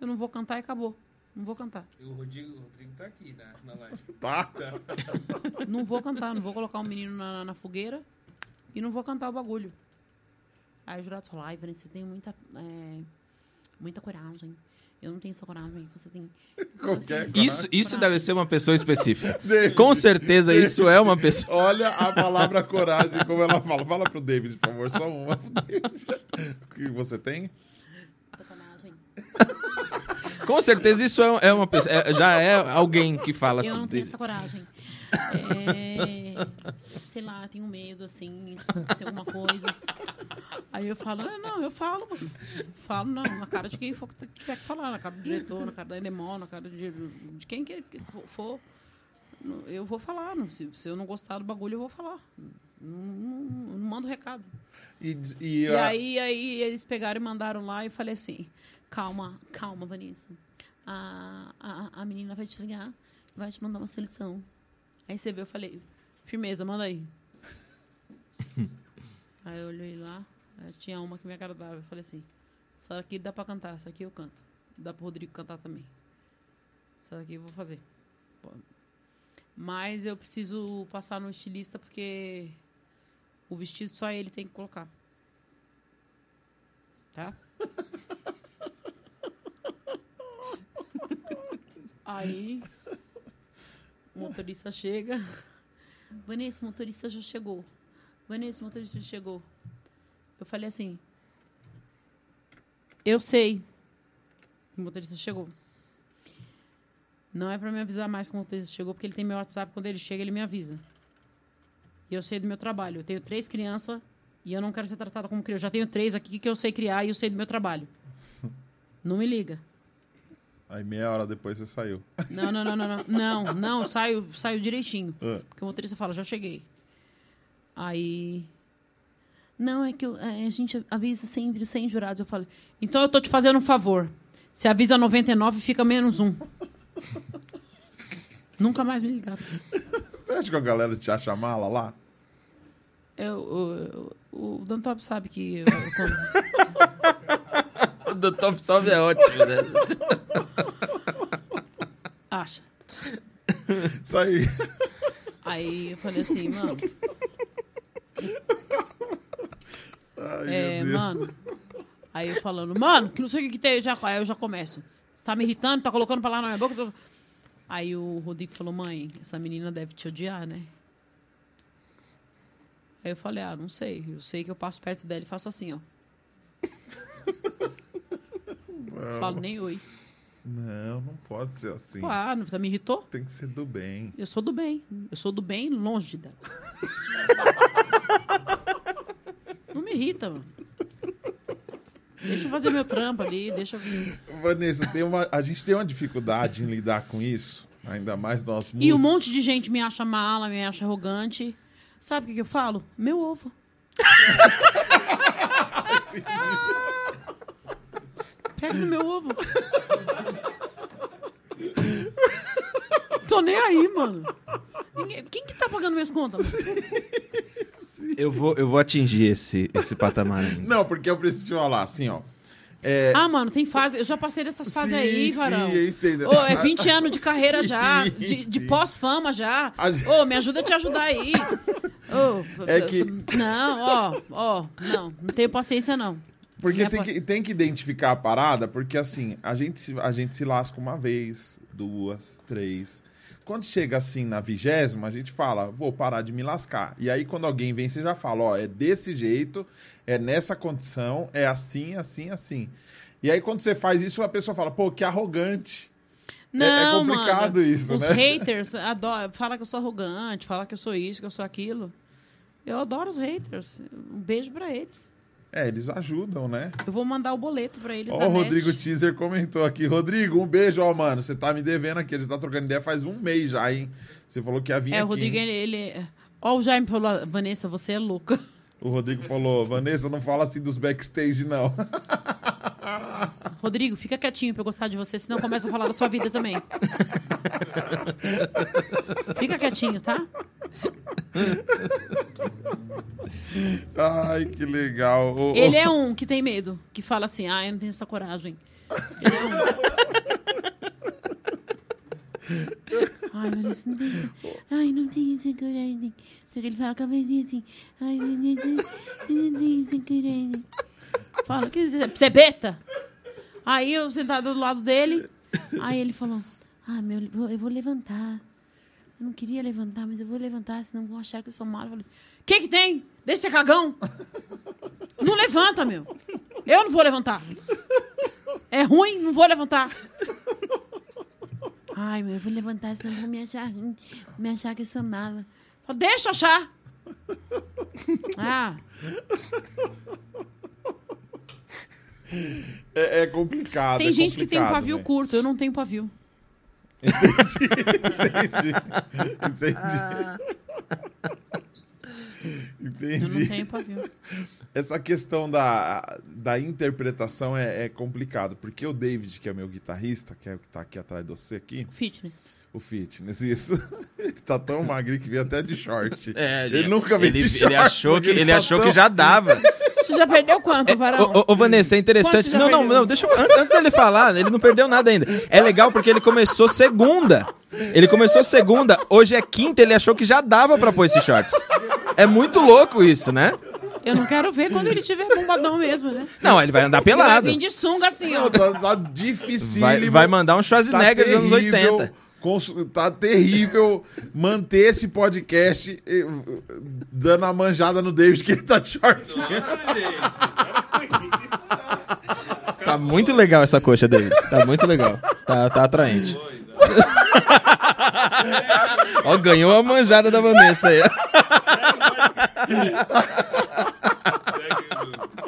Eu não vou cantar e acabou. Não vou cantar. O Rodrigo, o Rodrigo tá aqui na, na live. Tá? (laughs) Não vou cantar, não vou colocar um menino na, na fogueira e não vou cantar o bagulho. Aí o jurado falou, ai, Vanessa, você tem muita, é, muita coragem. Eu não tenho essa coragem, você tem... (laughs) Qualquer Isso, isso coragem. deve ser uma pessoa específica. (laughs) David. Com certeza isso é uma pessoa. (laughs) Olha a palavra coragem, como ela fala. Fala pro David, por favor, só uma. David. O que você tem? Coragem. Com certeza isso é, é uma pessoa. é- já é alguém que fala Eu não assim. tenho essa coragem. É, sei lá, tenho medo, assim, de acontecer alguma coisa. Aí eu falo, ah, não, eu falo, mano. Falo, não, na cara de quem for que tiver que falar, na cara do diretor, na cara da Elemol, na cara de, de quem que for-. Eu vou falar. Se, se eu não gostar do bagulho, eu vou falar. Não, não- não mando recado. E, e, E a- aí, aí eles pegaram e mandaram lá e eu falei assim: calma, calma, Vanessa. A, a, a menina vai te ligar, vai te mandar uma seleção. Aí você viu, eu falei: firmeza, manda aí. (laughs) aí eu olhei lá, aí tinha uma que me agradava. Eu falei assim: essa aqui dá pra cantar, essa aqui eu canto. Dá pro Rodrigo cantar também. Essa daqui eu vou fazer. Mas eu preciso passar no estilista porque o vestido só ele tem que colocar. Tá? (laughs) Aí o motorista chega. Vanessa, o motorista já chegou. Vanessa, o motorista já chegou. Eu falei assim. Eu sei. O motorista chegou. Não é pra me avisar mais que o motorista chegou, porque ele tem meu WhatsApp. Quando ele chega, ele me avisa. E eu sei do meu trabalho. Eu tenho três crianças e eu não quero ser tratada como criança. Eu já tenho três aqui que eu sei criar e eu sei do meu trabalho. (laughs) Não me liga. Aí meia hora depois você saiu. Não, não, não, não, não. Não, não, saio, saio direitinho. Ah. Porque o motorista fala, já cheguei. Aí. Não, é que eu- é, a gente avisa sempre sem jurados. Eu falo, então eu tô te fazendo um favor. Se avisa 99, fica menos um. Nunca mais me ligaram. Você acha que a galera te acha mala lá? Eu, o, o, o Dantop sabe que eu, eu (laughs) O do Top Salve é ótimo, né? acha. Isso aí. Aí eu falei assim, mano, Ai, é, meu Deus. mano. Aí eu falando, mano, que não sei o que, que tem, já, aí eu já começo. Você tá me irritando, tá colocando palavra na minha boca. tô-" Aí o Rodrigo falou, mãe, essa menina deve te odiar, né? Aí eu falei, ah, não sei. Eu sei que eu passo perto dela e faço assim, ó. Falo nem oi. Não, não pode ser assim. Claro, tá me irritou? Tem que ser do bem. Eu sou do bem. Eu sou do bem longe dela. (laughs) Não me irrita, mano. Deixa eu fazer meu trampo ali, deixa eu vir. Vanessa, tem uma, a gente tem uma dificuldade em lidar com isso. Ainda mais nós músicos. E um monte de gente me acha mala, me acha arrogante. Sabe o que, que eu falo? Meu ovo. (laughs) (laughs) Pega no meu ovo. Tô nem aí, mano. Ninguém- Quem que tá pagando minhas contas? mano? Eu vou, eu vou atingir esse, esse patamar ainda. Não, porque eu preciso te falar, assim, ó. É, Ah, mano, tem fase. Eu já passei dessas fases Sim, aí, sim, varão. eu entendo. Ô, é 20 anos de carreira (laughs) já, Sim, de, de sim. pós-fama já. A gente- Ô, me ajuda a te ajudar aí. (laughs) Ô, É que- Não, ó, ó, não, não tenho paciência, não. Porque Minha tem que, tem que identificar a parada, porque assim, a gente, se, a gente se lasca uma vez, duas, três. Quando chega assim na vigésima, a gente fala, vou parar de me lascar. E aí, quando alguém vem, você já fala, ó, é desse jeito, é nessa condição, é assim, assim, assim. E aí, quando você faz isso, a pessoa fala, pô, que arrogante. Não, complicado mano. isso, Os né? haters adoram, fala que eu sou arrogante, fala que eu sou isso, que eu sou aquilo. Eu adoro os haters. Um beijo pra eles. É, eles ajudam, né? Eu vou mandar o boleto pra eles. Ó, o Rodrigo net. Teaser comentou aqui. Rodrigo, um beijo, ó, mano. Você tá me devendo aqui. Ele tá trocando ideia faz um mês já, hein? Você falou que ia vir É, aqui. o Rodrigo, hein? ele, ele. Ó, o Jaime falou, Vanessa, você é louca. (laughs) O Rodrigo falou, Vanessa, não fala assim dos backstage, não. (laughs) Rodrigo, fica quietinho pra eu gostar de você, senão começa a falar da sua vida também. fica quietinho, tá? Ai, que legal. Ele é um que tem medo, que fala assim, ah, eu não tenho essa coragem. Ele é um. (laughs) Vanessa, não tem essa... Ai, não tem essa coragem. Só que ele fala com a vozinha assim. Ai, Vanessa, eu não tenho essa coragem. Fala, que você é besta? Aí eu sentado do lado dele, aí ele falou, ah, meu, eu vou- levantar. Eu não queria levantar, mas eu vou levantar, senão vão achar que eu sou mal. Eu falei, que que tem? Deixa ser cagão. Não levanta, meu. Eu não vou levantar. É ruim, não vou levantar. Ai, meu, eu vou levantar, senão vão me achar ruim. Me achar que eu sou mala. Deixa eu achar. (laughs) Ah, É, é complicado. tem é gente que tem um complicado, pavio velho. curto, eu não tenho pavio. Entendi. Ah. Entendi. Eu não Entendi. tenho pavio. Essa questão da, da interpretação é, é complicado, porque o David, que é meu guitarrista, que é o que tá aqui atrás de você aqui, Fitness. O fitness, isso, ele (laughs) tá tão magrinho que veio até de short. É, ele, nunca veio ele, de short. ele achou que, ele tá achou tão- que já dava. (laughs) Você já perdeu quanto, Varão? Ô, ô, ô, Vanessa, é interessante. Não, não, não, deixa eu. Antes, antes dele falar, ele não perdeu nada ainda. É legal porque ele começou segunda. Ele começou segunda, hoje é quinta, ele achou que já dava pra pôr esses shorts. É muito louco isso, né? Eu não quero ver quando ele tiver bombadão mesmo, né? Não, ele vai andar Ele vai pelado. vir de sunga assim, ó. Não, tá, tá dificílimo. Vai, vai mandar um Schwarzenegger dos anos 80. Tá terrível manter esse podcast eh, dando a manjada no David que ele tá de short. Tá muito legal essa coxa dele. Tá muito legal. Tá, tá atraente. Ó, ganhou a manjada da Vanessa aí.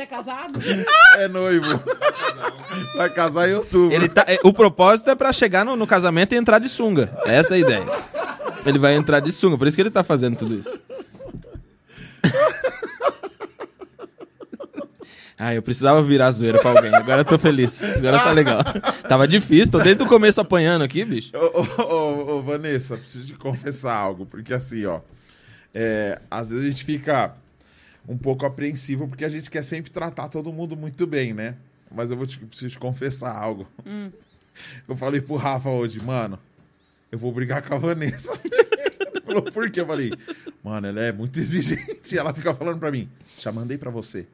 Você é casado? É noivo. Vai casar em outubro. Ele tá, é, o propósito é pra chegar no, no casamento e entrar de sunga. Essa é a ideia. Ele vai entrar de sunga, por isso que ele tá fazendo tudo isso. Ah, eu precisava virar zoeira pra alguém. Agora eu tô feliz. Agora tá legal. Tava difícil, tô desde o começo apanhando aqui, bicho. Ô, ô, ô, ô, Vanessa, preciso te confessar algo, porque assim, ó, é, às vezes a gente fica um pouco apreensivo porque a gente quer sempre tratar todo mundo muito bem, né? Mas eu vou te, preciso te confessar algo. Eu falei pro Rafa hoje, mano, eu vou brigar com a Vanessa. (laughs) Falou, por quê? Eu falei, mano, ela é muito exigente. Ela fica falando pra mim, já mandei pra você.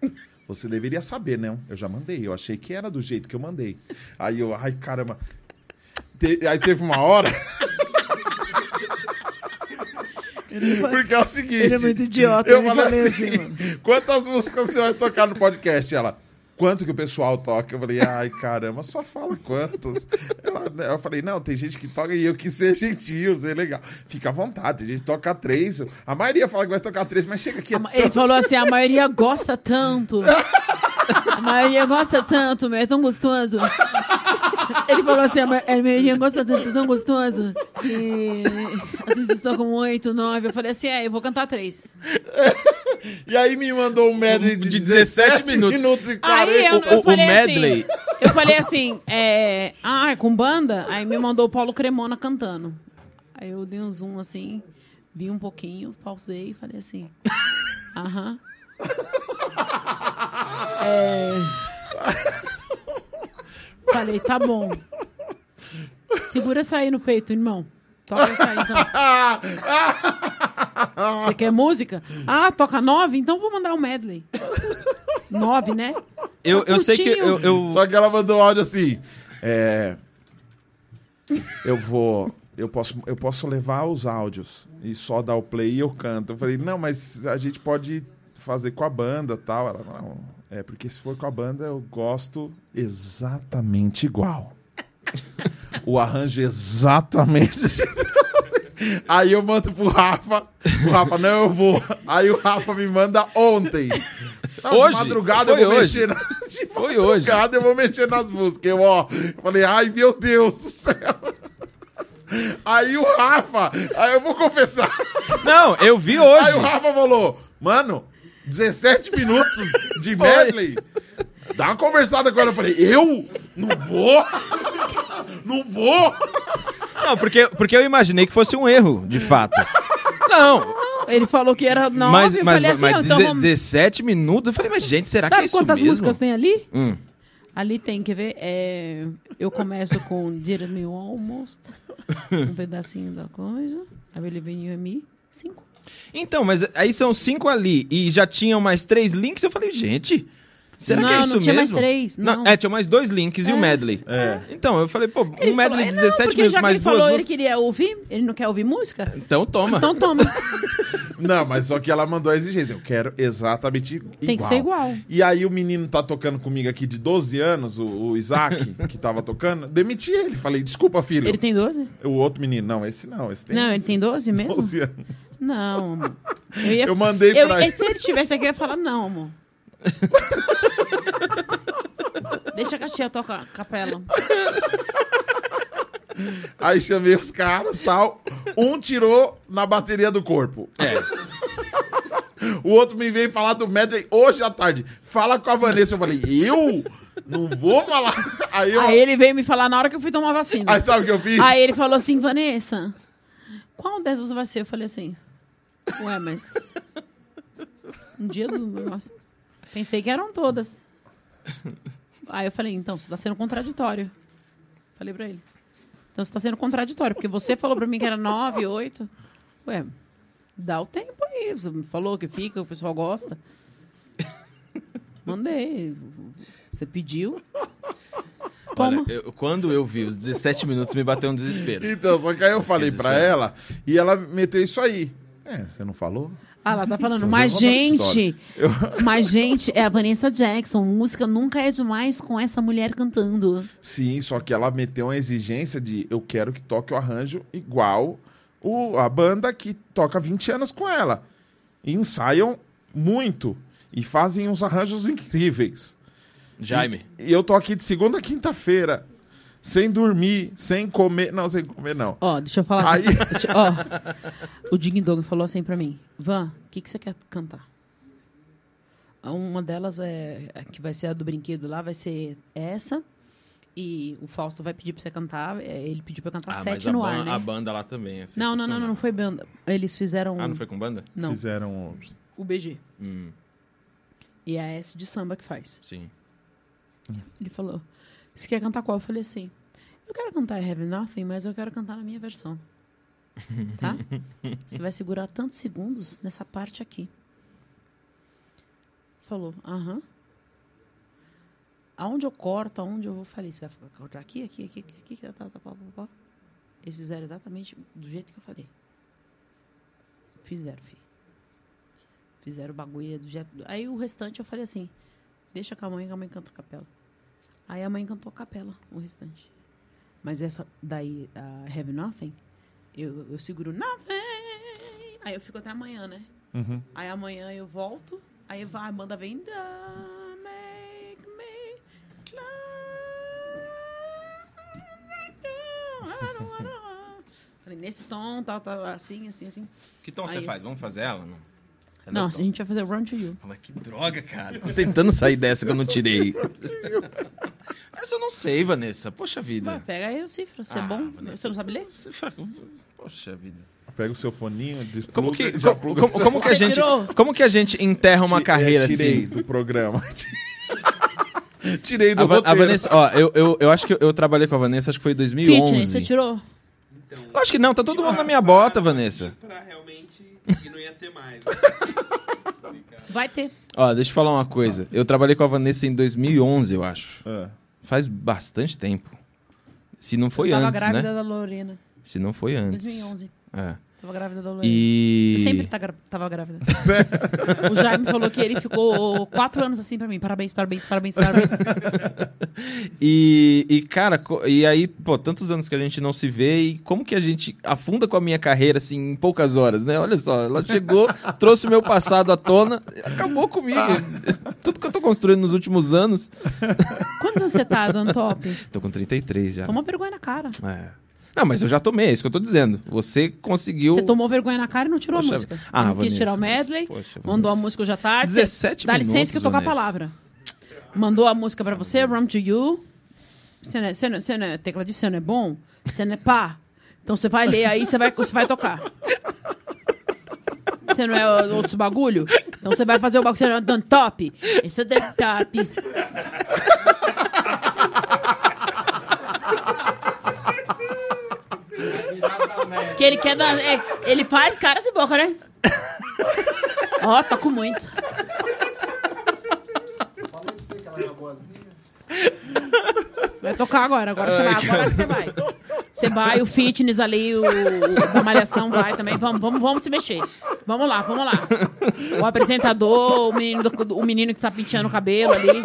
Você deveria saber, né? Eu já mandei, eu achei que era do jeito que eu mandei. Aí eu, ai, caramba. Te- aí teve uma hora. (laughs) Porque é o seguinte. Ele é muito idiota, Eu falei assim: assim, mano. quantas músicas você vai tocar no podcast? Ela. Quanto que o pessoal toca? Eu falei, ai caramba, só fala quantos. Ela- né, eu falei, não, tem gente que toca e eu quis ser gentil, ser legal. Fica à vontade, tem gente que toca três. A maioria fala que vai tocar três, mas chega aqui. é Ele tanto. falou assim, a maioria gosta tanto. (laughs) A maioria gosta tanto, meu, é tão gostoso. Ele falou assim, a ma- a maioria gosta tanto, é tão gostoso. Que às vezes tocam oito, nove. Eu falei assim, é, eu vou cantar três. E aí me mandou um medley de, De 17 17 minutos, minutos. e 40. Aí eu, o- eu o falei medley. assim, eu falei assim, é, ah, é com banda? Aí me mandou o Paulo Cremona cantando. Aí eu dei um zoom assim, vi um pouquinho, pausei e falei assim, aham. (laughs) É, Falei, tá bom. Segura essa aí no peito, irmão. Toca essa aí, então. (laughs) Você quer música? Ah, toca nove? Então vou mandar um medley. Nove, né? Eu, eu sei que eu, eu- Só que ela mandou um áudio assim. É. Eu vou. Eu posso, eu posso levar os áudios e só dar o play e eu canto. Eu falei, não, mas a gente pode fazer com a banda tal. Ela, não. É, porque se for com a banda, eu gosto exatamente igual. O arranjo exatamente. (laughs) Aí eu mando pro Rafa. O Rafa, não, eu vou. Aí o Rafa me manda ontem. Não, de Hoje? madrugada Foi eu vou hoje. mexer. Na... de Foi hoje. madrugada eu vou mexer nas músicas. Eu, ó, falei, ai meu Deus do céu. Aí o Rafa, aí eu vou confessar. Não, eu vi Aí hoje. o Rafa falou, mano, 17 minutos de Foi. medley. Dá uma conversada agora. Eu falei, eu? Não vou? Não vou? Não, porque, porque eu imaginei que fosse um erro, de fato. Não, Ele falou que era nove, mas, eu mas, falei assim, mas ó, então vamos... 17 minutos. Eu falei, mas gente, será que é Sabe isso quantas mesmo? músicas tem ali? Hum. Ali tem, quer ver? É, eu começo com Me Almost, um pedacinho da coisa. Aí ele vem em me, cinco. Então, mas aí são cinco ali e já tinham mais três links. Eu falei, gente, será que é Não, isso não tinha mais mesmo? três, não. É, tinha mais dois links e o É. medley. É. Então, eu falei, pô, Ele um medley de "É, 17 não, porque minutos já que mais ele duas falou, ele músicas. queria ouvir, ele não quer ouvir música? Então toma. Então toma. (laughs) Não, mas só que ela mandou a exigência. Eu quero exatamente igual. Tem que ser igual. E aí o menino tá tocando comigo aqui de 12 anos, o, o Isaac, (laughs) que tava tocando, demiti ele. Falei, desculpa, filho. Ele tem 12? O outro menino, não, esse não. Esse tem Não, ele tem 12 mesmo? 12 anos. Não, amor. Eu, ia... Eu mandei eu, pra ele. Se ele tivesse aqui, eu ia falar, não, amor. (laughs) Deixa a tia tocar a capela. Aí chamei os caras tal. Um tirou na bateria do corpo. É. O outro me veio falar do medley hoje à tarde. Fala com a Vanessa. Eu falei, eu? Não vou falar. Aí eu. Aí ele veio me falar na hora que eu fui tomar vacina. Aí sabe o que eu fiz? Aí ele falou assim, Vanessa, qual dessas vai ser? Eu falei assim, ué, mas... Um dia do negócio. Pensei que eram todas. (laughs) Aí eu falei, então, você tá sendo contraditório. Falei pra ele. Então você tá sendo contraditório, porque você falou pra mim que era nove, oito. Ué, dá o tempo aí. Você falou que fica, o pessoal gosta. Mandei. Você pediu. Olha, eu- quando eu vi os 17 minutos, me bateu um desespero. Então, só que aí eu falei pra isso mesmo. ela e ela meteu isso aí. É, você não falou? Ah, ela tá falando, mas gente, (laughs) mas gente, é a Vanessa Jackson, música nunca é demais com essa mulher cantando. Sim, só que ela meteu uma exigência de eu quero que toque o arranjo igual o, a banda que toca 20 anos com ela. E ensaiam muito e fazem uns arranjos incríveis. Jaime. E eu tô aqui de segunda a quinta-feira, sem dormir, sem comer. Não, sem comer, não. Ó, deixa eu falar. Aí- (laughs) Ó, o Ding Dong falou assim pra mim, Van, o que, que você quer cantar? Uma delas é a que vai ser a do brinquedo lá, vai ser essa. E o Fausto vai pedir pra você cantar. é, Ele pediu pra eu cantar Ah, mas sete a, no ban- ar, né? a banda lá também. É Não, não, não, não, não foi banda. Eles fizeram Ah, não foi com banda? não, Fizeram. o BG. Hum, E é a S de samba que faz. sim. Ele falou: Você quer cantar qual? Eu falei assim: Eu quero cantar I Have Nothing, mas eu quero cantar na minha versão. (laughs) Tá? Você vai segurar tantos segundos nessa parte aqui. Falou: Aham. Aonde eu corto, aonde eu vou. Falei: Você vai cortar aqui, aqui, aqui, aqui, aqui, tá, tá, tá, pá, pá, pá. Eles fizeram exatamente do jeito que eu falei. Fizeram, filho. Fizeram o bagulho do jeito. Aí o restante eu falei assim: Deixa com a mãe, que a mãe canta a capela. Aí a mãe cantou a capela, o restante. Mas essa daí, a Have Nothing, eu, eu seguro Nothing. Aí eu fico até amanhã, né? Uhum. Aí amanhã eu volto, aí vai, a banda vem. "Don't make me cry." Falei, nesse tom, tal, tal, assim, assim, assim. Que tom você Aí. faz? Vamos fazer ela? Não, Cadê Não, a gente vai fazer Run to You. Mas que droga, cara. Tô tentando sair dessa que eu não tirei. Essa eu não sei, Vanessa. Poxa Vai, vida. pega aí o cifra, você é Ah, bom? Vanessa. Você não sabe ler? Fa- Poxa vida. Pega o seu foninho, despluga, Como que, já como, pluga como- o seu- como que a Você gente, tirou? como que a gente enterra uma Ti- carreira é, tirei assim? do programa. (laughs) tirei do A, a roteiro. Vanessa, ó, eu, eu, eu acho que eu, eu trabalhei com a Vanessa, acho que foi em Fitness, 2011. você tirou? Eu acho que não, tá todo mundo na minha bota, Vanessa. Pra realmente que não ia ter mais. Vai ter. Ó, deixa eu falar uma coisa. Eu trabalhei com a Vanessa em 2011, eu acho. Ah. Faz bastante tempo. Se não foi eu tava antes, grávida né? da Lorena. Se não foi antes. 2011. É. Tava grávida da Lorena. E... Eu sempre tá gra- tava grávida. (laughs) o Jaime falou que ele ficou quatro anos assim pra mim. Parabéns, parabéns, parabéns, parabéns. (laughs) E, e, cara, e aí, pô, tantos anos que a gente não se vê e como que a gente afunda com a minha carreira, assim, em poucas horas, né? Olha só, ela chegou, (laughs) trouxe o meu passado à tona, acabou comigo. Tudo que eu tô construindo nos últimos anos. Quantos anos você tá, Dan Top? Tô com 33 já. Tomou vergonha na cara. É. Não, mas eu já tomei, é isso que eu tô dizendo. Você conseguiu... Você tomou vergonha na cara e não tirou Poxa, a música. ah, não quis Vanessa, tirar o medley, poxa, mandou a música hoje à tarde. 17 Dá licença minutos, que eu tô com a palavra. Mandou a música pra você, Run to You. Você não, é, você, não, você não é tecladista, você não é bom? Você não é pá? Então você vai ler aí, você vai, você vai tocar. Você não é outros bagulho? Então você vai fazer o bagulho, você não é done top. Esse é done top. Que ele quer dar. é, ele faz caras e boca, né? Ó, toco muito. Vai tocar agora, agora você vai, agora você vai. Você vai, o fitness ali, o, o da malhação vai também. Vamos, vamos, vamos se mexer. Vamos lá, vamos lá. O apresentador, o menino, do- o menino que tá penteando o cabelo ali.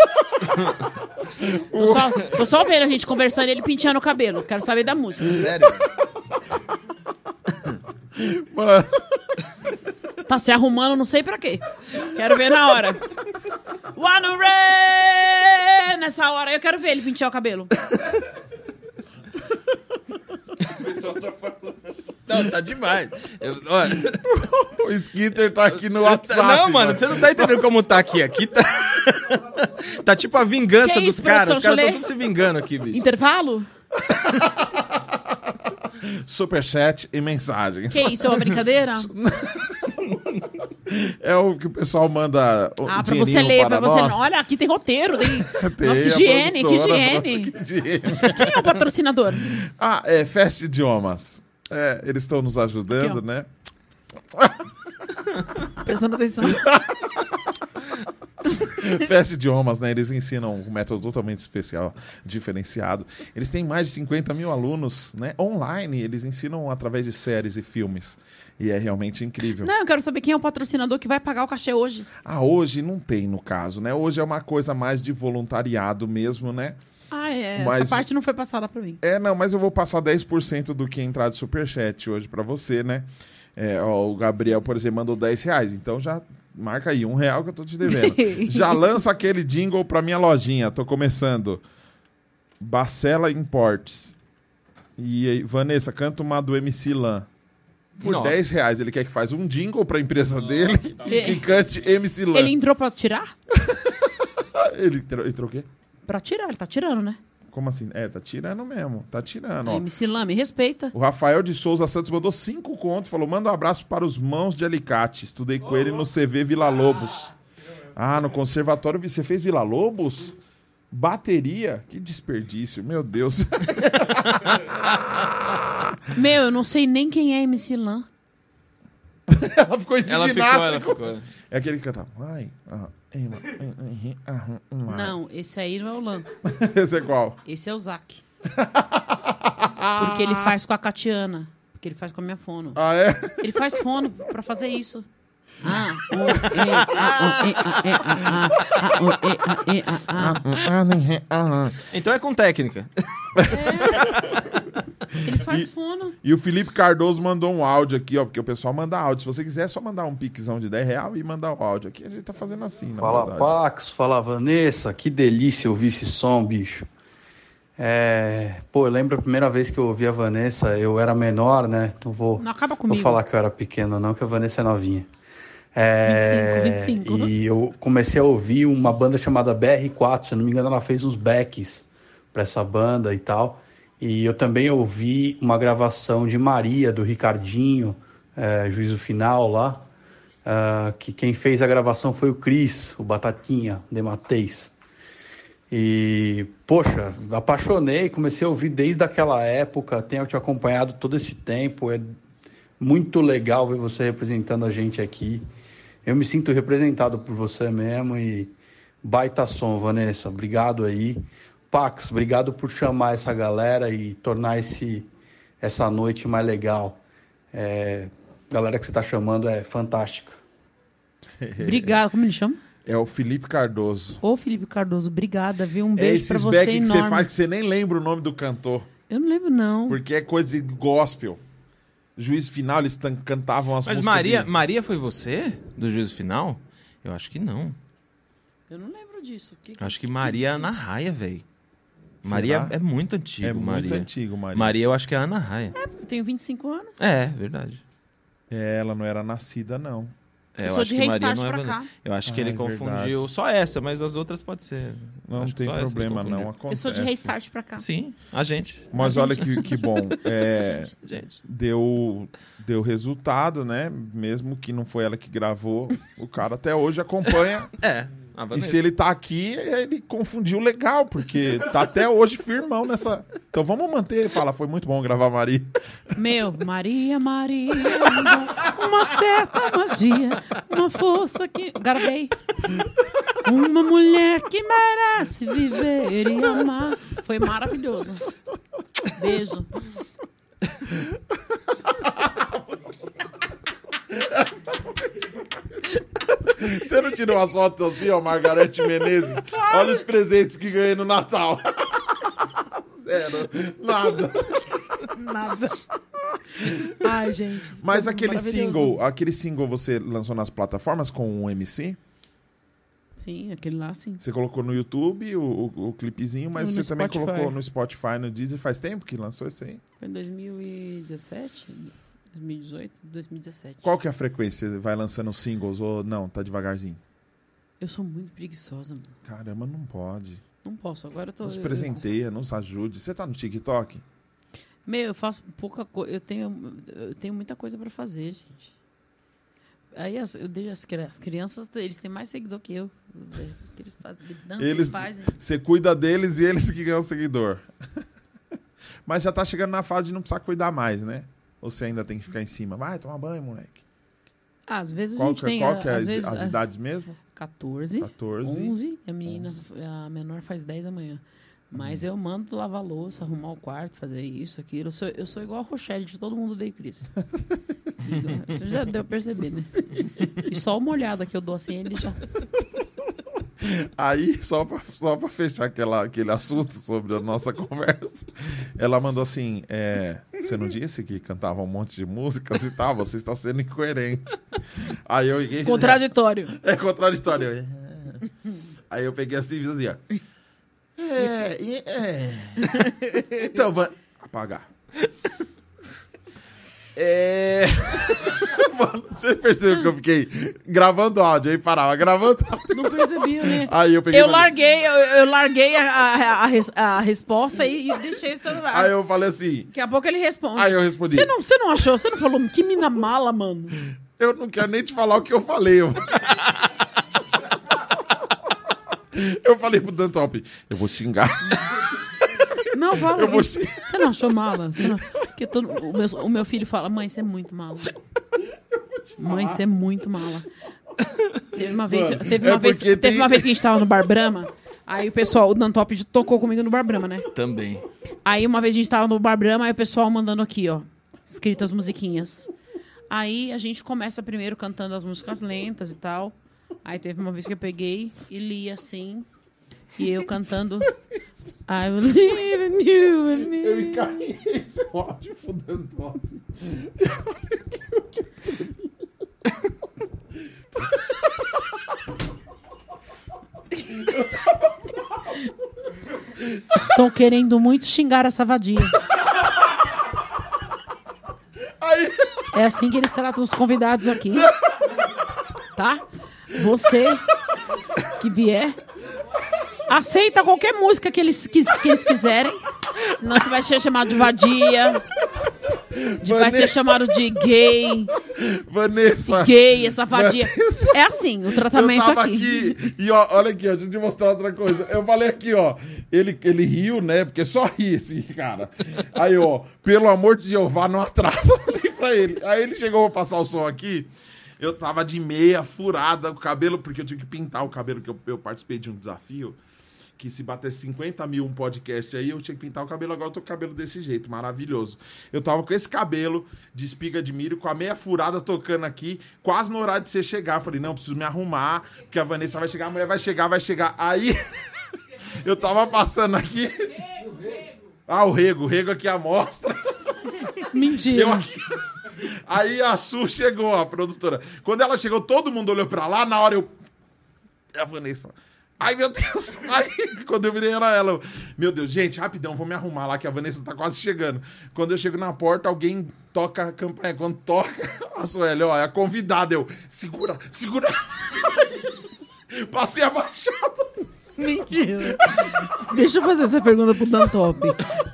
Tô só, tô só vendo a gente conversando e ele penteando o cabelo. Quero saber da música. Sério? Mano, Tá se arrumando, não sei pra quê. Quero ver na hora. One Ray! Nessa hora eu quero ver ele pentear o cabelo. Não, tá demais. Eu- olha, o Skitter tá aqui no WhatsApp. não, mano, você não tá entendendo como tá aqui. Aqui tá. tá tipo a vingança dos isso, caras. Os caras estão todos se vingando aqui, bicho. Intervalo? (laughs) Superchat e mensagens. Que isso, é uma brincadeira? (laughs) É o que o pessoal manda Ah, pra você ler, pra para você. nós. Olha, aqui tem roteiro. Tem... (laughs) Tem Nossa, que higiene, que higiene. (laughs) que higiene. Quem é o patrocinador? Ah, é Fest Idiomas. É, eles estão nos ajudando, Aqui, né? Prestando atenção. (laughs) Fest Idiomas, né? Eles ensinam um método totalmente especial, diferenciado. Eles têm mais de 50 mil alunos, né? Online. Eles ensinam através de séries e filmes. E é realmente incrível. Não, eu quero saber quem é o patrocinador que vai pagar o cachê hoje. Ah, hoje não tem, no caso, né? Hoje é uma coisa mais de voluntariado mesmo, né? Ah, é. Mas- Essa parte não foi passada pra mim. É, não, mas eu vou passar 10% do que entrar de superchat hoje pra você, né? É, ó, o Gabriel, por exemplo, mandou 10 reais. Então já marca aí, um real que eu tô te devendo. (laughs) já lança aquele jingle pra minha lojinha. Tô começando. Bacela Imports. E aí, Vanessa, canta uma do MC Lan. Por Nossa. 10 reais. Ele quer que faz um jingle pra empresa dele tá (laughs) e que cante MC Lan. Ele entrou pra tirar? (laughs) Ele entrou, entrou o quê? Pra tirar, ele tá tirando, né? Como assim? É, tá tirando mesmo. Tá tirando, ó. MC Lame, respeita. O Rafael de Souza Santos mandou cinco contos, falou: manda um abraço para os mãos de alicate. Estudei com ele no CV Vila Lobos. Ah, no conservatório você fez Vila Lobos? Bateria? Que desperdício, meu Deus. (laughs) Meu, eu não sei nem quem é MC Lan. ela ficou indignada. Ela ficou, ela ficou. É aquele que canta. Ai, ah, ah, hum, ah. Não, esse aí não é o Lan. (laughs) Esse é qual? Esse é o Zac. Porque ele faz com a Catiana. Porque ele faz com a minha fono. Ah, é? Ele faz fono pra fazer isso. Então é com técnica. Ele faz fono. E o Felipe Cardoso mandou um áudio aqui, ó, porque o pessoal manda áudio. Se você quiser, é só mandar um pixão de 10 real e mandar o áudio aqui. A gente tá fazendo assim, na Fala verdade. Pax, fala Vanessa, que delícia ouvir esse som, bicho. É, pô, eu lembro a primeira vez que eu ouvi a Vanessa, eu era menor, né? Não vou, Não acaba vou comigo. falar que eu era pequeno, não, que a Vanessa é novinha. É, 25, 25. E eu comecei a ouvir uma banda chamada BR4, se eu não me engano, ela fez uns backs pra essa banda e tal. E eu também ouvi uma gravação de Maria, do Ricardinho, é, Juízo Final lá. ah, que quem fez a gravação foi o Cris, o Batatinha, de Mateis. E, poxa, apaixonei, comecei a ouvir desde aquela época, tenho te acompanhado todo esse tempo, é muito legal ver você representando a gente aqui. Eu me sinto representado por você mesmo e baita som, Vanessa, obrigado aí. Pax, obrigado por chamar essa galera e tornar esse, essa noite mais legal. É, a galera que você está chamando é fantástica. (laughs) Obrigado. Como ele chama? É o Felipe Cardoso. Ô, Felipe Cardoso, obrigada, viu? Um É beijo pra esses você back que enorme. você faz que você nem lembra o nome do cantor. Eu não lembro, não. Porque é coisa de gospel. Juiz final, eles cantavam as Mas músicas. Maria, de- Maria foi você? Do juízo final? Eu acho que não. Eu não lembro disso. Que- acho que Maria é Ana Raia, velho. Maria é muito antigo, É muito Maria. antigo, Maria. Maria, eu acho que é Ana Raia. Eu tenho 25 anos. É, verdade. É, ela não era nascida, não. É, Eu sou acho de que Maria restart não é pra cá. Eu acho que Ah, ele é confundiu verdade. só essa, mas as outras pode ser. Não tem problema, não. Acontece. Eu sou de restart pra cá. Sim, a gente. Mas olha que, que bom. É, (laughs) Gente. deu, deu resultado, né? Mesmo que não foi ela que gravou, o cara até hoje acompanha. (laughs) É. A E se ele tá aqui, ele confundiu legal, porque tá até hoje firmão nessa. Então vamos manter. Fala, foi muito bom gravar Maria. Meu, Maria, Maria, uma certa magia, uma força que. Gravei. Uma mulher que merece viver e amar. Foi maravilhoso. Beijo. (laughs) Você não tirou umas fotos assim, ó, Margarete Menezes? Olha os presentes que ganhei no Natal. (laughs) Zero. Nada. Nada. Ai, gente. Mas aquele single, aquele single você lançou nas plataformas com o MC? Sim, aquele lá sim. Você colocou no YouTube o, o, o clipezinho, mas No você também Spotify. colocou no Spotify, no Deezer. Faz tempo que lançou esse aí? Foi em 2017? 2018? 2017. Qual que é a frequência? Você vai lançando singles ou não? Tá devagarzinho? Eu sou muito preguiçosa, mano. Caramba, não pode. Não posso. Agora eu tô. Nos eu- presenteia, nos ajude. Você tá no TikTok? Meu, eu faço pouca coisa. Eu tenho, eu tenho muita coisa pra fazer, gente. Aí as, eu deixo as, as crianças, eles têm mais seguidor que eu. (laughs) Eles fazem, dançam, Eles- fazem. Você cuida deles e eles (laughs) que ganham seguidor. (laughs) Mas já tá chegando na fase de não precisar cuidar mais, né? Ou você ainda tem que ficar em cima? Vai, tomar banho, moleque. Ah, às vezes a Qual, gente que, tem. qual que é as, vezes, as ah, idades mesmo? 14, 14. 11, e a menina, a menor faz 10 da manhã. Mas Uhum. eu mando lavar a louça, arrumar o quarto, fazer isso, aquilo. Eu sou, eu sou igual a Rochelle, de todo mundo dei Cristo. (laughs) Isso já deu pra perceber, né? (laughs) E só uma olhada que eu dou assim, ele já. Aí, só pra, só pra fechar aquela, aquele assunto sobre a nossa conversa, ela mandou assim: é, Você não disse que cantava um monte de músicas e tal? Você está sendo incoerente. Aí eu. Contraditório. (laughs) É contraditório. Eu, "É." Aí eu peguei assim e fiz assim: ó. É, é. (laughs) Então, vai. Apagar. É. (laughs) Mano, você percebeu que eu fiquei gravando áudio aí parava, gravando áudio. Não percebi, né? Aí eu peguei. Eu falei- larguei, eu, eu larguei a, a, a a resposta e, e deixei o celular. Aí eu falei assim. Daqui a pouco ele responde. Aí eu respondi. Você não, você não achou? Você não falou que mina mala, mano? Eu não quero nem te falar o que eu falei. Eu, (laughs) eu falei pro Dantop, eu vou xingar. (laughs) Não, fala. Eu vou. Você não achou mala? Você não... Porque todo... o, meu, o meu filho fala, mãe, você é muito mala. Mãe, você é muito mala. Teve uma vez, Mano, teve é uma vez, porque teve tem- uma vez que a gente tava no Bar Brahma, aí o pessoal, o Dantop tocou comigo no Bar Brahma, né? Também. Aí uma vez a gente tava no Bar Brahma, aí o pessoal mandando aqui, ó, escrito as musiquinhas. Aí a gente começa primeiro cantando as músicas lentas e tal. Aí teve uma vez que eu peguei e li assim, e eu cantando I believe in you and me. Eu encarreguei seu áudio pro Dantop. Estou querendo muito xingar essa vadia. É assim que eles tratam os convidados aqui. Tá? Você que vier, aceita qualquer música que eles, que, que eles quiserem. Senão você vai ser chamado de vadia. de- vai ser chamado de gay, Vanessa. gay, essa vadia. Vanessa. É assim, o tratamento eu tava aqui. aqui. E ó, olha aqui, ó, deixa eu te mostrar outra coisa. Eu falei aqui, ó. Ele, ele riu, né? Porque só ri esse cara. Aí, ó, pelo amor de Jeová, não atrasa. (laughs) Pra ele. Aí ele chegou pra passar o som aqui. Eu tava de meia, furada, o cabelo, porque eu tive que pintar o cabelo, que eu, eu participei de um desafio. Que se batesse 50 mil um podcast aí, eu tinha que pintar o cabelo. Agora eu tô com o cabelo desse jeito, maravilhoso. Eu tava com esse cabelo de espiga de milho, com a meia furada tocando aqui, quase no horário de você chegar. Eu falei, não, preciso me arrumar, porque a Vanessa vai chegar, a mulher vai chegar, vai chegar. Aí (laughs) eu tava passando aqui. Ah, o rego, o rego aqui à mostra. (laughs) Mentira. Eu aqui. Aí a Su chegou, a produtora. Quando ela chegou, todo mundo olhou pra lá. Na hora eu. É a Vanessa. Ai, meu Deus. (laughs) Aí, quando eu virei, era ela. eu, Meu Deus, gente, rapidão, vou me arrumar lá que a Vanessa tá quase chegando. Quando eu chego na porta, alguém toca a campanha. Quando toca, (laughs) a Sueli, ó, é a convidada. Eu, segura, segura. (laughs) Passei abaixado. Mentira. Deixa eu fazer essa pergunta pro Dantop.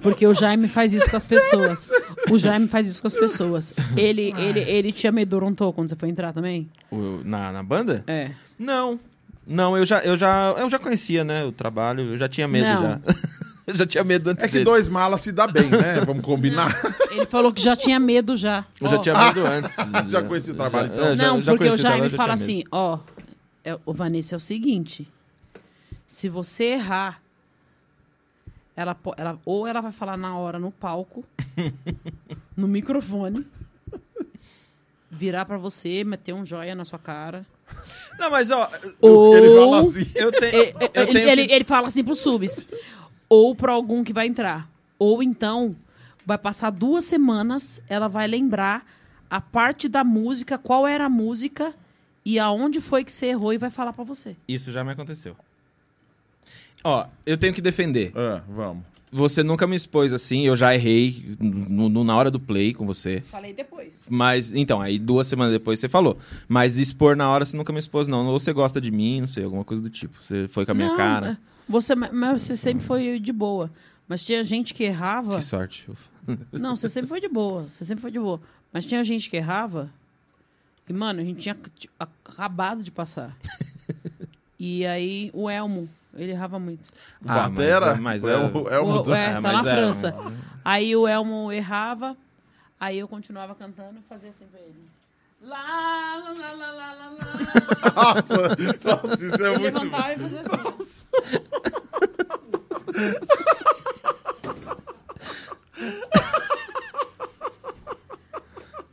Porque o Jaime faz isso com as pessoas. O Jaime faz isso com as pessoas. Ele, ele, ele te amedrontou quando você foi entrar também? O- na, na banda? É. Não. Não, eu já, eu já, eu já conhecia, né, o trabalho, eu já tinha medo Não. já. (laughs) eu já tinha medo antes É que dele. dois malas se dá bem, né? (laughs) Vamos combinar. Ele falou que já tinha medo já. Eu já Ó, tinha medo antes. (laughs) Já conheci o trabalho, Já- então? é, já- não, já porque o Jaime já fala assim, ó, é, o Vanessa é o seguinte, se você errar, ela, ela ou ela vai falar na hora no palco, no microfone, virar pra você, meter um joia na sua cara, Não, mas ó, ou Ele fala assim. (laughs) eu tenho, É, é, eu ele, tenho ele- que- ele fala assim pros subs. Ou pra algum que vai entrar. Ou então, vai passar duas semanas, ela vai lembrar a parte da música, qual era a música e aonde foi que você errou e vai falar pra você. Isso já me aconteceu. Ó, eu tenho que defender. Ah, vamos. Você nunca me expôs assim, eu já errei no- no- na hora do play com você. Falei depois. Mas, então, aí duas semanas depois você falou. Mas expor na hora você nunca me expôs, não. Ou você gosta de mim, não sei, alguma coisa do tipo. Você foi com a minha Não, cara. é, Você, mas você sempre foi de boa. Mas tinha gente que errava. Que sorte. Não, você sempre foi de boa. Você sempre foi de boa. Mas tinha gente que errava. E, mano, a gente tinha acabado de passar. (laughs) e aí, o Elmo, ele errava muito. Ah, Batera? mas é, é- o, é o O- é, É, tá mas na é, França. mas- Aí o Elmo errava. Aí eu continuava cantando e fazia assim pra ele. Lá, lá, lá, lá, lá, lá, lá. (laughs) Nossa, nossa, isso é Ele muito levantava e fazia assim.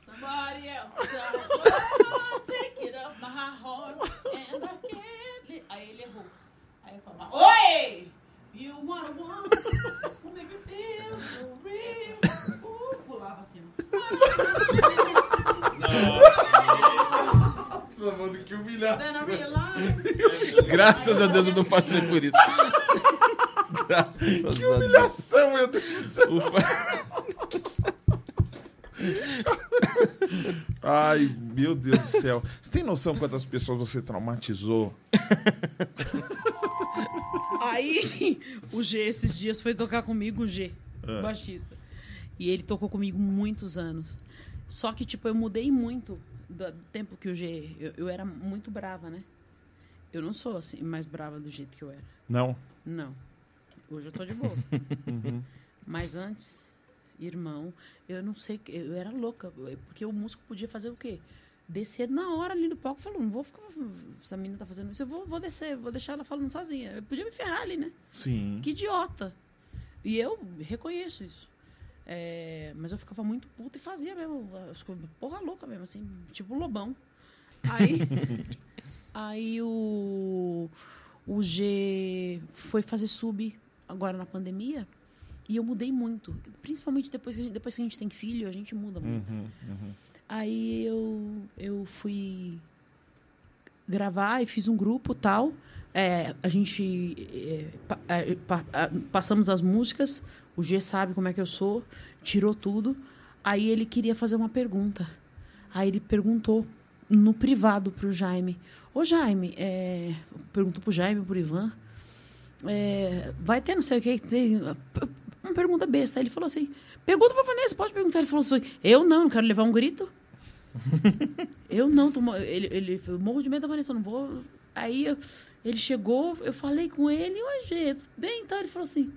Somebody else shall go, take it up my horse, and I can't li- Aí ele errou. Aí eu falava, Oi! You wanna walk, make me feel so real. Uh, pulava assim. Nossa, mano, que humilhação. Then I realized. Graças a Deus eu não passei por isso. Graças a Deus. Humilhação, meu Deus do céu. Ai, meu Deus do céu. Você tem noção quantas pessoas você traumatizou? (laughs) Aí (laughs) o G esses dias foi tocar comigo, o G, o baixista. E ele tocou comigo muitos anos. Só que, tipo, eu mudei muito do do tempo que o G. Eu, eu era muito brava, né? Eu não sou assim, mais brava do jeito que eu era. Não. Não. Hoje eu tô de boa. (laughs) Mas antes, irmão, eu não sei. Eu era louca. Porque o músico podia fazer o quê? Descer na hora ali do palco. Falou, não vou ficar. Essa menina tá fazendo isso. Eu vou, vou descer, vou deixar ela falando sozinha. Eu podia me ferrar ali, né? Sim. Que idiota. E eu reconheço isso. É, mas eu ficava muito puta e fazia mesmo. as coisas, Porra louca mesmo, assim, tipo lobão. Aí, (laughs) aí o, o G foi fazer sub agora na pandemia. E eu mudei muito. Principalmente depois que a gente, depois que a gente tem filho, a gente muda muito. Uhum, uhum. Aí eu, eu fui gravar e fiz um grupo tal. É, a gente é, pa- é, pa- a- passamos as músicas, o G sabe como é que eu sou, tirou tudo. Aí ele queria fazer uma pergunta. Aí ele perguntou no privado pro Jaime. Ô Jaime, é, perguntou pro Jaime, pro Ivan. é, vai ter não sei o que. Uma pergunta besta. Aí ele falou assim: pergunta pra Vanessa, pode perguntar. Ele falou assim: eu não, não quero levar um grito. (laughs) eu não, tô, ele, ele eu morro de medo da Vanessa, eu não vou. Aí eu- ele chegou, eu falei com ele, Gê, tudo bem? Então ele falou assim: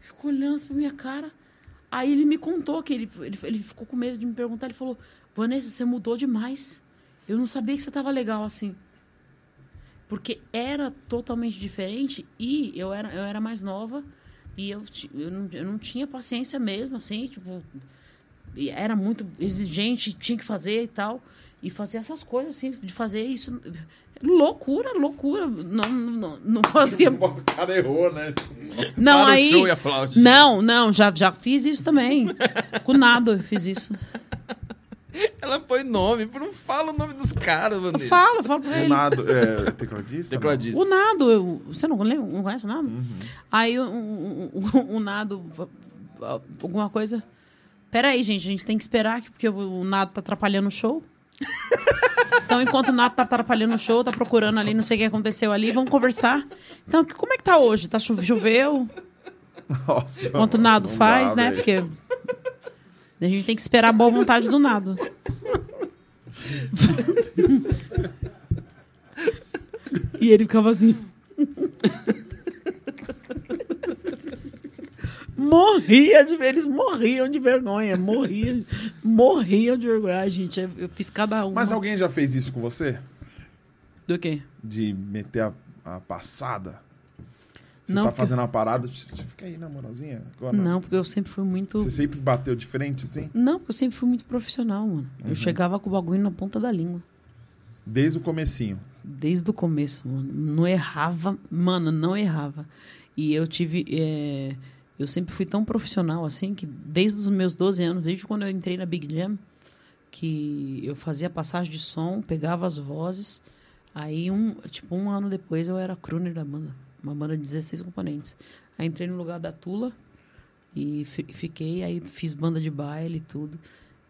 ficou olhando assim pra minha cara. Aí ele me contou que ele, ele, ele ficou com medo de me perguntar. Ele falou: Vanessa, você mudou demais. Eu não sabia que você tava legal assim. Porque era totalmente diferente e eu era, eu era mais nova e eu, eu, não, eu não tinha paciência mesmo, assim, tipo. e era muito exigente, tinha que fazer e tal. E fazer essas coisas, assim, de fazer isso. Loucura, loucura. Não, não, não fazia. (laughs) O cara errou, né? Não, Para o aí. e. Não, não, já, já fiz isso também. Com nada eu fiz isso. Ela põe nome, não fala o nome dos caras, falo, eu falo pra ele. Nado, é, tecladista? (laughs) Tecladista. O Nado, eu, você não, lembra, não conhece o Nado? Aí o, o, o- o Nado, alguma coisa. Peraí, gente, a gente tem que esperar, aqui, porque o, o Nado tá atrapalhando o show. Então, enquanto o Nado tá atrapalhando o show, tá procurando ali, não sei o que aconteceu ali, vamos conversar. Então, como é que tá hoje? Tá cho- choveu? Nossa. Enquanto o mano, Nado faz, dá, né? velho. Porque a gente tem que esperar a boa vontade do Nado. E ele ficava assim. morria de eles morriam de vergonha, morriam, morriam de vergonha. Ai, gente, eu fiz cada uma. Mas alguém já fez isso com você? Do quê? De meter a, a passada? Você Não, tá fazendo uma parada, fica aí na moralzinha agora. Não, porque eu sempre fui muito. Você sempre bateu de frente, assim? Não, porque eu sempre fui muito profissional, mano. Uhum. Eu chegava com o bagulho na ponta da língua. Desde o comecinho. Desde o começo, mano. Não errava, mano, não errava. E eu tive. é, Eu sempre fui tão profissional assim que desde os meus 12 anos, desde quando eu entrei na Big Jam, que eu fazia passagem de som, pegava as vozes. Aí, um, tipo, um ano depois eu era crooner da banda. Uma banda de 16 componentes. Aí entrei no lugar da Tula e fi- fiquei, aí fiz banda de baile e tudo.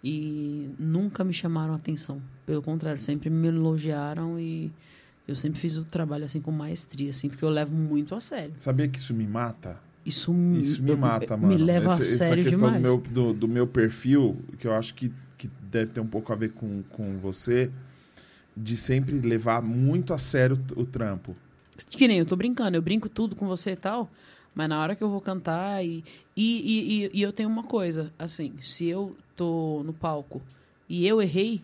E nunca me chamaram a atenção. Pelo contrário, sempre me elogiaram e eu sempre fiz o trabalho assim com maestria, assim, porque eu levo muito a sério. Sabia que isso me mata? Isso, me- Isso me eu- mata, me mano. leva Essa, a essa sério questão do demais. meu, do, do meu perfil, que eu acho que, que deve ter um pouco a ver com, com você, de sempre levar muito a sério o trampo. Que nem eu tô brincando, eu brinco tudo com você e tal, mas na hora que eu vou cantar e. E, e, e- eu tenho uma coisa, assim, se eu tô no palco e eu errei,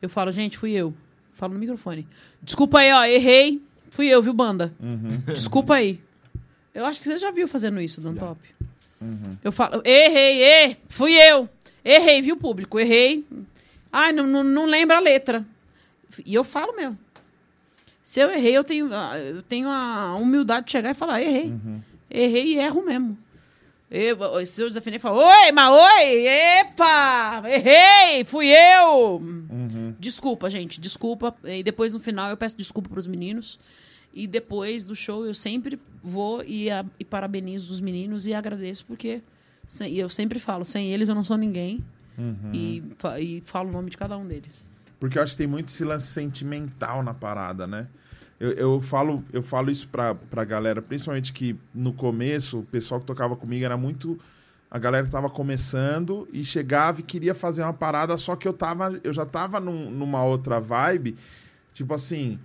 eu falo, gente, fui eu. Falo no microfone. Desculpa aí, ó, errei. Fui eu, viu, banda? (laughs) Desculpa aí. Eu acho que você já viu fazendo isso, Dan Top. Eu falo, errei, errei, fui eu. Errei, viu, público? Errei. Ai, não, não, não lembra a letra. E eu falo mesmo. Se eu errei, eu tenho, ah, eu tenho a humildade de chegar e falar, errei. Errei e erro mesmo. Eu, se eu desafinei, falo, oi, mas oi, epa, errei, fui eu. Desculpa, gente, desculpa. E depois, no final, eu peço desculpa pros meninos. E depois do show, eu sempre vou e, a- e parabenizo os meninos e agradeço, porque sem- e eu sempre falo, sem eles eu não sou ninguém. E, fa- e falo o nome de cada um deles. Porque eu acho que tem muito esse lance sentimental na parada, né? Eu, eu falo, eu falo isso pra, pra galera, principalmente que no começo, o pessoal que tocava comigo era muito. A galera tava começando e chegava e queria fazer uma parada, só que eu tava. Eu já tava num- numa outra vibe. Tipo assim,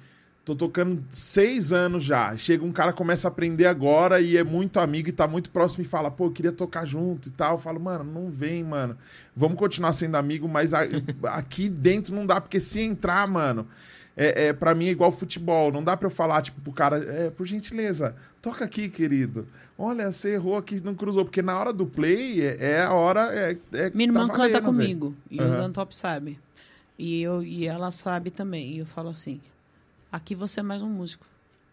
tô tocando seis anos já. Chega um cara, começa a aprender agora e é muito amigo e tá muito próximo e fala, pô, eu queria tocar junto e tal. Eu falo, mano, não vem, mano. Vamos continuar sendo amigo, mas a- (laughs) aqui dentro não dá, porque se entrar, mano, é, é, para mim é igual futebol. Não dá pra eu falar, tipo, pro cara, é, por gentileza, toca aqui, querido. Olha, você errou aqui, não cruzou. Porque na hora do play é, é a hora. É, é, Minha tá irmã valendo, canta comigo. E o Aham. Dan Top sabe. E, eu, e ela sabe também. E eu falo assim: aqui você é mais um músico.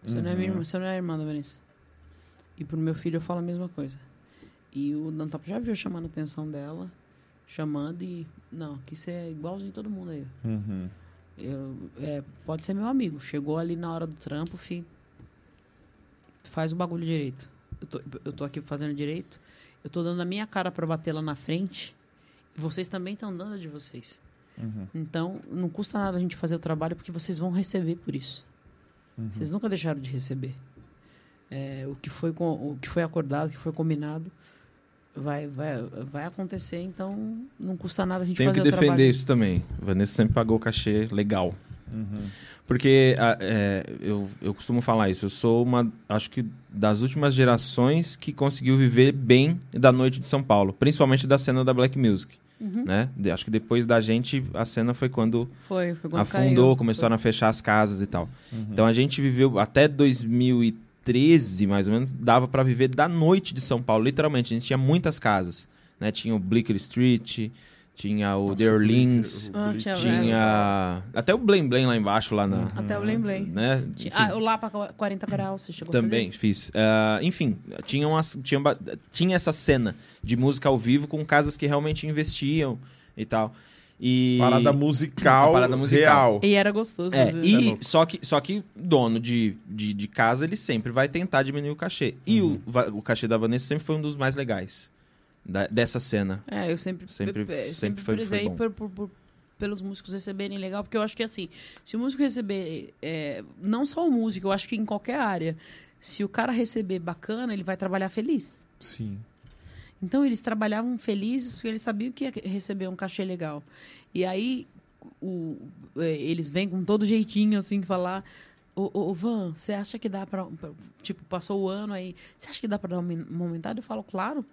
Você não é Uhum. minha irmã, você não é a irmã da Vanessa. E pro meu filho eu falo a mesma coisa. E o Dan Top já viu chamando a atenção dela, chamando e. Não, aqui você é igualzinho todo mundo aí. Uhum. Eu, é, pode ser meu amigo. Chegou ali na hora do trampo, fi, faz o bagulho direito. Eu tô, eu tô aqui fazendo direito. Eu tô dando a minha cara pra bater lá na frente. E vocês também estão dando a de vocês. Então, não custa nada a gente fazer o trabalho porque vocês vão receber por isso. Vocês nunca deixaram de receber. É, o, que foi, com- o que foi acordado, o que foi combinado, vai, vai, vai acontecer. Então, não custa nada a gente Tenho fazer que o defender trabalho. isso também. Vanessa sempre pagou cachê legal. Porque a- é, eu, eu costumo falar isso. Eu sou uma, acho que das últimas gerações que conseguiu viver bem da noite de São Paulo, principalmente da cena da Black Music. Uhum. Né? De- acho que depois da gente, a cena foi quando Foi, foi quando afundou, caiu. começaram a fechar as casas e tal. Então a gente viveu até 2013, mais ou menos, dava pra viver da noite de São Paulo, literalmente. A gente tinha muitas casas, né? Tinha o Bleecker Street, tinha o The Orleans, Ah, tinha- tinha até o Blém Blém lá embaixo, lá na, Até o Blém Blém. né? Enfim. Ah, o Lapa 40 graus, você chegou Também a fazer? fiz. Ah, enfim, tinha, umas, tinha, tinha essa cena de música ao vivo com casas que realmente investiam e tal. E... Parada musical, Parada musical. real. E era gostoso. É, e só que, só que dono de, de, de casa, ele sempre vai tentar diminuir o cachê. E o, va- o cachê da Vanessa sempre foi um dos mais legais da- dessa cena. É, eu sempre, Sempre- eu- eu sempre foi- foi bom. por- por- por- pelos músicos receberem legal, porque eu acho que assim, se o músico receber, é, não só o músico, eu acho que em qualquer área, se o cara receber bacana, ele vai trabalhar feliz. Sim. Então eles trabalhavam felizes porque eles sabiam que ia receber um cachê legal. E aí o- é, eles vêm com todo jeitinho assim que falar, ô, ô, ô, Van, você acha que dá pra, pra- Tipo, passou o ano aí. Você acha que dá pra dar uma aumentada? Eu falo, claro.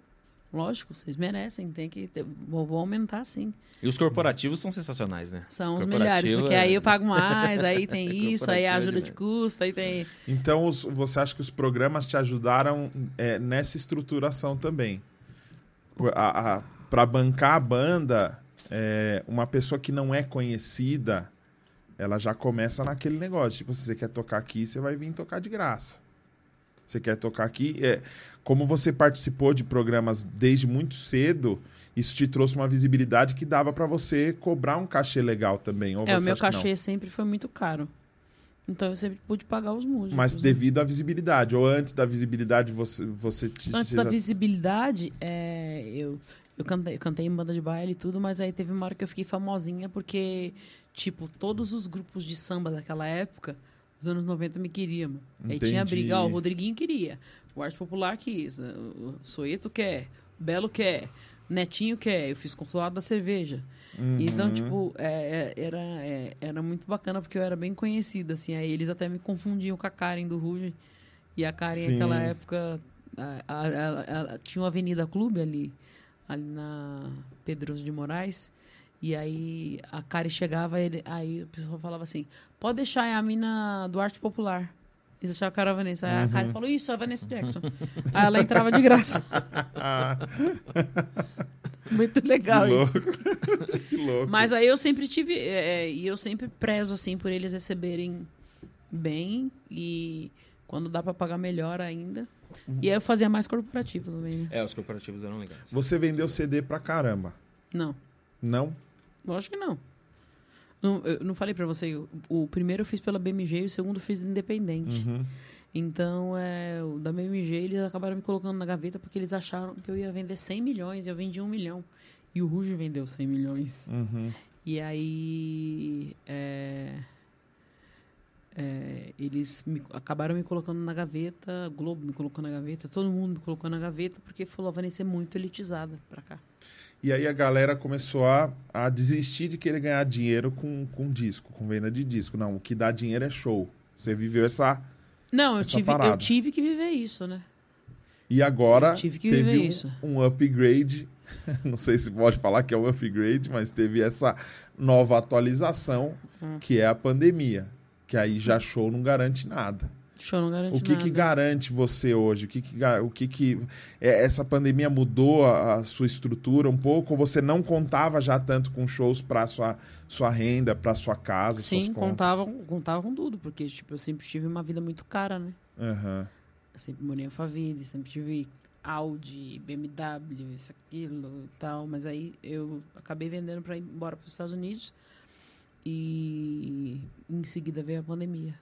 Lógico, vocês merecem. Tem que. ter- vou, vou aumentar sim. E os corporativos são sensacionais, né? São os melhores, porque é- aí eu (laughs) pago mais, aí tem isso, aí é ajuda de demais. custo, aí tem. Então, os- você acha que os programas te ajudaram é, nessa estruturação também? Para bancar a banda, é, uma pessoa que não é conhecida, ela já começa naquele negócio. Tipo, se você quer tocar aqui, você vai vir tocar de graça. Você quer tocar aqui. É, como você participou de programas desde muito cedo, isso te trouxe uma visibilidade que dava para você cobrar um cachê legal também. Ou É, o meu cachê sempre foi muito caro. Então eu sempre pude pagar os músicos. Mas né? devido à visibilidade, ou antes da visibilidade, você, você te. Antes da já- visibilidade, é, eu, eu, cantei, eu cantei em banda de baile e tudo, mas aí teve uma hora que eu fiquei famosinha porque, tipo, todos os grupos de samba daquela época, dos anos 90, me queriam. Aí tinha briga, ó, o Rodriguinho queria, o Arte Popular quis, o Soeto quer, o Belo quer, Netinho quer, eu fiz consulado da cerveja. Então, Uhum. tipo, é, é, era, é, era muito bacana porque eu era bem conhecida, assim. Aí eles até me confundiam com a Karen do Ruge. E a Karen, Sim. naquela época, a- a- ela- tinha uma Avenida Clube ali, ali na Pedroso de Moraes. E aí a Karen chegava, ele, aí o pessoal falava assim: pode deixar, é a mina do Arte Popular. Era a Vanessa. Aí a Karen falou: Isso, é a Vanessa Jackson. aí ela entrava de graça. (laughs) Muito legal que isso. louco. (laughs) que louco. Mas aí eu sempre tive. é, é, e eu sempre prezo, assim, por eles receberem bem e quando dá pra pagar melhor ainda. E aí eu fazia mais corporativo também, né? É, os corporativos eram legais. Você vendeu CD pra caramba. Não, Não? lógico que não. Não, eu não falei pra você, o, o primeiro eu fiz pela BMG e o segundo eu fiz independente. Uhum. Então, é, o da BMG, eles acabaram me colocando na gaveta porque eles acharam que eu ia vender 100 milhões e eu vendi 1 milhão. E o Ruge vendeu 100 milhões. Uhum. E aí. é, é, eles me- acabaram me colocando na gaveta, a Globo me colocou na gaveta, todo mundo me colocou na gaveta, porque falou, a Vanessa é muito elitizada pra cá. E aí a galera começou a, a desistir de querer ganhar dinheiro com, com disco, com venda de disco. Não, o que dá dinheiro é show. Você viveu essa. Não, eu Essa tive, eu parada. tive que viver isso, né? E agora Eu teve um, um upgrade. (laughs) Não sei se pode falar que é um upgrade, mas teve essa nova atualização, Hum. que é a pandemia. Que aí já show não garante nada. Show não garante O que, nada. que garante você hoje? O que, que, o que, que é, essa pandemia mudou a, a sua estrutura um pouco? Ou você não contava já tanto com shows para sua sua renda, para sua casa, Sim, contava, contava com tudo, porque tipo, eu sempre tive uma vida muito cara, né? Aham. Eu sempre morei em Alphaville, sempre tive Audi, BMW, isso, aquilo e tal. Mas aí eu acabei vendendo para ir embora para os Estados Unidos. E em seguida veio a pandemia.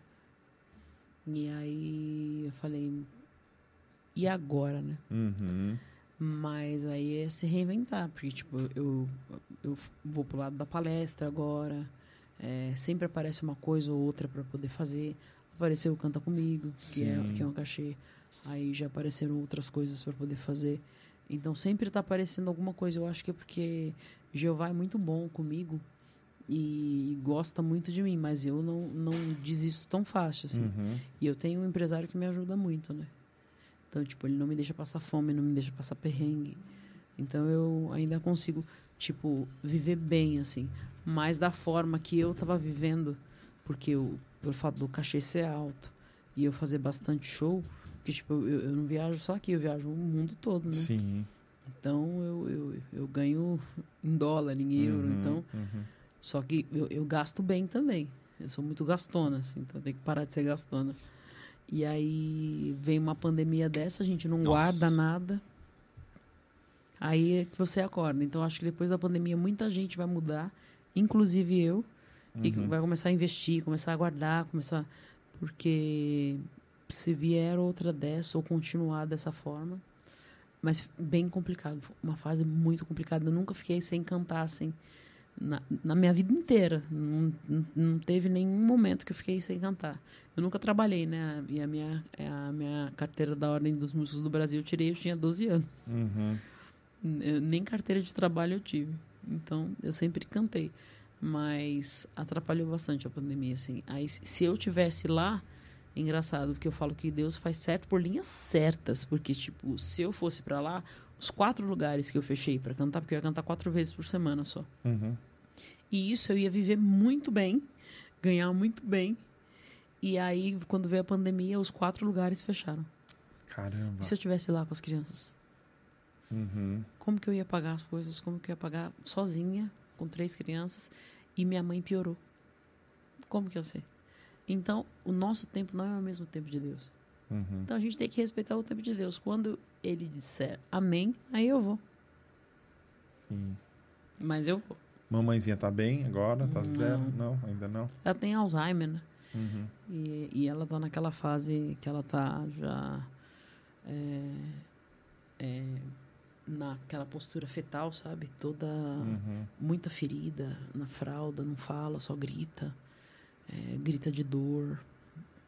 E aí eu falei, e agora, né? Uhum. Mas aí é se reinventar, porque, tipo, eu, eu vou pro lado da palestra agora, é, sempre aparece uma coisa ou outra para poder fazer. Apareceu o Canta Comigo, que é, que é um cachê. Aí já apareceram outras coisas para poder fazer. Então sempre tá aparecendo alguma coisa. Eu acho que é porque Jeová é muito bom comigo e gosta muito de mim, mas eu não, não desisto tão fácil, assim. Uhum. E eu tenho um empresário que me ajuda muito, né? Então, tipo, ele não me deixa passar fome, não me deixa passar perrengue. Então eu ainda consigo, tipo, viver bem, assim. Mas da forma que eu tava vivendo, porque eu, pelo fato do cachê ser alto e eu fazer bastante show, porque, tipo, eu, eu não viajo só aqui, eu viajo o mundo todo, né? Sim. Então eu, eu, eu ganho em dólar, em euro, Uhum, então. uhum. Só que eu, eu gasto bem também. Eu sou muito gastona, assim, então tem que parar de ser gastona. E aí vem uma pandemia dessa, a gente não Nossa. guarda nada. Aí é que você acorda. Então acho que depois da pandemia muita gente vai mudar, inclusive eu, e Uhum. vai começar a investir, começar a guardar, começar. Porque se vier outra dessa ou continuar dessa forma. Mas bem complicado. Uma fase muito complicada. Eu nunca fiquei sem cantar, assim. Na, na minha vida inteira. Não, não, teve nenhum momento que eu fiquei sem cantar. Eu nunca trabalhei, né? E a minha, a minha carteira da Ordem dos Músicos do Brasil eu tirei, eu tinha 12 anos. Uhum. Eu- nem carteira de trabalho eu tive. Então, eu sempre cantei. Mas atrapalhou bastante a pandemia, assim. Aí, se eu tivesse lá, engraçado, porque eu falo que Deus faz certo por linhas certas. Porque, tipo, se eu fosse pra lá, os quatro lugares que eu fechei pra cantar, porque eu ia cantar quatro vezes por semana só. Uhum. E isso eu ia viver muito bem, ganhar muito bem. E aí, quando veio a pandemia, os quatro lugares fecharam. Caramba. E se eu tivesse lá com as crianças? Uhum. Como que eu ia pagar as coisas? Como que eu ia pagar sozinha, com três crianças? E minha mãe piorou. Como que eu sei? Então, o nosso tempo não é o mesmo tempo de Deus. Uhum. Então, a gente tem que respeitar o tempo de Deus. Quando ele disser amém, aí eu vou. Sim. Mas eu vou. Mamãezinha tá bem agora? Tá Não. zero? Não, ainda não. Ela tem Alzheimer, né? Uhum. E, e ela tá naquela fase que ela tá já é, é, naquela postura fetal, sabe? Toda Uhum. muita ferida na fralda, não fala, só grita, é, grita de dor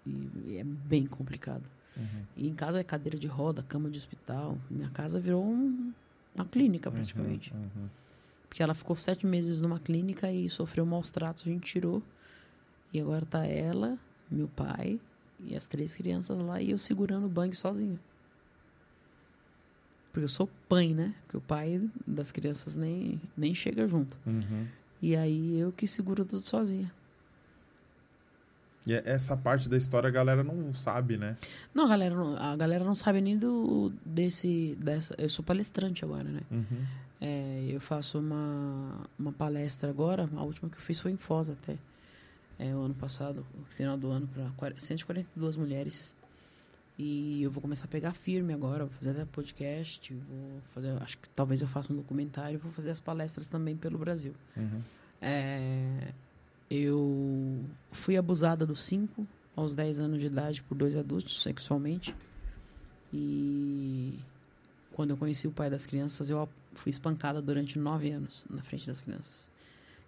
e, e é bem complicado. Uhum. E em casa é cadeira de roda, cama de hospital. Minha casa virou um- uma clínica praticamente. Uhum. Porque ela ficou sete meses numa clínica e sofreu maus tratos, a gente tirou. E agora tá ela, meu pai e as três crianças lá e eu segurando o bang sozinho. Porque eu sou pai, né? Porque o pai das crianças nem, nem chega junto. Uhum. E aí eu que seguro tudo sozinha. E é- essa parte da história a galera não sabe, né? Não, a galera, não- a galera não sabe nem do desse dessa. Eu sou palestrante agora, né? Uhum. É, eu faço uma, uma palestra agora, a última que eu fiz foi em Foz até. É, o ano passado, no final do ano, para 142 mulheres. E eu vou começar a pegar firme agora, vou fazer até podcast, vou fazer, acho que talvez eu faça um documentário, vou fazer as palestras também pelo Brasil. Uhum. É, eu fui abusada dos 5 aos 10 anos de idade por dois adultos sexualmente. E quando eu conheci o pai das crianças, eu fui espancada durante nove anos na frente das crianças.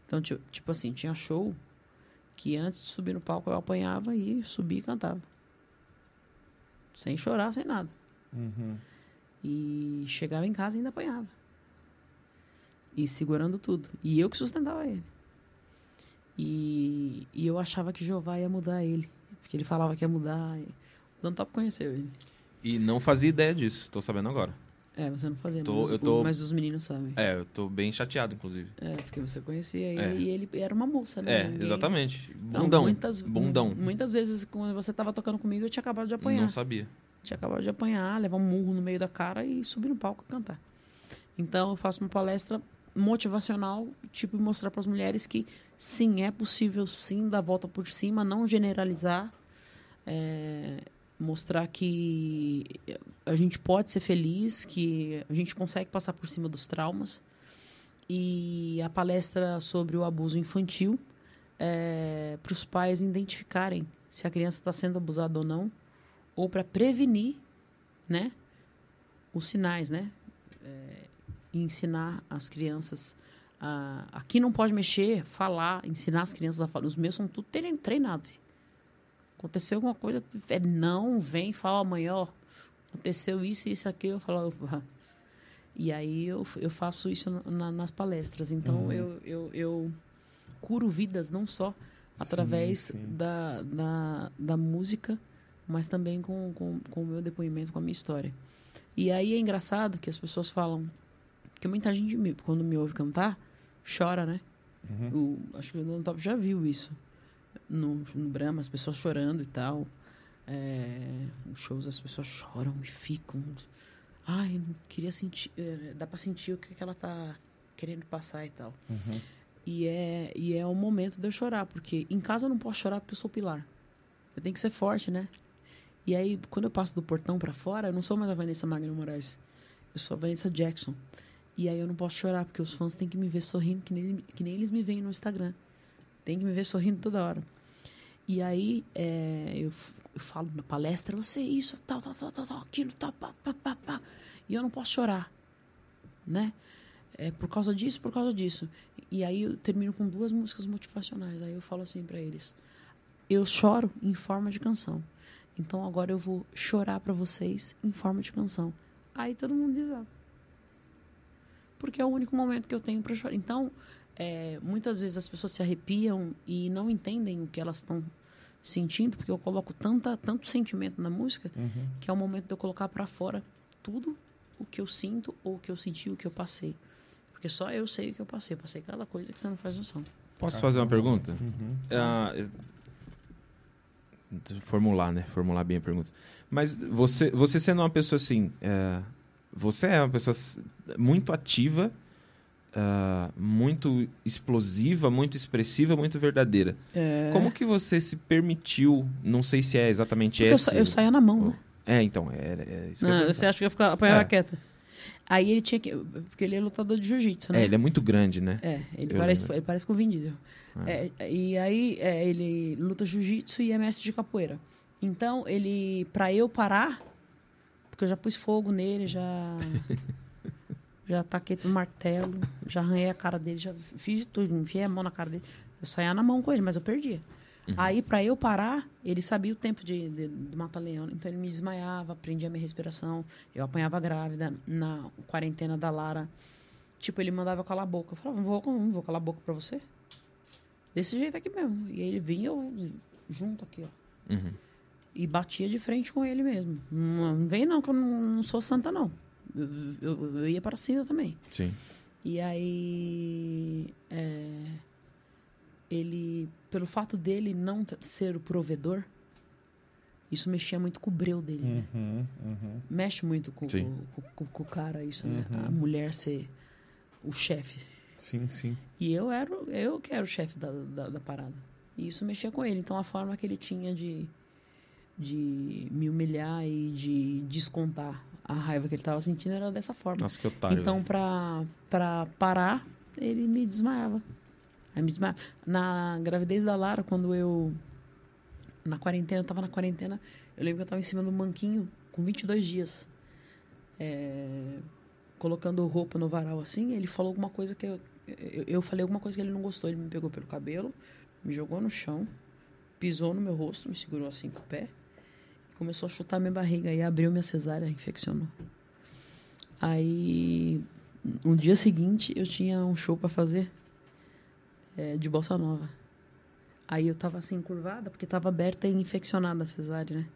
Então, ti- tipo assim, tinha show que antes de subir no palco eu apanhava e subia e cantava. Sem chorar, sem nada. Uhum. E chegava em casa e ainda apanhava. E segurando tudo. E eu que sustentava ele. E, e eu achava que Jeová ia mudar ele. Porque ele falava que ia mudar. E... O Dantop conheceu ele. E não fazia ideia disso, tô sabendo agora. É, você não fazia, Tô- mas, eu tô- mas os meninos sabem. É, eu tô bem chateado, inclusive. É, porque você conhecia ele É. e ele era uma moça, né? É, exatamente. Então, Bundão. muitas, Bundão. Muitas vezes, quando você tava tocando comigo, eu tinha acabado de apanhar. Não sabia. Tinha acabado de apanhar, levar um murro no meio da cara e subir no palco e cantar. Então, eu faço uma palestra motivacional, tipo, mostrar para as mulheres que sim, é possível sim dar a volta por cima, não generalizar, é, mostrar que a gente pode ser feliz, que a gente consegue passar por cima dos traumas. E a palestra sobre o abuso infantil para os pais identificarem se a criança está sendo abusada ou não, ou para prevenir, né, os sinais, né, É, e ensinar as crianças a aqui não pode mexer, falar, ensinar as crianças a falar. Os meus são tudo trein- treinados. Aconteceu alguma coisa, é, não, vem, fala amanhã, ó, aconteceu isso e isso aqui, eu falo, opa. E aí eu, eu faço isso na- na- nas palestras. Então eu, eu, eu curo vidas não só através sim. Da, da, da música, mas também com, com, com o meu depoimento, com a minha história. E aí é engraçado que as pessoas falam que muita gente, me- quando me ouve cantar, chora, né? O- acho que o Top já viu isso. No, no Brahma, as pessoas chorando e tal. É, os shows as pessoas choram e ficam. Ai, não queria sentir. eh, Dá pra sentir o que, que ela tá querendo passar e tal. E é, e é o momento de eu chorar, porque em casa eu não posso chorar porque eu sou pilar. Eu tenho que ser forte, né? E aí, quando eu passo do portão pra fora, eu não sou mais a Vanessa Magno Moraes. Eu sou a Vanessa Jackson. E aí eu não posso chorar, porque os fãs têm que me ver sorrindo, que nem, que nem eles me veem no Instagram. Tem que me ver sorrindo toda hora. E aí é, eu, eu falo na palestra, você isso, tal, tal, tal, tal, aquilo, tal, pá, pá, pá, pá. E eu não posso chorar, né? É por causa disso, por causa disso. E aí eu termino com duas músicas motivacionais. Aí eu falo assim pra eles: eu choro em forma de canção. Então agora eu vou chorar pra vocês em forma de canção. Aí todo mundo diz: ah, porque é o único momento que eu tenho para chorar. Então, é, muitas vezes as pessoas se arrepiam e não entendem o que elas estão sentindo, porque eu coloco tanta, tanto sentimento na música, que é o momento de eu colocar para fora tudo o que eu sinto ou o que eu senti, o que eu passei. Porque só eu sei o que eu passei. Eu passei cada coisa que você não faz noção. Posso fazer uma pergunta? Ah, eu- Formular, né? Formular bem a pergunta. Mas você, você sendo uma pessoa assim, é, você é uma pessoa muito ativa, ah, muito explosiva, muito expressiva, muito verdadeira. Como que você se permitiu? Não sei se é exatamente Porque eu, esse. sa- eu saía na mão, né? É, então, é, é isso eu Não, você acha que eu ficava, apanhava É. quieta? Aí ele tinha que. Porque ele é lutador de jiu-jitsu, né? É, ele é muito grande, né? É, ele Eu parece, lembro. ele parece com o Vin Diesel. Ah. É, e aí é, ele luta jiu-jitsu e é mestre de capoeira. Então, ele, pra eu parar, porque eu já pus fogo nele, já. (laughs) já taquei no martelo, já arranhei a cara dele, já fiz de tudo, enfiei a mão na cara dele. Eu saía na mão com ele, mas eu perdia. Aí, pra eu parar, ele sabia o tempo de, de, de matar leão. Então, ele me desmaiava, prendia minha respiração. Eu apanhava grávida na quarentena da Lara. Tipo, ele mandava calar a boca. Eu falava, não vou, não vou calar a boca pra você. Desse jeito aqui mesmo. E aí ele vinha eu junto aqui, ó. Uhum. E batia de frente com ele mesmo. Não, não vem não, que eu não, não sou santa, não. Eu, eu, eu ia para cima também. Sim. E aí. é, ele, pelo fato dele não ser o provedor, isso mexia muito com o breu dele. né? Uhum, uhum. Mexe muito com, com, com- com o cara, isso, né? Uhum. A mulher ser o chefe. Sim, sim. E eu era, eu que era o chefe da, da, da parada. E isso mexia com ele. Então a forma que ele tinha de, de me humilhar e de descontar a raiva que ele estava sentindo era dessa forma. Nossa, que otário. então, velho. pra, parar, ele me desmaiava. Aí me desmaiava. Na gravidez da Lara, quando eu. Na quarentena, eu tava na quarentena, eu lembro que eu tava em cima do manquinho com 22 dias. É, colocando roupa no varal assim, ele falou alguma coisa que eu, eu. Eu falei alguma coisa que ele não gostou. Ele me pegou pelo cabelo, me jogou no chão, pisou no meu rosto, me segurou assim com o pé. Começou a chutar minha barriga e abriu minha cesárea, infeccionou. Aí, no dia seguinte, eu tinha um show pra fazer é, de bossa nova. Aí eu tava assim, curvada, porque tava aberta e infeccionada a cesárea, né?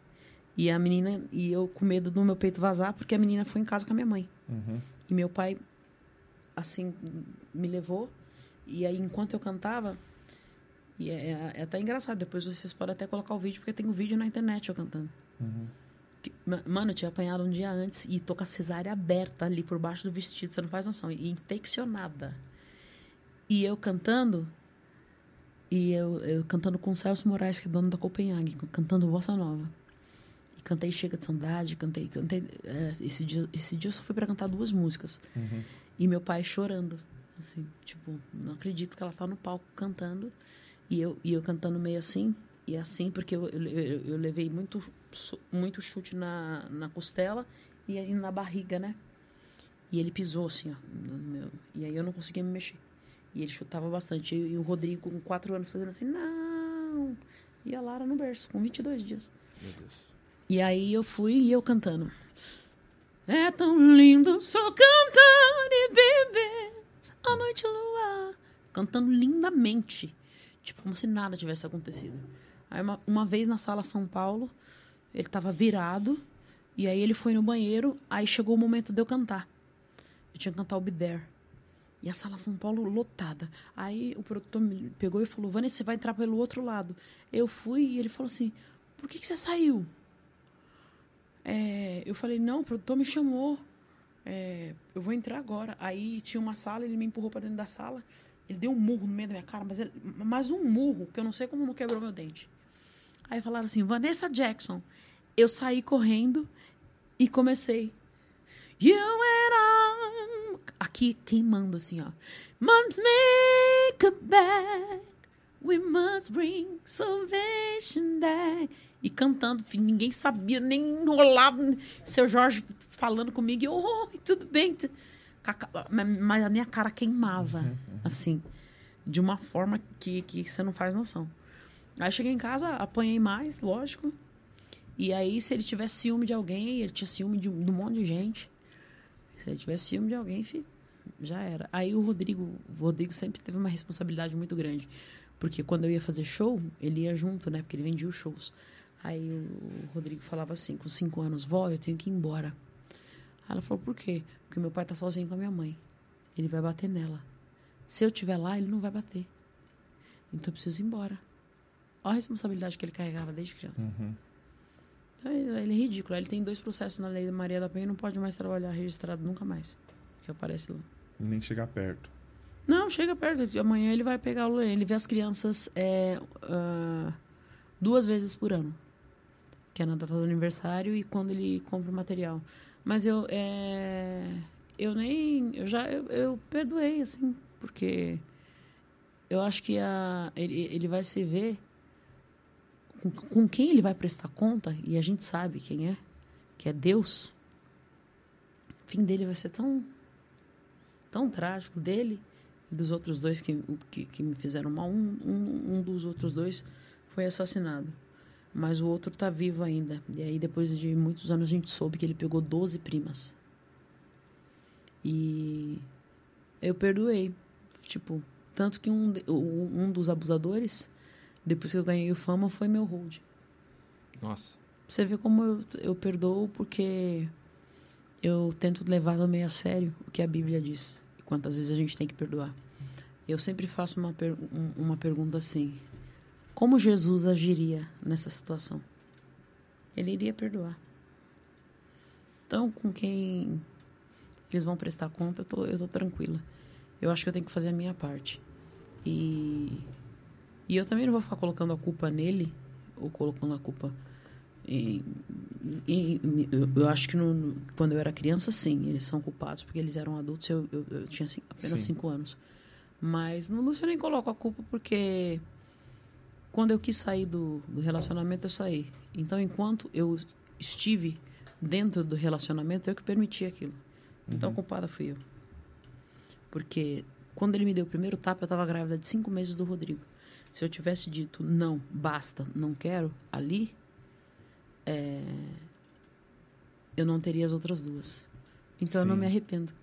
E a menina, e eu com medo do meu peito vazar, porque a menina foi em casa com a minha mãe. Uhum. E meu pai, assim, me levou. E aí, enquanto eu cantava, e é, é- é até engraçado, depois vocês podem até colocar o vídeo, porque tem um vídeo na internet eu cantando. Que- ma- Mano, eu tinha apanhado um dia antes e tô com a cesárea aberta ali por baixo do vestido, você não faz noção. E infeccionada. E eu cantando, e eu, eu cantando com o Celso Moraes, que é dono da Copenhague, cantando Bossa Nova. E cantei Chega de Saudade, cantei. cantei é, esse, dia, esse dia eu só fui pra cantar duas músicas. E meu pai chorando. Assim, tipo, não acredito que ela tá no palco cantando. E eu, e eu cantando meio assim. E assim, porque eu, eu, eu- levei muito, muito chute na, na costela e na barriga, né? E ele pisou assim, ó. no meu- e aí eu não conseguia me mexer. E ele chutava bastante. E, e o Rodrigo, com quatro anos, fazendo assim, não! E a Lara no berço, com 22 dias. Meu Deus. E aí eu fui e eu cantando. É tão lindo só cantar e viver a noite luar. Cantando lindamente. Tipo, como se nada tivesse acontecido. Aí uma, uma vez na sala São Paulo, ele tava virado. E aí ele foi no banheiro. Aí chegou o momento de eu cantar. Eu tinha que cantar o Be There. E a sala São Paulo lotada. Aí o produtor me pegou e falou: Vanessa, você vai entrar pelo outro lado. Eu fui e ele falou assim: Por que, que você saiu? É, eu falei, não, o produtor me chamou. É, eu vou entrar agora. Aí tinha uma sala, ele me empurrou para dentro da sala. Ele deu um murro no meio da minha cara, mas, ele, mas um murro, que eu não sei como não quebrou meu dente. Aí falaram assim, Vanessa Jackson. Eu saí correndo e comecei. You and I. Aqui queimando assim, ó. Must make a back. We must bring salvation back. E cantando, assim, ninguém sabia, nem enrolava. Seu Jorge falando comigo, e eu, oi, tudo bem. Mas a minha cara queimava, assim, de uma forma que, que você não faz noção. Aí cheguei em casa, apanhei mais, lógico. E aí, se ele tivesse ciúme de alguém, ele tinha ciúme de, de um monte de gente. Se ele tivesse ciúme de alguém, já era. Aí o Rodrigo, o Rodrigo sempre teve uma responsabilidade muito grande. Porque quando eu ia fazer show, ele ia junto, né? Porque ele vendia os shows. Aí o Rodrigo falava assim, com cinco anos, vó, eu tenho que ir embora. Aí ela falou, por quê? Porque meu pai tá sozinho com a minha mãe. Ele vai bater nela. Se eu estiver lá, ele não vai bater. Então eu preciso ir embora. Olha a responsabilidade que ele carregava desde criança. Uhum. Então, ele ele é ridículo. Ele tem dois processos na lei da Maria da Penha e não pode mais trabalhar registrado nunca mais. Que aparece lá. Nem chegar perto. Não, chega perto. Amanhã ele vai pegar o Lorena. Ele vê as crianças é, ah, duas vezes por ano. Que é na data do aniversário e quando ele compra o material. Mas eu, é, eu nem... Eu já eu, eu perdoei, assim. Porque eu acho que a, ele, ele vai se ver... Com, com quem ele vai prestar conta, e a gente sabe quem é, que é Deus, o fim dele vai ser tão tão trágico dele e dos outros dois que, que, que me fizeram mal. Um, um, um dos outros dois foi assassinado. Mas o outro tá vivo ainda. E aí, depois de muitos anos, a gente soube que ele pegou 12 primas. E eu perdoei. Tipo, tanto que um, um dos abusadores, depois que eu ganhei o fama, foi meu hold. Nossa. Você vê como eu, eu perdoo porque eu tento levar também a sério o que a Bíblia diz. E quantas vezes a gente tem que perdoar. Eu sempre faço uma, per- um- uma pergunta assim: Como Jesus agiria nessa situação? Ele iria perdoar. Então, com quem eles vão prestar conta, eu tô, eu tô tranquila. Eu acho que eu tenho que fazer a minha parte. E, e eu também não vou ficar colocando a culpa nele, ou colocando a culpa em- em- eu, eu acho que no- quando eu era criança, sim, eles são culpados, porque eles eram adultos, eu, eu, eu tinha assim, apenas Sim. cinco anos. Mas no Lúcio eu nem coloco a culpa, porque quando eu quis sair do, do relacionamento, eu saí. Então, enquanto eu estive dentro do relacionamento, eu que permiti aquilo. Então, a culpada fui eu. Porque quando ele me deu o primeiro tapa, eu estava grávida de cinco meses do Rodrigo. Se eu tivesse dito não, basta, não quero, ali, é, eu não teria as outras duas. Então eu não Sim. me arrependo.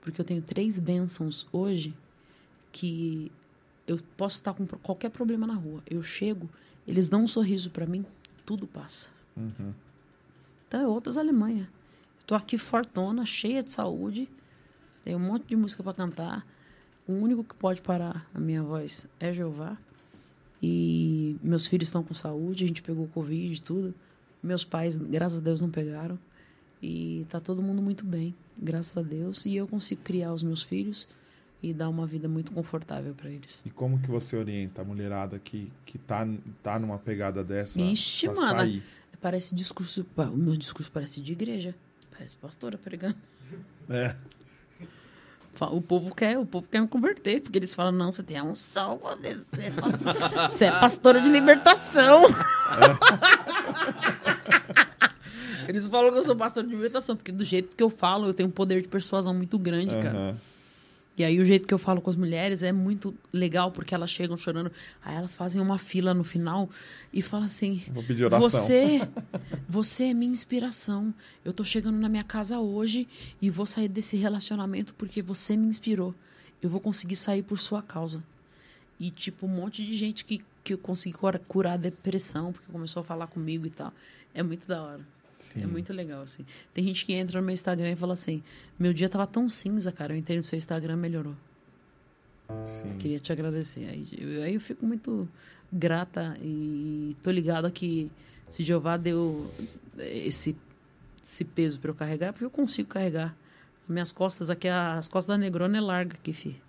Porque eu tenho três bênçãos hoje que eu posso estar com qualquer problema na rua. Eu chego, eles dão um sorriso para mim, tudo passa. Uhum. Então é outras Alemanha. Tô aqui fortona, cheia de saúde, tenho um monte de música para cantar. O único que pode parar a minha voz é Jeová. E meus filhos estão com saúde, a gente pegou Covid e tudo. Meus pais, graças a Deus, não pegaram. E tá todo mundo muito bem, graças a Deus. E eu consigo criar os meus filhos e dar uma vida muito confortável para eles. E como que você orienta a mulherada que, que tá, tá numa pegada dessa Ixi, mano. sair? Parece discurso. O meu discurso parece de igreja. Parece pastora pregando. É. O povo quer, o povo quer me converter, porque eles falam, não, você tem a unção, você é você é pastora de libertação. (laughs) Eles falam que eu sou pastor de libertação, porque do jeito que eu falo, eu tenho um poder de persuasão muito grande, cara. E aí o jeito que eu falo com as mulheres é muito legal, porque elas chegam chorando, aí elas fazem uma fila no final e falam assim: Vou pedir oração. Você, (laughs) você é minha inspiração. Eu tô chegando na minha casa hoje e vou sair desse relacionamento porque você me inspirou. Eu vou conseguir sair por sua causa. E, tipo, um monte de gente que, que eu consegui cura- curar a depressão, porque começou a falar comigo e tal. É muito da hora. Sim. É muito legal, assim. Tem gente que entra no meu Instagram e fala assim: Meu dia tava tão cinza, cara. Eu entrei no seu Instagram, melhorou. Sim. Queria te agradecer. Aí eu, aí eu fico muito grata e tô ligada que se Jeová deu esse, esse peso para eu carregar, é porque eu consigo carregar. Minhas costas aqui, as costas da Negrona é larga aqui, fi.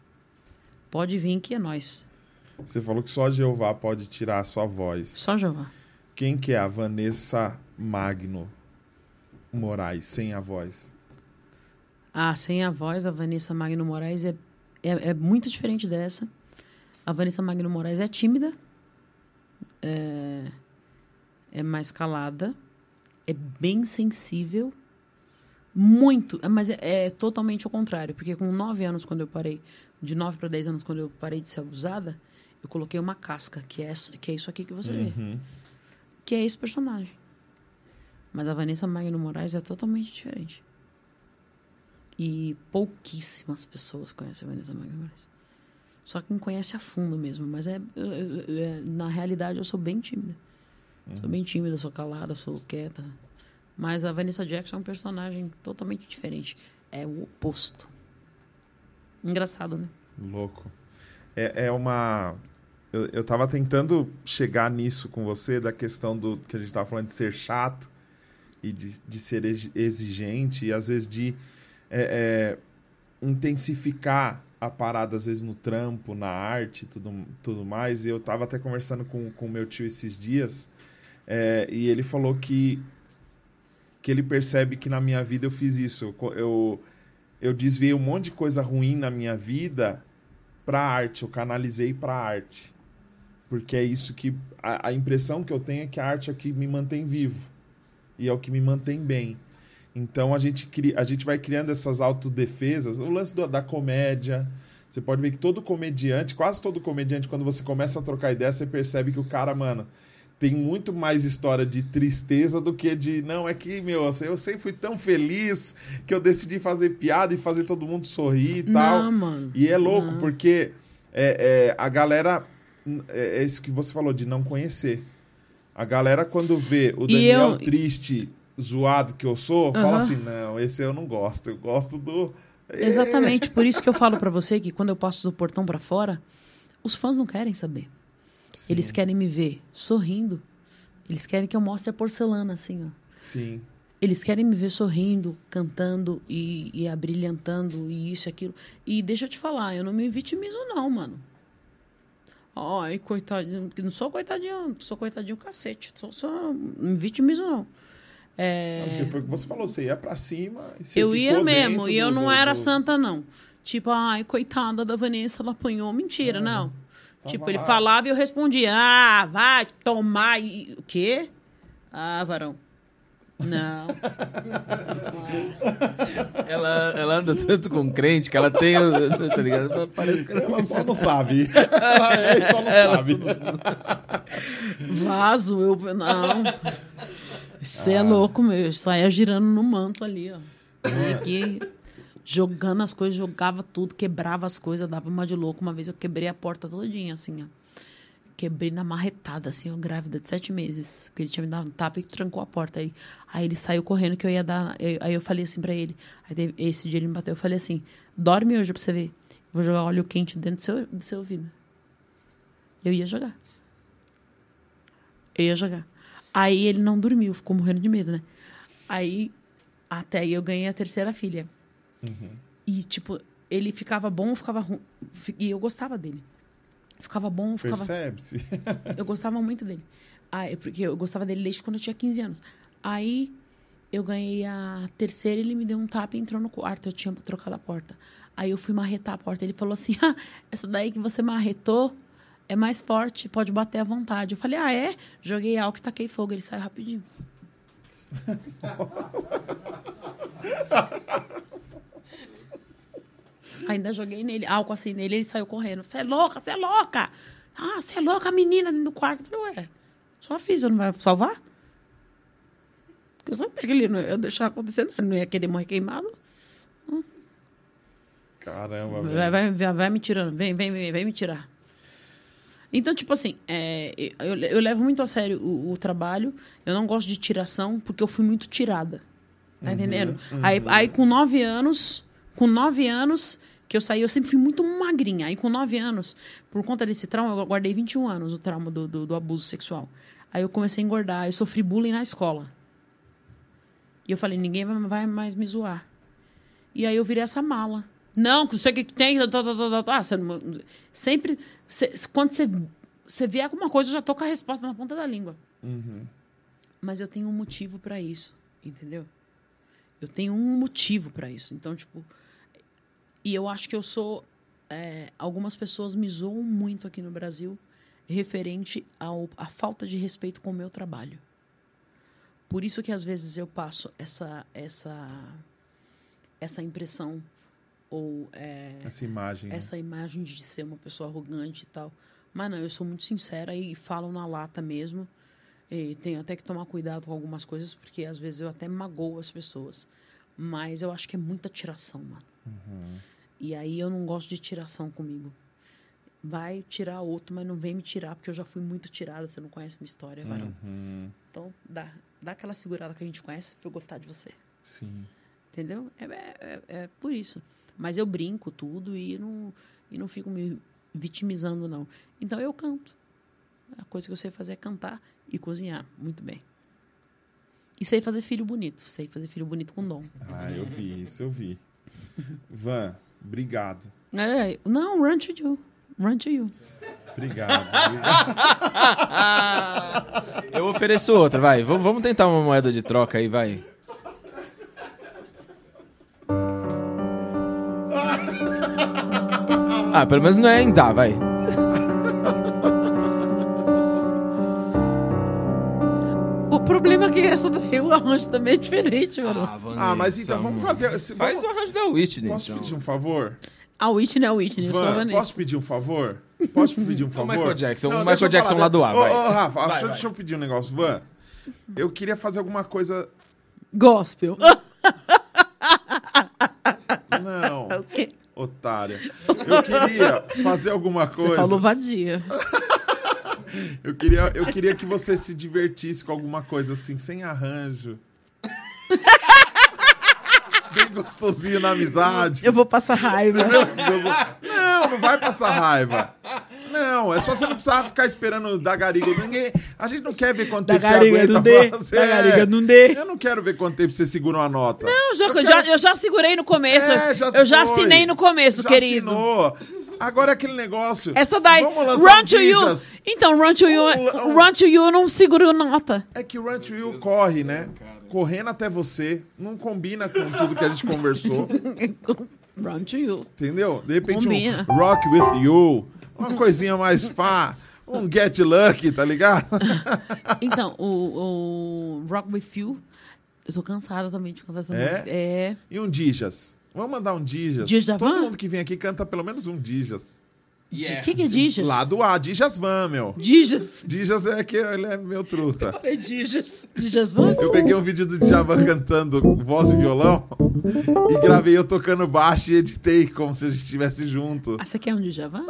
Pode vir que é nós. Você falou que só Jeová pode tirar a sua voz. Só Jeová. Quem que é a Vanessa Magno Moraes, sem a voz? Ah, sem a voz, a Vanessa Magno Moraes é, é, é muito diferente dessa. A Vanessa Magno Moraes é tímida, é, é mais calada, é bem sensível, muito, mas é, é totalmente o contrário, porque com 9 anos, quando eu parei, de 9 para 10 anos, quando eu parei de ser abusada, eu coloquei uma casca, que é, que é isso aqui que você vê, Uhum. que é esse personagem. Mas a Vanessa Magno Moraes é totalmente diferente. E pouquíssimas pessoas conhecem a Vanessa Guimarães. Só quem conhece a fundo mesmo. Mas é, eu- é, na realidade eu sou bem tímida. Sou bem tímida, sou calada, sou quieta. Mas a Vanessa Jackson é um personagem totalmente diferente. É o oposto. Engraçado, né? Louco. É, é uma. Eu, eu tava tentando chegar nisso com você, da questão do que a gente tava falando de ser chato e de, de ser ex- exigente e às vezes de é, é, intensificar a parada, às vezes no trampo, na arte tudo, tudo mais. E eu tava até conversando com o meu tio esses dias é, e ele falou que, que ele percebe que na minha vida eu fiz isso. Eu, eu, eu desviei um monte de coisa ruim na minha vida para arte, eu canalizei para arte. Porque é isso que a, a impressão que eu tenho é que a arte é que me mantém vivo e é o que me mantém bem. Então a gente cria, a gente vai criando essas autodefesas, o lance do- da comédia. Você pode ver que todo comediante, quase todo comediante, quando você começa a trocar ideia, você percebe que o cara, mano, tem muito mais história de tristeza do que de. Não, é que, meu, eu sempre fui tão feliz que eu decidi fazer piada e fazer todo mundo sorrir e tal. Não, mano. E é louco, Não. porque é, é, a galera. É, é isso que você falou, de não conhecer. A galera, quando vê o Daniel eu- triste, zoado que eu sou, fala Aham. assim: não, esse eu não gosto. Eu gosto do. Exatamente, (laughs) por isso que eu falo pra você que quando eu passo do portão pra fora, os fãs não querem saber. Sim, Eles querem me ver sorrindo. Eles querem que eu mostre a porcelana, assim, ó. Sim. Eles querem me ver sorrindo, cantando e, e abrilhantando e isso e aquilo. E deixa eu te falar, eu não me vitimizo, não, mano. Ai, coitadinho. Não sou coitadinho, sou coitadinho cacete. Sou, sou, não me vitimizo, não. É, Não, porque foi o que você falou, você ia pra cima. E você eu ia mesmo, e eu do- não era do- santa, não. Tipo, ai, coitada da Vanessa, ela apanhou. Mentira, não. Tava tipo, ele lá. falava e eu respondia, ah, vai tomar. E... O quê? Ah, varão. Não. (laughs) Ela, ela anda tanto com crente que ela tem. (laughs) Tá ligado? Parece que ela. Ela só não sabe. (laughs) ela só não sabe. Vaso, eu. Não. Você Ah. é louco, meu. Eu saía girando no manto ali, ó. Aqui, jogando as coisas, jogava tudo, quebrava as coisas, dava uma de louco. Uma vez eu quebrei a porta todinha, assim, ó. Quebrei na marretada, assim, ó, grávida de sete meses. Porque ele tinha me dado um tapa e trancou a porta. Aí, aí ele saiu correndo que eu ia dar. eu- Aí eu falei assim pra ele. Aí esse dia ele me bateu. Eu falei assim: dorme hoje pra você ver. Vou jogar óleo quente dentro do seu, do seu ouvido. Eu ia jogar. Eu ia jogar. Aí ele não dormiu, ficou morrendo de medo, né? Aí, até aí eu ganhei a terceira filha. E, tipo, ele ficava bom, ficava ruim. E eu gostava dele. Ficava bom, ficava. Percebe-se. Eu gostava muito dele. Porque eu gostava dele desde quando eu tinha 15 anos. Aí eu ganhei a terceira, ele me deu um tapa e entrou no quarto. Eu tinha trocado a porta. Aí eu fui marretar a porta. Ele falou assim: ah, essa daí que você marretou é mais forte, pode bater à vontade. Eu falei: ah, é? Joguei álcool e taquei fogo. Ele saiu rapidinho. (laughs) Ainda joguei nele, álcool assim nele, ele saiu correndo. Você é louca, você é louca! Ah, você é louca, a menina dentro do quarto. Eu falei, ué, só fiz, eu não vai salvar? Porque eu sabia que ele não ia deixar acontecer, nada, ele não ia querer morrer queimado. Caramba, Vai, velho. vai, vai, vai me tirando, vem, vem, vem, vem me tirar. Então, tipo assim, é, eu, eu levo muito a sério o, o trabalho. Eu não gosto de tiração, porque eu fui muito tirada. Tá entendendo? Aí, aí, com nove anos, com nove anos que eu saí, eu sempre fui muito magrinha. Aí, com nove anos, por conta desse trauma, eu guardei 21 anos o trauma do, do, do abuso sexual. Aí eu comecei a engordar, eu sofri bullying na escola. E eu falei, ninguém vai- vai mais me zoar. E aí eu virei essa mala. Não, que não sei o que, que tem. Tá, tá, tá, tá, tá. Você não- sempre. você- quando você, você vier alguma coisa, eu já tô com a resposta na ponta da língua. Mas eu tenho um motivo para isso, entendeu? Eu tenho um motivo para isso. Então, tipo. E eu acho que eu sou. é, algumas pessoas me zoam muito aqui no Brasil referente ao, à falta de respeito com o meu trabalho. Por isso que às vezes eu passo essa essa essa impressão ou é, Essa imagem. né? essa imagem de ser uma pessoa arrogante e tal. Mas não, eu sou muito sincera e falo na lata mesmo. E tenho até que tomar cuidado com algumas coisas, porque às vezes eu até magoo as pessoas. Mas eu acho que é muita tiração, mano. Uhum. E aí eu não gosto de tiração comigo. Vai tirar outro, mas não vem me tirar, porque eu já fui muito tirada. Você não conhece minha história, varão. Uhum. Então, dá, dá aquela segurada que a gente conhece pra eu gostar de você. Sim. Entendeu? É, é, é- é por isso. Mas eu brinco tudo e não, e não fico me vitimizando, não. Então eu canto. A coisa que eu sei fazer é cantar e cozinhar. Muito bem. E sei fazer filho bonito. Sei fazer filho bonito com dom. Ah, eu vi isso, eu vi. Van, obrigado. É, não, run to you. Run to you. Obrigado. obrigado. (laughs) Eu ofereço outra, vai. V- vamos tentar uma moeda de troca aí, vai. (laughs) Ah, pelo menos não é em dar, vai. Problema é que essa daí, o arranjo também é diferente, mano. Ah, mas então vamos fazer. se- Faz vamos- o arranjo da Whitney. Posso então. pedir um favor? A Whitney é a Whitney, eu sou a Van, Vanessa. posso pedir um favor? Posso pedir um (laughs) O favor? Michael Jackson, o deixa Michael Jackson falar. lá do ar, Ô, vai. ô, Rafa, Vai, deixa, vai. deixa eu pedir um negócio. Van, eu queria fazer alguma coisa. Gospel. (laughs) Não, (laughs) O quê? otária. Eu queria fazer alguma Você coisa. falou vadia. Eu queria, eu queria que você se divertisse com alguma coisa assim, sem arranjo. Bem gostosinho na amizade. Eu vou passar raiva. Não, não vai passar raiva. Não, é só você não precisar ficar esperando da gariga. Ninguém, a gente não quer ver quanto Da tempo gariga você aguenta não dê, fazer. da gariga não dê. Eu não quero ver quanto tempo você segura uma nota. Não, já, Eu já- quero- eu já segurei no começo. É, já eu já foi. assinei no começo, Já querido. assinou. Agora é aquele negócio. Essa daí, Vamos lançar Run to You. Então, Run to You, Run to You não segurou nota. É que o Run to You corre, né? Correndo até você. Não combina com tudo que a gente conversou. (laughs) Run to You. Entendeu? De repente Combina. um Rock With You. Uma coisinha mais pá. Um Get Lucky, tá ligado? (laughs) Então, o, o Rock With You, eu tô cansada também de cantar essa É? música. É. E um Dijas. Vamos mandar um Dijas. Djavan? Todo mundo que vem aqui canta pelo menos um Dijas. O que, que é Dijas? Lá do A, Dijas Van, meu. Dijas. Dijas é que ele é meu truta. Falei Dijas. Dijas Vans? Eu peguei um vídeo do Djavan cantando voz e violão e gravei eu tocando baixo e editei como se a gente estivesse junto. Ah, você quer um Djavan?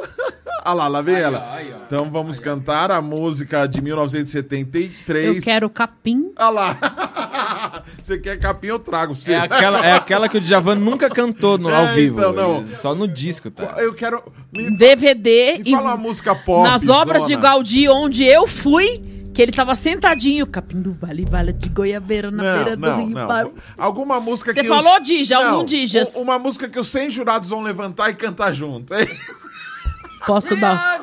Ah lá, lá vem Aí, ela. aí, ó. Então vamos cantar a música de 1973. Eu quero capim. Ah lá. (laughs) Você quer capim, eu trago. pra Você. É aquela, é aquela que o Djavan nunca cantou no, ao É, vivo. então, não. Só no disco, tá? Eu quero. Me, DVD me fala uma música pop. nas obras de. Gaudí, onde eu fui, que ele tava sentadinho, capim do vale, vale de goiabeira na Não, beira do não, rio. não. Alguma música Você que. falou os... Dija, algum Dijas. Uma música que os 100 jurados vão levantar e cantar junto. É isso. Posso dar?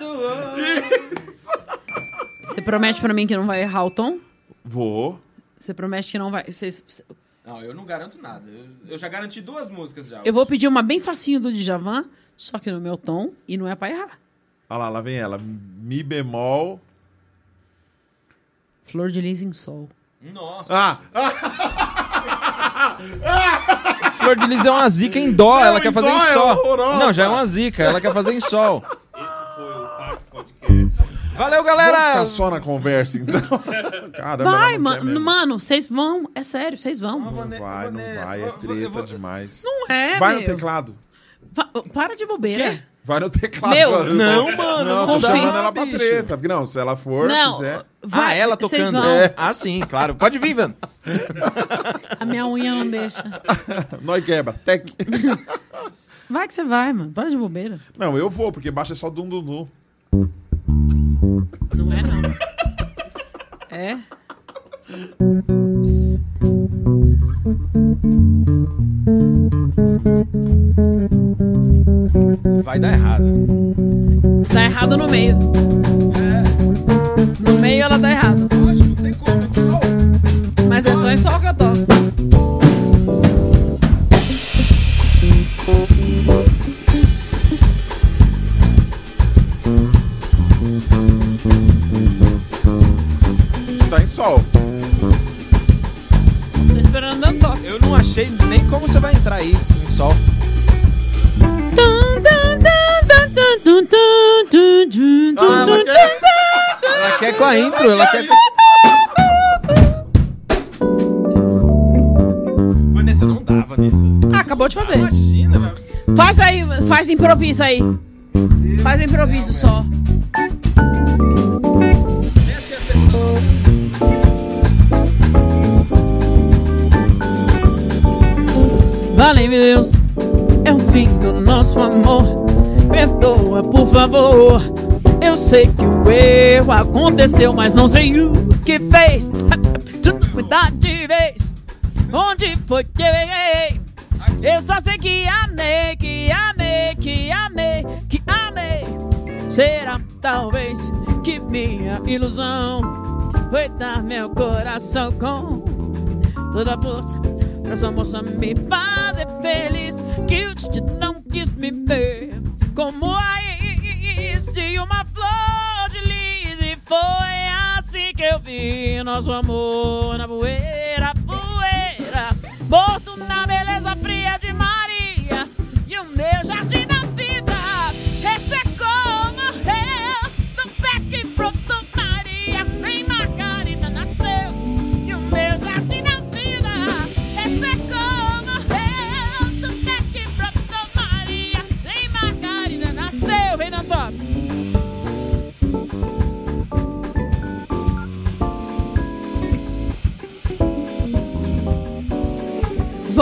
Você promete pra mim que não vai errar o tom? Vou. Você promete que não vai. você- você- Não, eu não garanto nada. Eu, eu já garanti duas músicas já. Eu vou pedir uma bem facinho do Djavan, só que no meu tom, e não é pra errar. Olha lá, lá vem ela. Mi bemol. Flor de lis em sol. Nossa. Ah! (laughs) Flor de Lis é uma zica em dó, Não, ela em quer fazer dó em é sol. horrorosa. não, já é uma zica, ela quer fazer em sol. Esse foi o Pax Podcast. Valeu, Vamos galera! ficar só na conversa, então. (laughs) Caramba, Vai, não mano, mano, vocês vão. É sério, vocês vão. Não vai, não vai. É treta demais. Não é, Vai no meu. teclado. Va- Para de bobeira. Vai no teclado. Meu, agora. não, mano, Não, tô não dá, chamando ela pra bicho. treta. Porque não, se ela for, Não, fizer... vai, ah, ela tocando. É. Ah, sim, claro. Pode vir, Van. (laughs) A minha unha não deixa. (laughs) Nós quebra. Tec. Vai que você vai, mano. Para de bobeira. Não, eu vou, porque baixa só dum dum dum. Não é, não. É? Vai dar errado. Tá errado no meio. No meio ela tá errada. Lógico, não tem como. é sol. Mas é só em sol que eu toco. Tá em sol. Tô esperando dando toque. Eu não achei nem como você vai entrar aí em sol. Ah, ela quer... Ela quer com a intro, ela quer. Vanessa, não dá, Vanessa. acabou de fazer. Imagina, velho. Faz aí, faz improviso aí. Faz improviso só. Mexe a segunda mão. Vale, meu Deus, é o fim do nosso amor. Perdoa, por favor. Eu sei que o erro aconteceu, mas não sei o que fez. Tudo mudar de vez. Onde foi que eu errei? Eu só sei que amei, que amei, que amei, que amei. Será talvez que minha ilusão foi dar meu coração com toda a força pra essa moça me fazer feliz. Que o não quis me ver como a raiz de uma flor de lis. E foi assim que eu vi nosso amor na poeira, poeira. Morto na beleza fria de Maria. E o meu jardim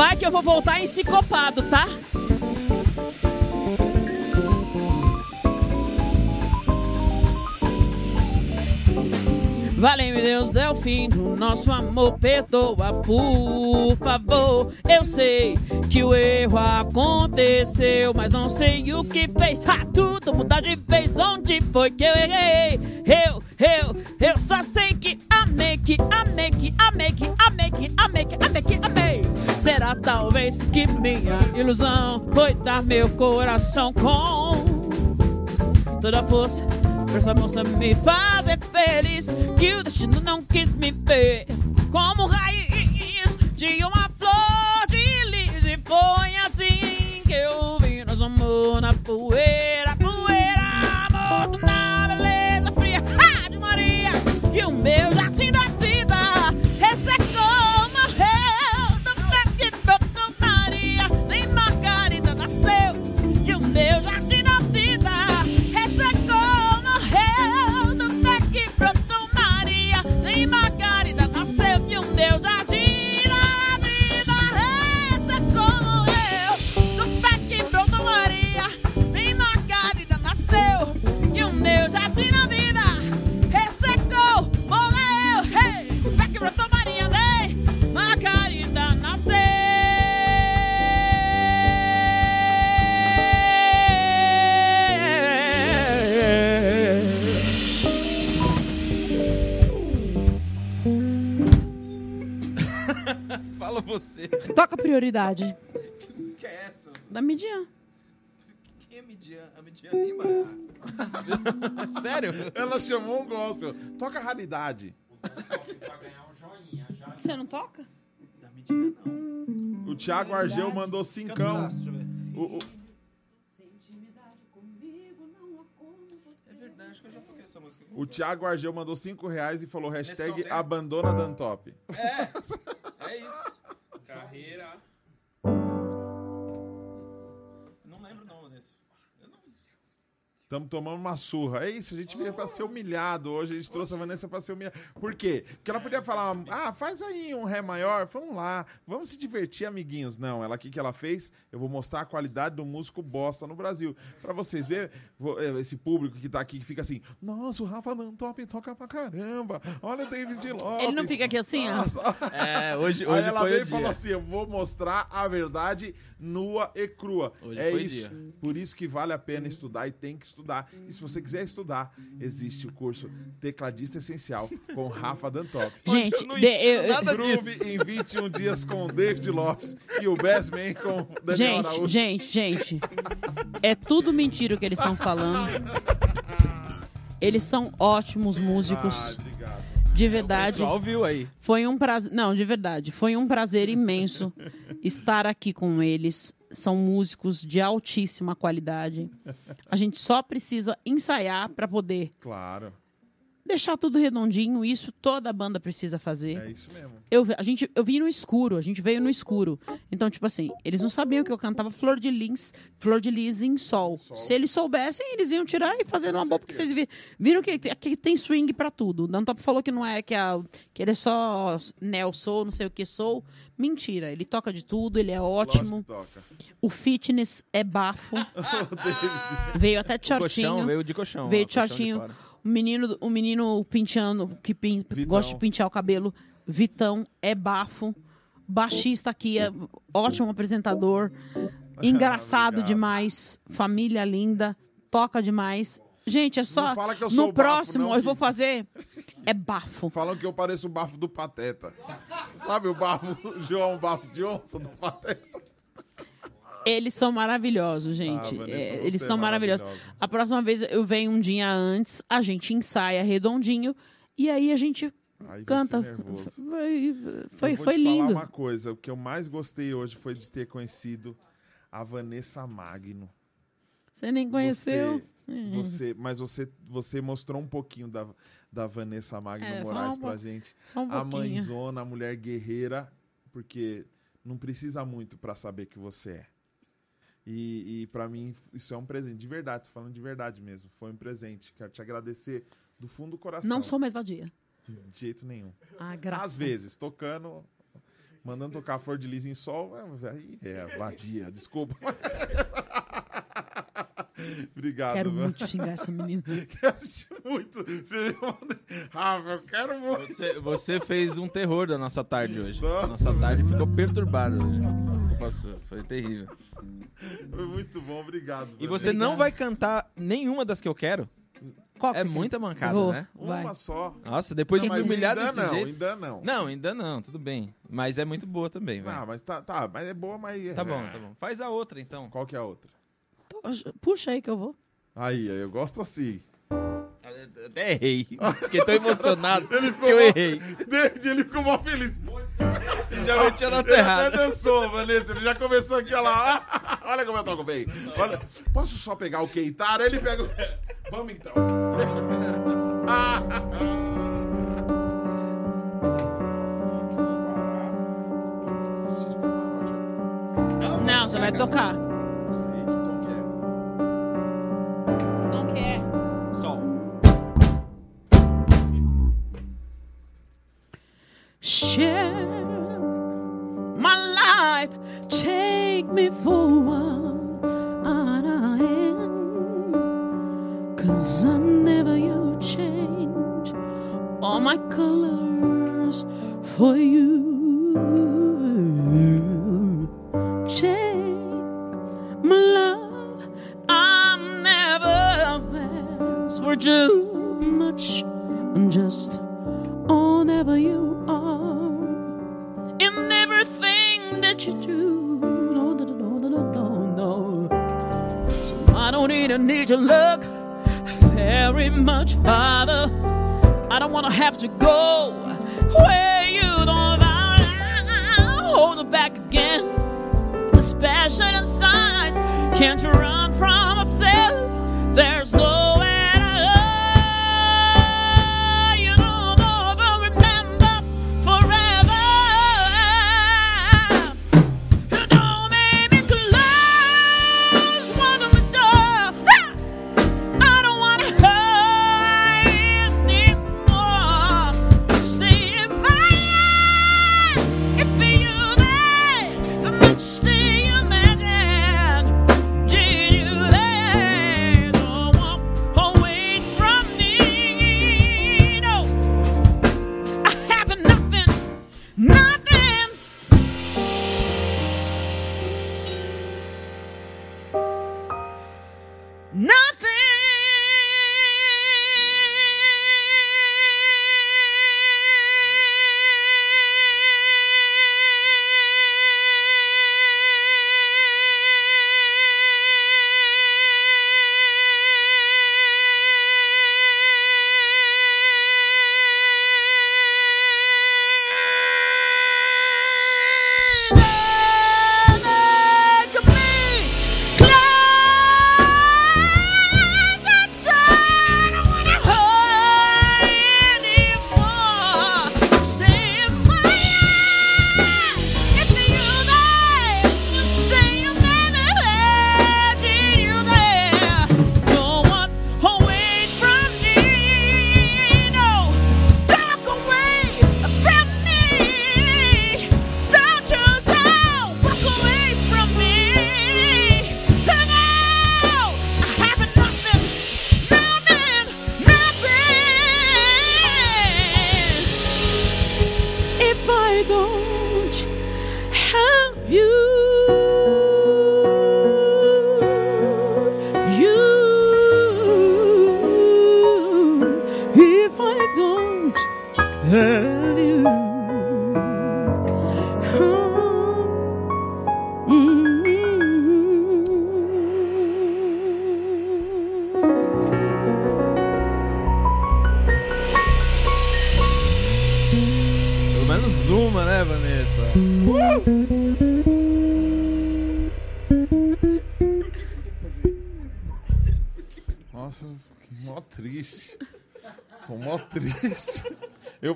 Vai que eu vou voltar encicopado, tá? Vale, meu Deus, é o fim do nosso amor. Perdoa, por favor. Eu sei que o erro aconteceu, mas não sei o que fez. Ha, tudo mudar de vez. Onde foi que eu errei? Eu, eu, eu só sei que amei, que amei, que amei, que amei, que amei, que amei, que amei. Será talvez que minha ilusão foi dar meu coração com toda a força pra essa moça me fazer feliz. Que o destino não quis me ver como raiz de uma flor de lis. E foi assim que eu vi nosso amor na poeira, poeira, morto na beleza fria (laughs) de Maria. E o meu jardim você. Toca prioridade. Que música é essa? Da Midian. Quem é Midian? A Midian Lima? (laughs) Sério? Ela chamou um gospel. Toca raridade. Você não toca? Da Midian, não. O Thiago Argeu mandou um cincão. pedaço, deixa eu ver. O- o- É verdade, acho que eu já toquei essa música. O Thiago Argeu mandou 5 reais e falou hashtag abandona Dantop. É, é isso. Carreira. Estamos tomando uma surra. É isso, a gente veio pra ser humilhado hoje. A gente trouxe a Vanessa pra ser humilhada. Por quê? Porque ela podia falar, ah, faz aí um Ré maior, vamos lá, vamos se divertir, amiguinhos. Não, ela, o que, que ela fez? Eu vou mostrar a qualidade do músico bosta no Brasil. Pra vocês verem, eh, esse público que tá aqui, que fica assim, nossa, o Rafa Dantop toca pra caramba. Olha o David Lopes. Ele não fica aqui assim, ó? Nossa. É, hoje, Aí hoje ela foi veio o e falou assim: eu vou mostrar a verdade nua e crua. Hoje é foi isso. dia. Por isso que vale a pena estudar e tem que estudar. E se você quiser estudar, existe o curso Tecladista Essencial com Rafa Dantop. (laughs) Gente, eu não de- eu- nada Groove disso. em 21 dias com o David Lopes e o Best Man com o Daniel gente, Araújo. gente, gente. É tudo mentira o que eles estão falando. Eles são ótimos músicos. Ah, obrigado. De O verdade. pessoal viu aí. Foi um prazer. Não, de verdade. Foi um prazer imenso estar aqui com eles. São músicos de altíssima qualidade. A gente só precisa ensaiar para poder Claro. Deixar tudo redondinho. Isso toda a banda precisa fazer. É isso mesmo. Eu, vi- a gente, eu vim no escuro, a gente veio no escuro. Então, tipo assim, eles não sabiam que eu cantava Flor de Lis, Flor de Lis em sol. Sol. Se eles soubessem, eles iam tirar e fazer uma boa, porque vocês vi- viram que aqui tem swing pra tudo. O Dan Top falou que não é, que, a, que ele é só neo soul, não sei o que soul. Mentira, ele toca de tudo, ele é ótimo. O fitness é bafo. (laughs) Veio até de Colchão, shortinho. veio de colchão. Veio de colchão shortinho. O menino, o menino penteando, que pin- gosta de pentear o cabelo, Vitão, é bafo. Baixista aqui, é ótimo apresentador. (laughs) Engraçado demais. Família linda. Toca demais. Gente, é só. No bafo, próximo, não, eu vou fazer. É bafo. Falam que eu pareço o bafo do Pateta. Sabe o bafo, (laughs) João Bafo de Onça do Pateta? Eles são maravilhosos, gente. Ah, Vanessa, É, eles é são maravilhosos. A próxima vez eu venho um dia antes, a gente ensaia redondinho e aí a gente Aí canta. (laughs) Foi, foi, eu vou foi te lindo. falar uma coisa. O que eu mais gostei hoje foi de ter conhecido a Vanessa Magno. Você nem conheceu? Você, (laughs) você- mas você, você mostrou um pouquinho da, da Vanessa Magno É, Moraes um pra gente. Um a mãezona, a mulher guerreira, porque não precisa muito pra saber que você é. E, e para mim isso é um presente, de verdade, tô falando de verdade mesmo. Foi um presente. Quero te agradecer do fundo do coração. Não sou mais vadia. De jeito nenhum. Ah, graças. Às vezes, tocando, mandando tocar Flor de Lis em sol, é, aí é vadia, desculpa. (laughs) Obrigado, Quero viu? muito xingar essa menina. (laughs) Quero muito. Você Rafa, eu quero muito. Você, você fez um terror da nossa tarde hoje. Nossa, a nossa tarde ficou perturbada. hoje. Sua, Foi terrível. Foi muito bom, obrigado. E velho. você não Obrigada. vai cantar nenhuma das que eu quero? Qual que É muita mancada, Vou. né? Uma Vai. só. Nossa, depois de me humilhar ainda desse não, jeito. ainda não. Não, ainda não, tudo bem. Mas é muito boa também, Ah, vai. mas tá, tá, mas é boa, mas... Tá bom, tá bom. Faz a outra então. Qual que é a outra? Puxa aí que eu vou. Aí, aí, eu gosto assim. Até errei. Fiquei tão emocionado (laughs) Ele que ficou eu mal- errei. David, ele ficou mal feliz. (laughs) Já meti a nota Ele errada. até dançou, Vanessa. Ele já começou aqui, olha lá. (laughs) Olha como eu toco bem. Olha, posso só pegar o Keitar? Ele pega o... Vamos então. Não, você vai tocar. Share my life, take me forward on a end. Cause I'm never you change all my colors for you. Take my love, I'm never asked for too much. I'm just all never you are in everything that you do. No, no, no, no, no, no, no. So I don't even need your love very much, Father. I don't want to have to go where you don't hold it back again. This passion inside can't you run from myself. There's nowhere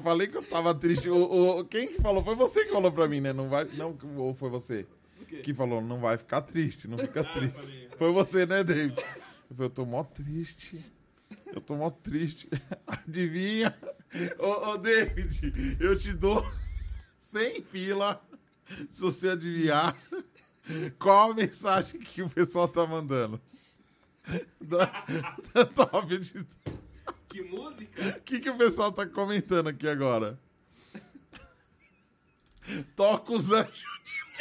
falei que eu tava triste. O, o- quem que falou? Foi você que falou pra mim, né? Não vai. Não, ou foi você? Que falou, não vai ficar triste, não fica triste. Foi você, né, David? Eu falei, eu tô mó triste. Eu tô mó triste. (laughs) Adivinha? Ô, ô, David, eu te dou (laughs) 100 pila se você adivinhar (laughs) qual a mensagem que o pessoal tá mandando. Da, da top de Que música? o que, que o pessoal tá comentando aqui agora? Toca os anjos.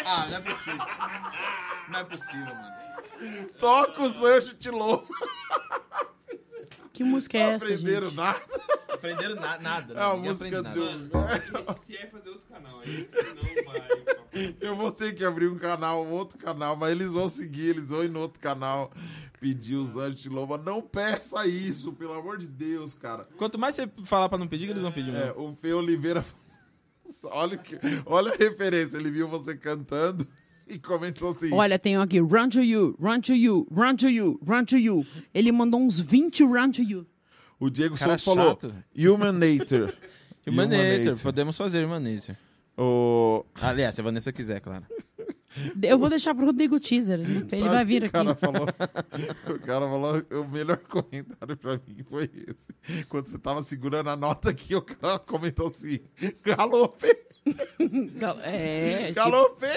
Ah, não é possível. Não é possível, mano. Toca os anjos te louvo. Que música é Não essa, aprenderam gente? nada. Aprenderam na- nada. É a ninguém música de nada. um. Se é fazer outro canal, aí senão vai. Eu vou ter que abrir um canal, um outro canal, mas eles vão seguir, eles vão ir no outro canal pedir os anjos te louva. Não peça isso, pelo amor de Deus, cara. Quanto mais você falar pra não pedir, que eles vão pedir É, mesmo. o Fê Oliveira. (laughs) Olha, que, olha a referência, ele viu você cantando (laughs) e comentou assim. Olha, tem um aqui, run to you, run to you, run to you, run to you. Ele mandou uns 20 run to you. O Diego Souto falou. Human Nature. (laughs) Humanator, podemos fazer Humanator. O... Aliás, se a Vanessa quiser, claro. (laughs) Eu vou deixar pro Rodrigo Teaser. Ele Sabe vai vir o aqui. Cara falou, o cara falou: o melhor comentário pra mim foi esse. Quando você tava segurando a nota aqui, o cara comentou assim: Galopê! É, (laughs) tipo, Galopê!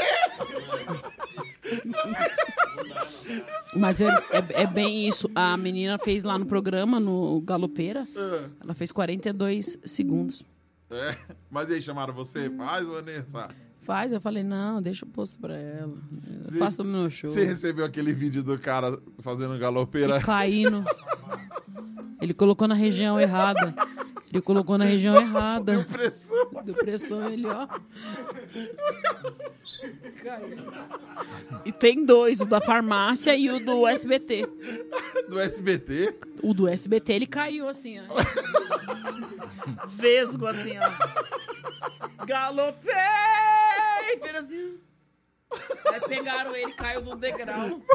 mas é, é- é bem isso. A menina fez lá no programa, no Galopeira, ela fez 42 segundos. É, mas aí chamaram você? Faz, Vanessa. Faz, eu falei, não, deixa eu posto pra ela. Eu Sim. faço o meu show. Você recebeu aquele vídeo do cara fazendo galopeira? E caindo. (laughs) Ele colocou na região errada. Ele colocou na região errada. Deu pressão Deu pressão ele, ó. Caiu. E tem dois, o da farmácia e o do SBT. do SBT. O do SBT ele caiu assim, ó. Vesgo assim, ó. Galopei! Vira assim. Aí pegaram ele, caiu do degrau. (laughs)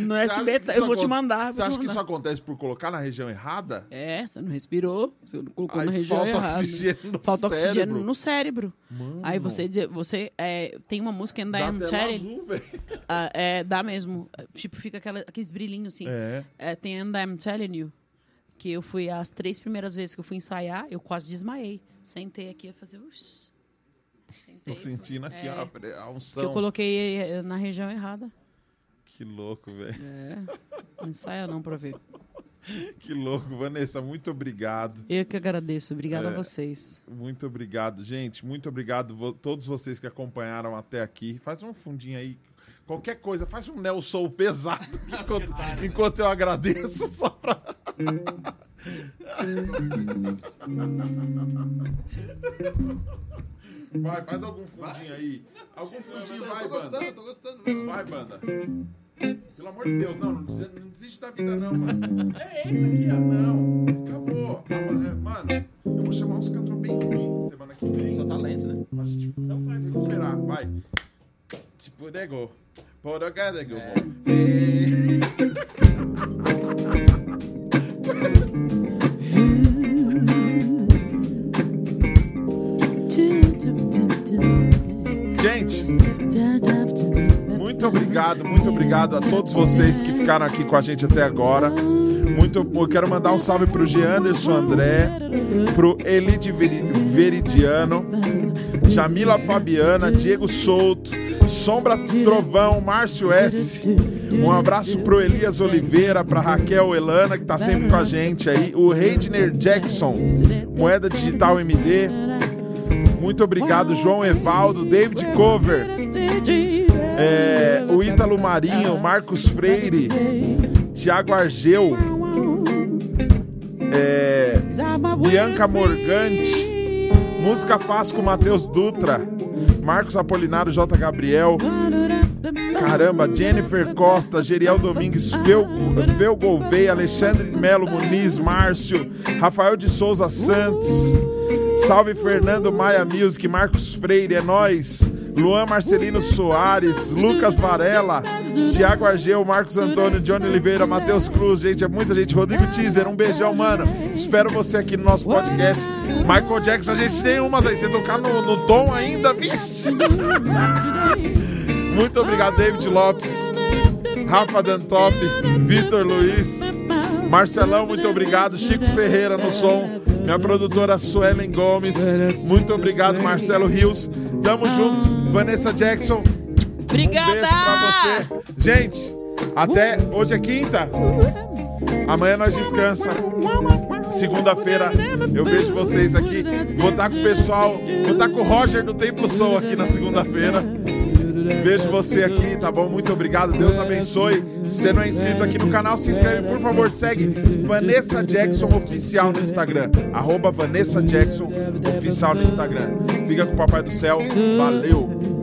No Você acha que SBT, eu vou te acon- mandar. Você vou te acha que isso mandar. acontece por colocar na região errada? É, você não respirou, você não colocou Aí na região falta errada. oxigênio no falta cérebro. oxigênio no cérebro. Mano. Aí você, você é, tem uma música em Dá Diamond tela Cherry, azul, velho. ah, é, dá mesmo. Tipo, fica aquela, aqueles brilhinhos assim. É. É, tem And I'm Telling You. Que eu fui, as três primeiras vezes que eu fui ensaiar, eu quase desmaiei. Sentei aqui e fazer. Ush. Tô sentindo aqui É. ó, a pre- a Que eu unção. coloquei eh, na região errada. Que louco, velho. É. Não ensaia não pra ver. (laughs) Que louco. Vanessa, muito obrigado. Eu que agradeço. Obrigada É. a vocês. Muito obrigado, gente. Muito obrigado vo- todos vocês que acompanharam até aqui. Faz um fundinho aí. Qualquer coisa, faz um Nelson pesado (laughs) enquanto, enquanto eu agradeço só pra. (laughs) Vai, faz algum fundinho aí. Algum fundinho, vai, banda. tô gostando. Vai, banda. Pelo amor de Deus, não, não desiste, não desiste da vida, não, mano. É esse aqui, ó. Não, acabou. Mano, eu vou chamar uns cantores bem ruins semana que vem. Só talento, né? Pra gente recuperar, vai. Tipo, nego. Porogadago. (laughs) Gente, muito obrigado, muito obrigado a todos vocês que ficaram aqui com a gente até agora. Muito, eu quero mandar um salve pro Gianderson André, pro Elide Veri- Veridiano, Jamila Fabiana, Diego Souto, Sombra Trovão, Márcio S. Um abraço pro Elias Oliveira, pra Raquel Elana, que tá sempre com a gente aí. O Reidner Jackson, Moeda Digital MD. Muito obrigado, João Evaldo, David Cover, é, o Ítalo Marinho, Marcos Freire, Tiago Argeu, é, Bianca Morgante, Música Fácil com Matheus Dutra, Marcos Apolinário, J. Gabriel, Caramba, Jennifer Costa, Geriel Domingues, Fel, Fel Gouveia, Alexandre Melo Muniz, Márcio, Rafael de Souza Santos, Salve Fernando Maia Music, Marcos Freire, é nós. Luan Marcelino Soares, Lucas Varela, Tiago Argeu, Marcos Antônio, Johnny Oliveira, Matheus Cruz, gente, é muita gente. Rodrigo Teaser, um beijão, mano. Espero você aqui no nosso podcast. Michael Jackson, a gente tem umas aí. Você tocar no, no tom ainda, vixe. Muito obrigado, David Lopes, Rafa Dantop, Vitor Luiz, Marcelão, muito obrigado. Chico Ferreira no som. Minha produtora Suelen Gomes. Muito obrigado, Marcelo Rios. Tamo junto. Vanessa Jackson. Obrigada! Um beijo pra você. Gente, até hoje é quinta. Amanhã nós descansa. Segunda-feira eu vejo vocês aqui. Vou estar com o pessoal, vou estar com o Roger do Templo Soul aqui na segunda-feira. Vejo você aqui, tá bom? Muito obrigado, Deus abençoe. Se você não é inscrito aqui no canal, se inscreve, por favor, segue Vanessa Jackson Oficial no Instagram. Arroba Vanessa Jackson Oficial no Instagram. Fica com o Papai do Céu. Valeu!